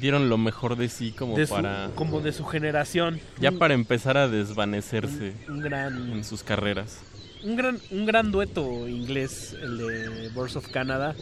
Dieron lo mejor de sí como de su- para... como de su generación Ya Un- para empezar a desvanecerse un gran en sus carreras. un gran un gran dueto inglés el de Boards of Canada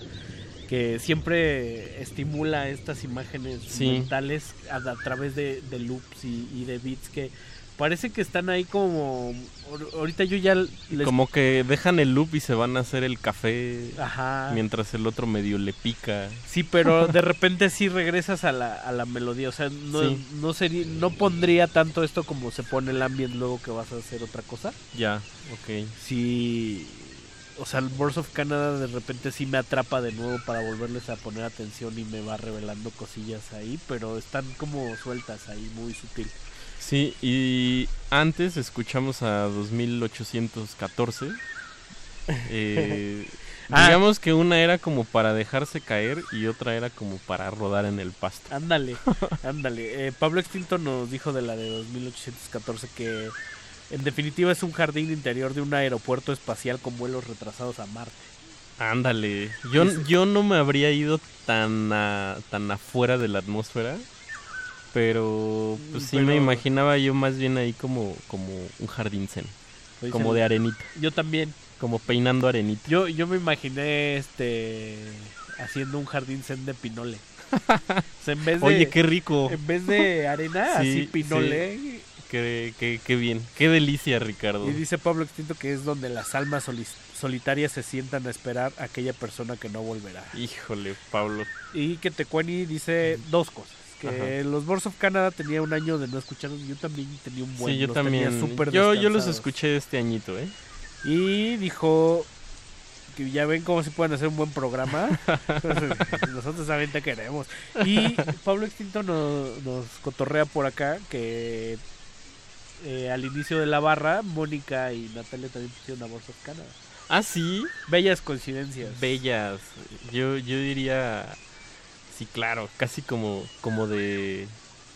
que siempre estimula estas imágenes Sí. mentales a, a través de, de loops y, y de beats que parece que están ahí como ahor- ahorita yo ya les Como que dejan el loop y se van a hacer el café Ajá. mientras el otro medio le pica. Sí, pero de repente sí regresas a la, a la melodía. O sea, no, Sí. no, sería, no pondría tanto esto como se pone el ambient luego que vas a hacer otra cosa. Ya, ok. Sí. O sea, el Boards of Canada de repente sí me atrapa de nuevo para volverles a poner atención y me va revelando cosillas ahí, pero están como sueltas ahí, muy sutil. Sí, y antes escuchamos a 2814. Eh, Ah. Digamos que una era como para dejarse caer y otra era como para rodar en el pasto. Ándale, ándale. Eh, Pablo Extinto nos dijo de la de 2814 que en definitiva es un jardín interior de un aeropuerto espacial con vuelos retrasados a Marte. Ándale, yo, yo no me habría ido tan, a- tan afuera de la atmósfera, pero pues sí me Pero- imaginaba yo más bien ahí como, como un jardín zen, como de arenita, Yo también. como peinando arenita. Yo, yo me imaginé este haciendo un jardín zen de pinole. O sea, en vez de, Oye, qué rico. En vez de arena, Sí, así pinole. sí. Qué, qué- qué bien, qué delicia, Ricardo. Y dice Pablo Extinto que es donde las almas soli- solitarias se sientan a esperar a aquella persona que no volverá. Híjole, Pablo. Y que Tecuani dice dos cosas. Que Ajá. los Boards of Canada tenía un año de no escucharlos. Yo también tenía un buen Sí, yo los tenía también. súper Yo, yo los escuché este añito, ¿eh? Y dijo que ya ven cómo se pueden hacer un buen programa. Nosotros también te queremos. Y Pablo Extinto nos, nos cotorrea por acá que eh, al inicio de la barra, Mónica y Natalia también pusieron a Boards of Canada. Ah, sí. Bellas coincidencias. Bellas. Yo, yo diría. Sí, claro. Casi como, como de.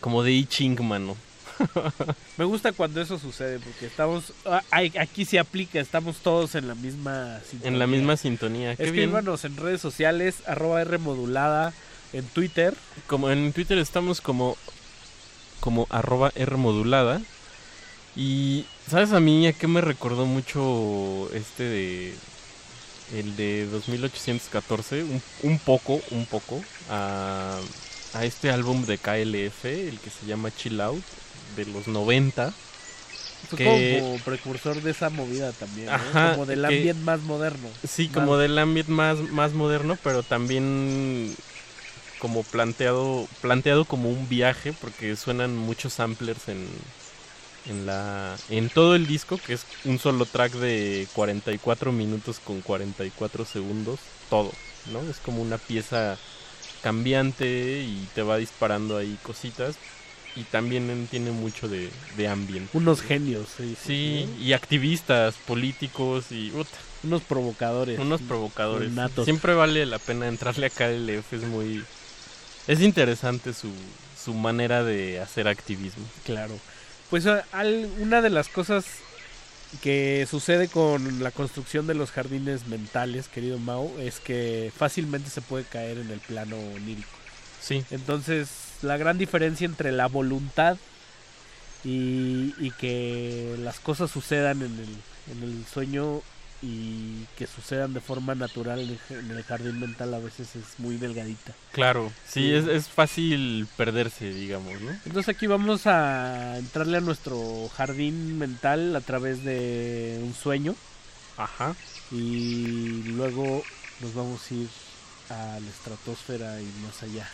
Como de I Ching, mano. Me gusta cuando eso sucede porque estamos ah, aquí se aplica, estamos todos en la misma sintonía. En la misma sintonía. Qué bien. Escríbanos en redes sociales arroba R modulada en Twitter. Como en Twitter estamos como. Como arroba R modulada. Y. ¿Sabes a mí a qué me recordó mucho este de. El de 2814? Un, un poco, un poco. A, a este álbum de KLF, el que se llama Chill Out, de los 90. Fue que- como precursor de esa movida también, ¿no? Ajá, como del que- ambiente más moderno. Sí, Más- como del ambiente más, más moderno, pero también como planteado, planteado como un viaje, porque suenan muchos samplers en, en la, en todo el disco, que es un solo track de 44 minutos con 44 segundos, todo, ¿no? Es como una pieza cambiante y te va disparando ahí cositas. Y también tiene mucho de, de ambiente. Unos genios, sí. Sí, y activistas, políticos y... Unos provocadores. unos provocadores. Natos. Siempre vale la pena entrarle a KLF, es muy... Es interesante su, su manera de hacer activismo. Claro. Pues a- al- una de las cosas que sucede con la construcción de los jardines mentales, querido Mau, es que fácilmente se puede caer en el plano onírico. Sí. Entonces, la gran diferencia entre la voluntad y, y que las cosas sucedan en el, en el sueño y que sucedan de forma natural en el- jardín mental a veces es muy delgadita. Claro, sí, Sí. Es, es fácil perderse, digamos, ¿no? Entonces aquí vamos a entrarle a nuestro jardín mental a través de un sueño. Ajá. Y luego nos vamos a ir a la estratosfera y más allá.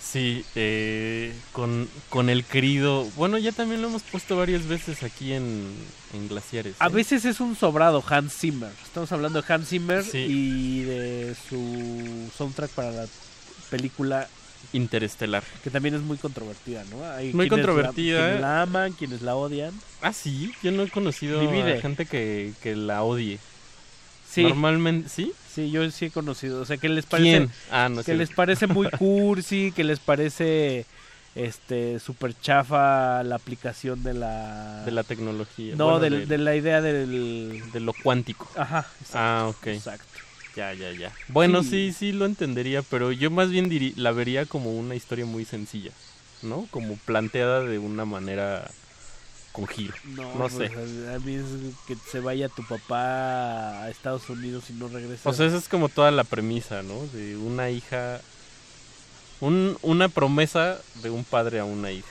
Sí, eh, con, con el querido... Bueno, ya también lo hemos puesto varias veces aquí en, en Glaciares. A ¿eh? veces es un sobrado Hans Zimmer. Estamos hablando de Hans Zimmer Sí. y de su soundtrack para la película Interestelar. que también es muy controvertida, ¿no? Hay Muy la- controvertida. quienes la aman, quienes la odian. Ah, sí, yo no he conocido a gente que, que la odie. Sí. Normalmente, ¿sí? Sí, yo sí he conocido. O sea, que les parece. ¿Quién? Ah, no que les parece muy cursi, que les parece. Este, super chafa la aplicación de la. De la tecnología. No, Bueno, del- de- de la idea del. De lo cuántico. Ajá. Ah, ok. Exacto. Ya, ya, ya. Bueno, Sí. sí, sí, lo entendería, pero yo más bien diri- la vería como una historia muy sencilla, ¿no? Como planteada de una manera No, No, pues, sé. a, a mí es que se vaya tu papá a Estados Unidos y no regrese. O sea, esa es como toda la premisa, ¿no? De una hija... Un, una promesa de un padre a una hija.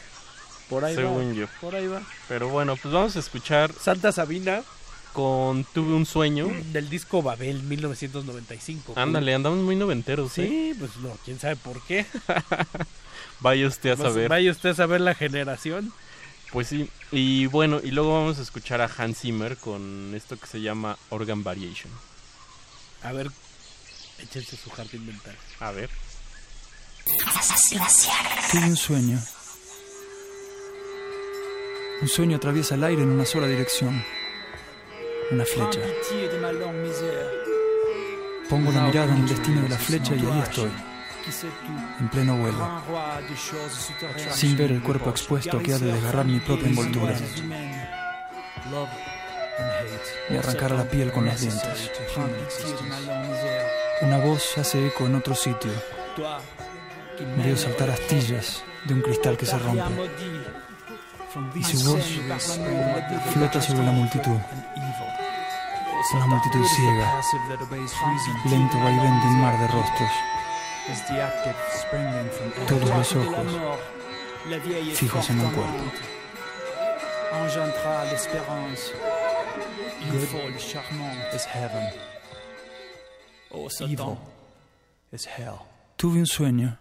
Por ahí va, Según yo. por ahí va. Pero bueno, pues vamos a escuchar... Santa Sabina. Con Tuve un sueño. Del disco Babel 1995. Ándale, andamos muy noventeros, ¿eh? Sí, pues no, quién sabe por qué. Vaya usted a saber. Vaya usted a saber la generación. Pues sí, y bueno, y luego vamos a escuchar a Hans Zimmer con esto que se llama Organ Variation. A ver, échense su jardín mental. A ver. Tuve un sueño. Un sueño atraviesa el aire en una sola dirección. Una flecha. Pongo la mirada en el destino de la flecha y ahí estoy, en pleno vuelo, sin ver el cuerpo expuesto que ha de desgarrar mi propia envoltura y arrancar la piel con los dientes. Una voz hace eco en otro sitio. Veo saltar astillas de un cristal que se rompe. Y su voz flota sobre la multitud. Una multitud ciega. Lento vaivén de un mar de rostros. Todos los ojos fijos en un cuerpo. engendra l'espérance. Il faut le charmant is heaven. Oh, Satan. is hell. Tuve un sueño.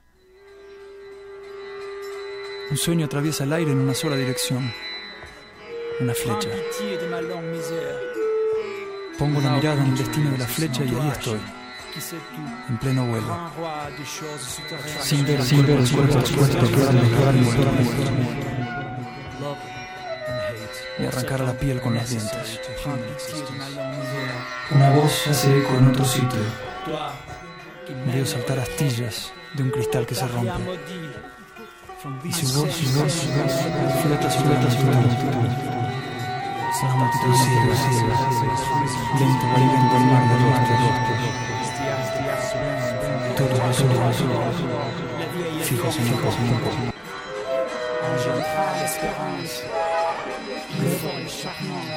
Un sueño atraviesa el aire en una sola dirección. Una flecha. Pongo la mirada en el destino de la flecha y ahí estoy. En pleno vuelo, choses souterraines. sin ver el cuerpo expuesto y arrancar la piel con los dientes. Una voz hace eco en otro sitio. Veo saltar astillas de un cristal que se rompe. Y su voz, su voz, su voz, flota sobre la multitud. Una multitud ciega, lento vaivén del mar de rostros.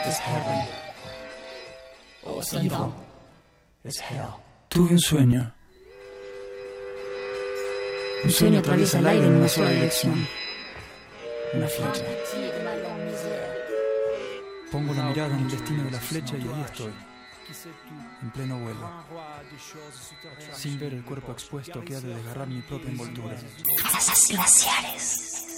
Is heaven. Oh, Satan. is hell. Tuve un sueño. Un sueño atraviesa el aire en una sola dirección. Una flecha. Pongo la mirada en el destino de la flecha y ahí estoy. En pleno vuelo, sin ver el cuerpo expuesto que ha de desgarrar mi propia envoltura. glaciares.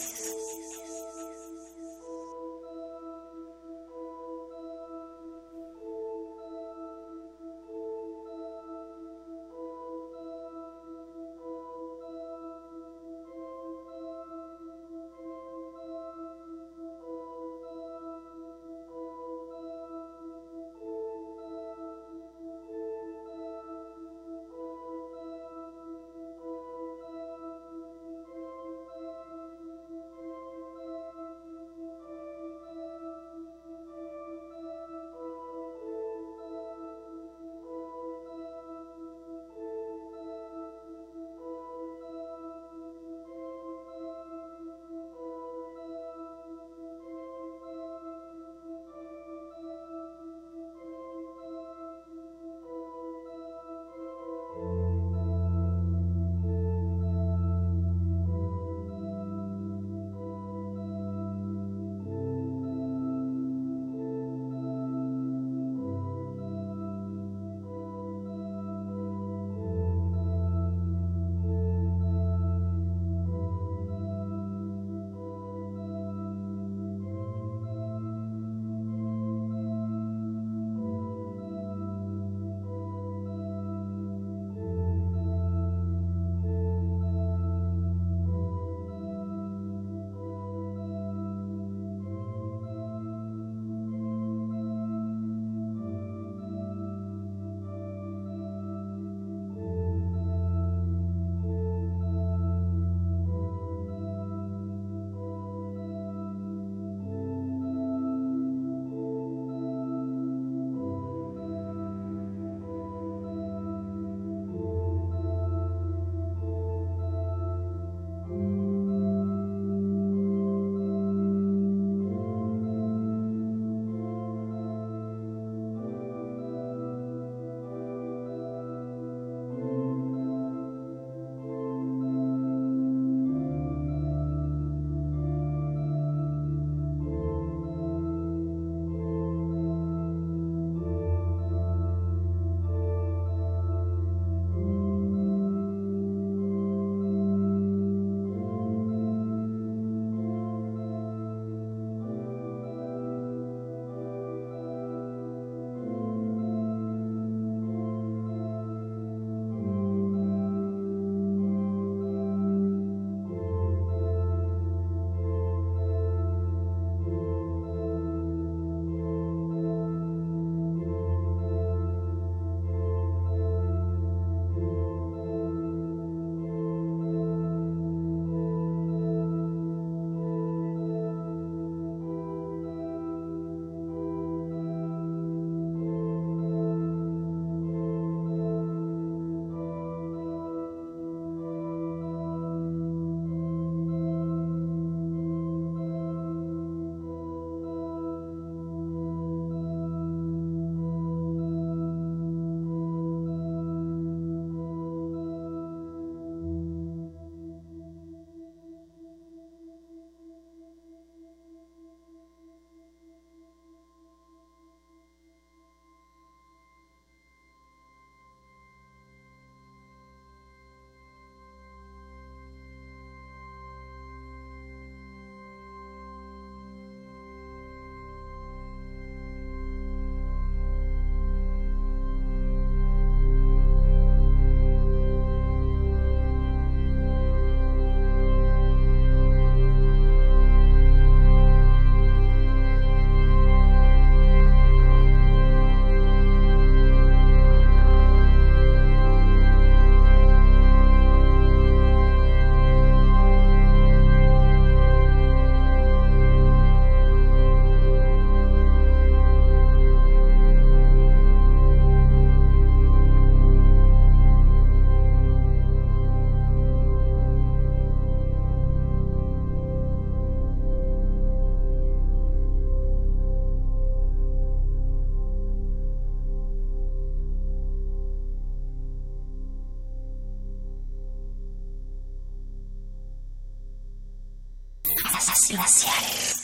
Glaciares.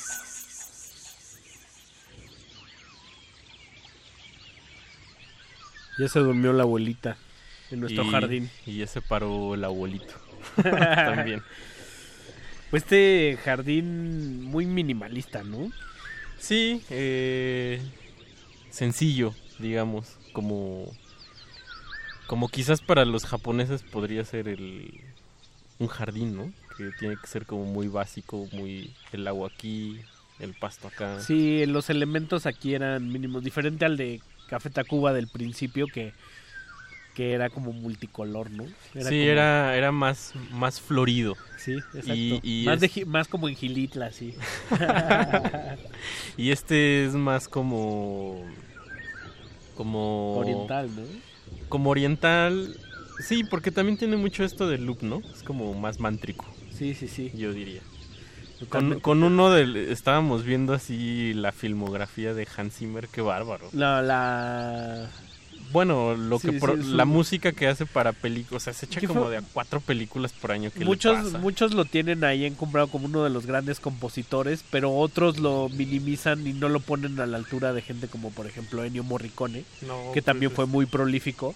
Ya se durmió la abuelita en nuestro Y- jardín. Y ya se paró el abuelito. También. Pues este jardín muy minimalista, ¿no? Sí, eh, sencillo, digamos, como como quizás para los japoneses podría ser el un jardín, ¿no? Que tiene que ser como muy básico, muy el agua aquí, el pasto acá. Sí, los elementos aquí eran mínimos, diferente al de Café Tacuba del principio que, que era como multicolor, ¿no? sí, como- era era más más florido. Sí, exacto. Y, y más, es- de más como en Gilitla, sí. y este es más como como Oriental, ¿no? Como oriental. Sí, porque también tiene mucho esto del loop, ¿no? Es como más mántrico. Sí, sí, sí. Yo diría. Con, con uno del estábamos viendo así la filmografía de Hans Zimmer, qué bárbaro. La, la... Bueno, lo Sí, que pro- sí, su- la música que hace para películas, o sea, se echa ¿Qué como fue? de a cuatro películas por año que Muchos, le pasa. muchos lo tienen ahí encumbrado como uno de los grandes compositores, pero otros lo minimizan y no lo ponen a la altura de gente como por ejemplo Ennio Morricone, No, que pues también es- fue muy prolífico,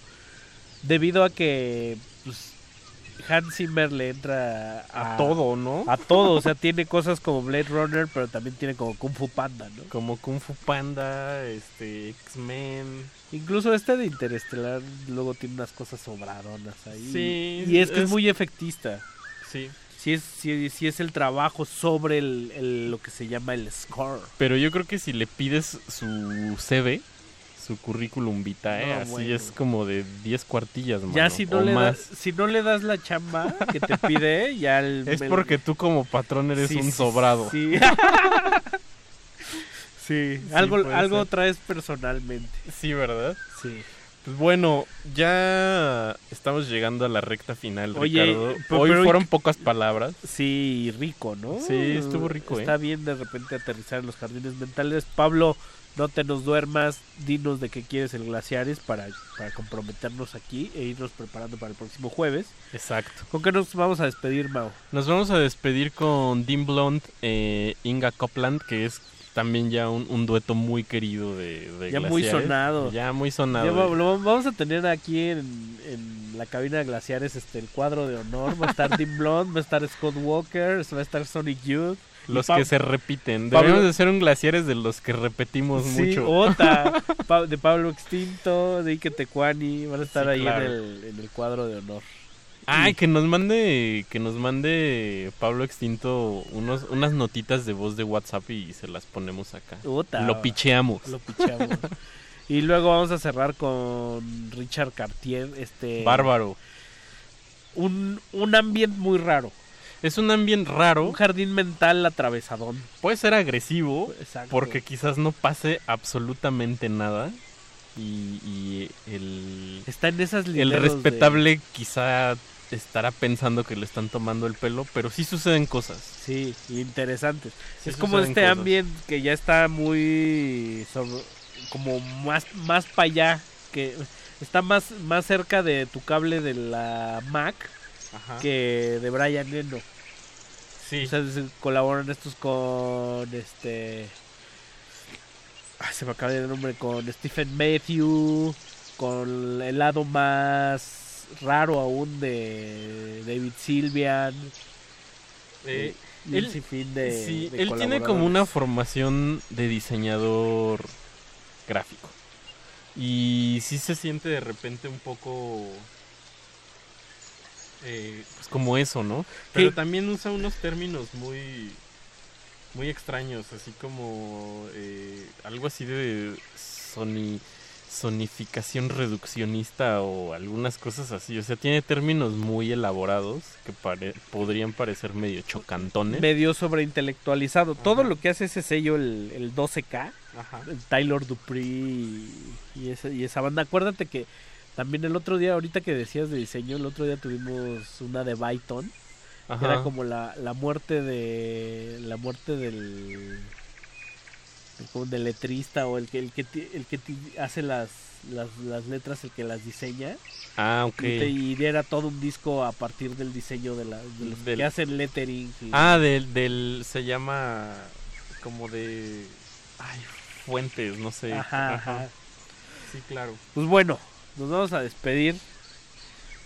debido a que pues, Hans Zimmer le entra A todo, ¿no? A todo, o sea, tiene cosas como Blade Runner, pero también tiene como Kung Fu Panda, ¿no? Como Kung Fu Panda, este X-Men. Incluso este de Interestelar luego tiene unas cosas sobradonas ahí. Sí, Y es que es, es- muy efectista. Sí. Sí es, sí, sí es el trabajo sobre el, el- lo que se llama el score. Pero yo creo que si le pides su CV, su currículum vitae, No, así bueno. es como de 10 cuartillas, mano, Ya si no, o le más. das, si no le das la chamba que te pide, ya el... Es porque tú como patrón eres Sí, un sobrado. Sí. sí, Sí, algo, algo ser. traes personalmente. Sí, ¿verdad? Sí. Pues bueno, ya estamos llegando a la recta final, Oye, Ricardo. pero- Hoy pero- fueron pocas palabras. Sí, rico, ¿no? Sí, estuvo rico, Está ¿eh? bien de repente aterrizar en los jardines mentales. Pablo, no te nos duermas, dinos de qué quieres el Glaciares para, para comprometernos aquí e irnos preparando para el próximo jueves. Exacto. ¿Con qué nos vamos a despedir, Mao? Nos vamos a despedir con Dean Blonde, eh, Inga Copland, que es también ya un, un dueto muy querido de, de Ya muy sonado. Ya muy sonado. Ya lo vamos a tener aquí en, en la cabina de Glaciares este el cuadro de honor. Va a estar Tim Blonde, va a estar Scott Walker, va a estar Sonic Youth. Los que se repiten. Pablo- Debemos de ser un Glaciares de los que repetimos Sí, mucho. Ota, Pa- de Pablo Extinto, de Ike Tecuani, van a estar Sí, ahí claro. en, el, en el cuadro de honor. Ay, que nos mande, que nos mande Pablo Extinto unos, unas notitas de voz de WhatsApp y se las ponemos acá. Lo picheamos. Lo picheamos. y luego vamos a cerrar con Richard Cartier, este Bárbaro. un, un ambiente muy raro. Es un ambiente raro. Un jardín mental atravesadón. Puede ser agresivo Exacto. porque quizás no pase absolutamente nada. Y, y el, Está en esas el de- respetable quizá estará pensando que le están tomando el pelo, pero sí suceden cosas. Sí, interesantes. Sí es como este cosas. ambiente que ya está muy sobre- como más más para allá que está más más cerca de tu cable de la Mac Ajá. que de Brian Eno. Sí. O sea, se- colaboran estos con este Ay, se me acaba el nombre con Stephen Matthew, con el lado más raro aún de David Sylvian. Eh, él, de, sí, de él tiene como una formación de diseñador gráfico. Y sí se siente de repente un poco... eh, pues como eso, ¿no? Pero también usa unos términos muy... Muy extraños, así como eh, algo así de soni, sonificación reduccionista o algunas cosas así. O sea, tiene términos muy elaborados que pare- podrían parecer medio chocantones. medio sobreintelectualizado. Todo lo que hace ese sello, el, el 12K, Ajá. el Tyler Dupree y, y esa, y esa banda. Acuérdate que también el otro día, ahorita que decías de diseño, el otro día tuvimos una de Byton. Ajá. Era como la, la muerte de. La muerte del. como de letrista o el que el que el que hace las, las las letras el que las diseña Ah, ok. y, te- y era todo un disco a partir del diseño de, la, de los Del- que hacen lettering y- Ah, del, del. Se llama. Como de. Ay, fuentes, no sé. Ajá, ajá. Sí, claro. Pues bueno, nos vamos a despedir.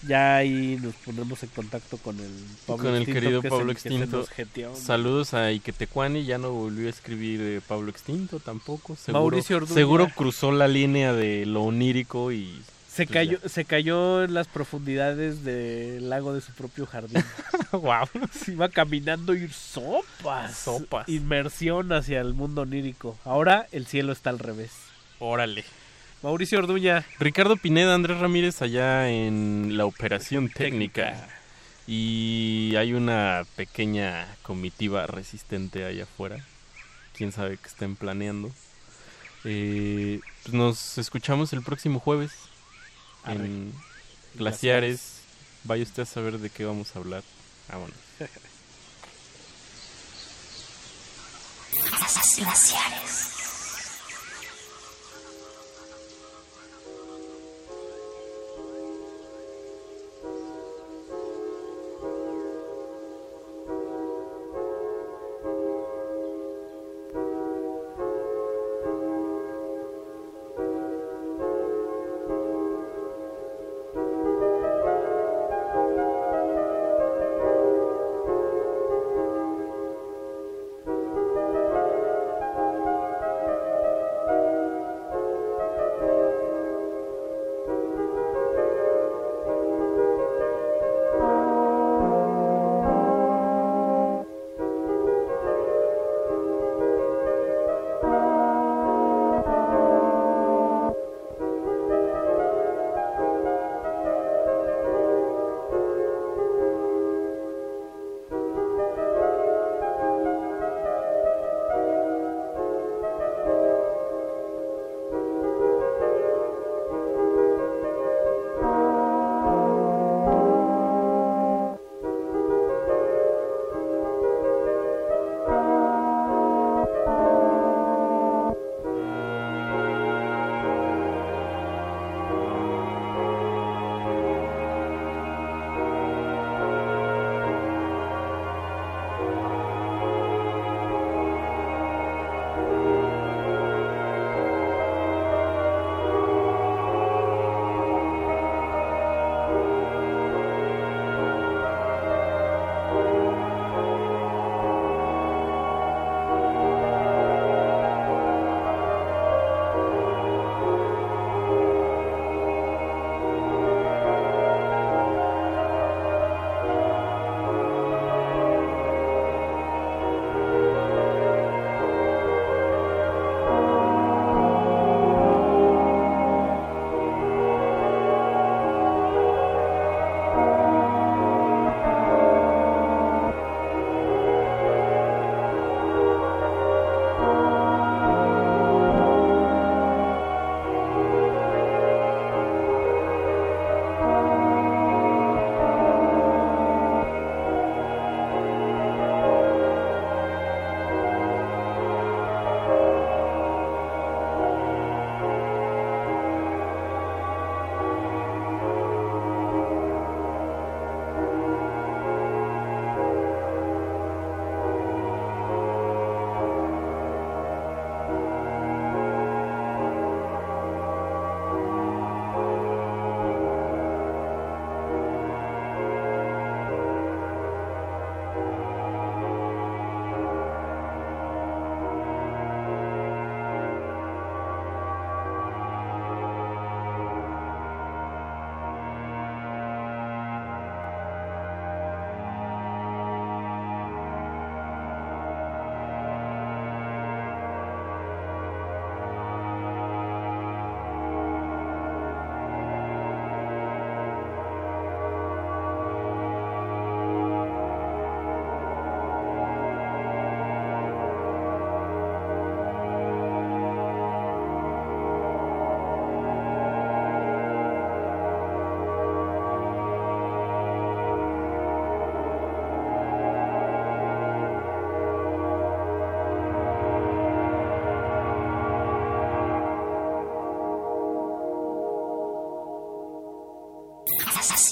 Ya ahí nos pondremos en contacto con el Pablo con el Extinto, querido que Pablo que Extinto. Saludos a Iquetecuani, ya no volvió a escribir eh, Pablo Extinto tampoco. Seguro, Mauricio Orduña. seguro cruzó la línea de lo onírico y Se pues, cayó, se cayó en las profundidades del lago de su propio jardín. wow. Se iba caminando y sopas. Sopas. Inmersión hacia el mundo onírico. Ahora el cielo está al revés. Órale. Mauricio Orduña. Ricardo Pineda, Andrés Ramírez allá en la operación técnica. Y hay una pequeña comitiva resistente allá afuera. Quién sabe qué estén planeando. Eh, pues nos escuchamos el próximo jueves Arre. en Glaciares. Vaya usted a saber de qué vamos a hablar. Vámonos. Glaciares. Glaciares.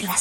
Los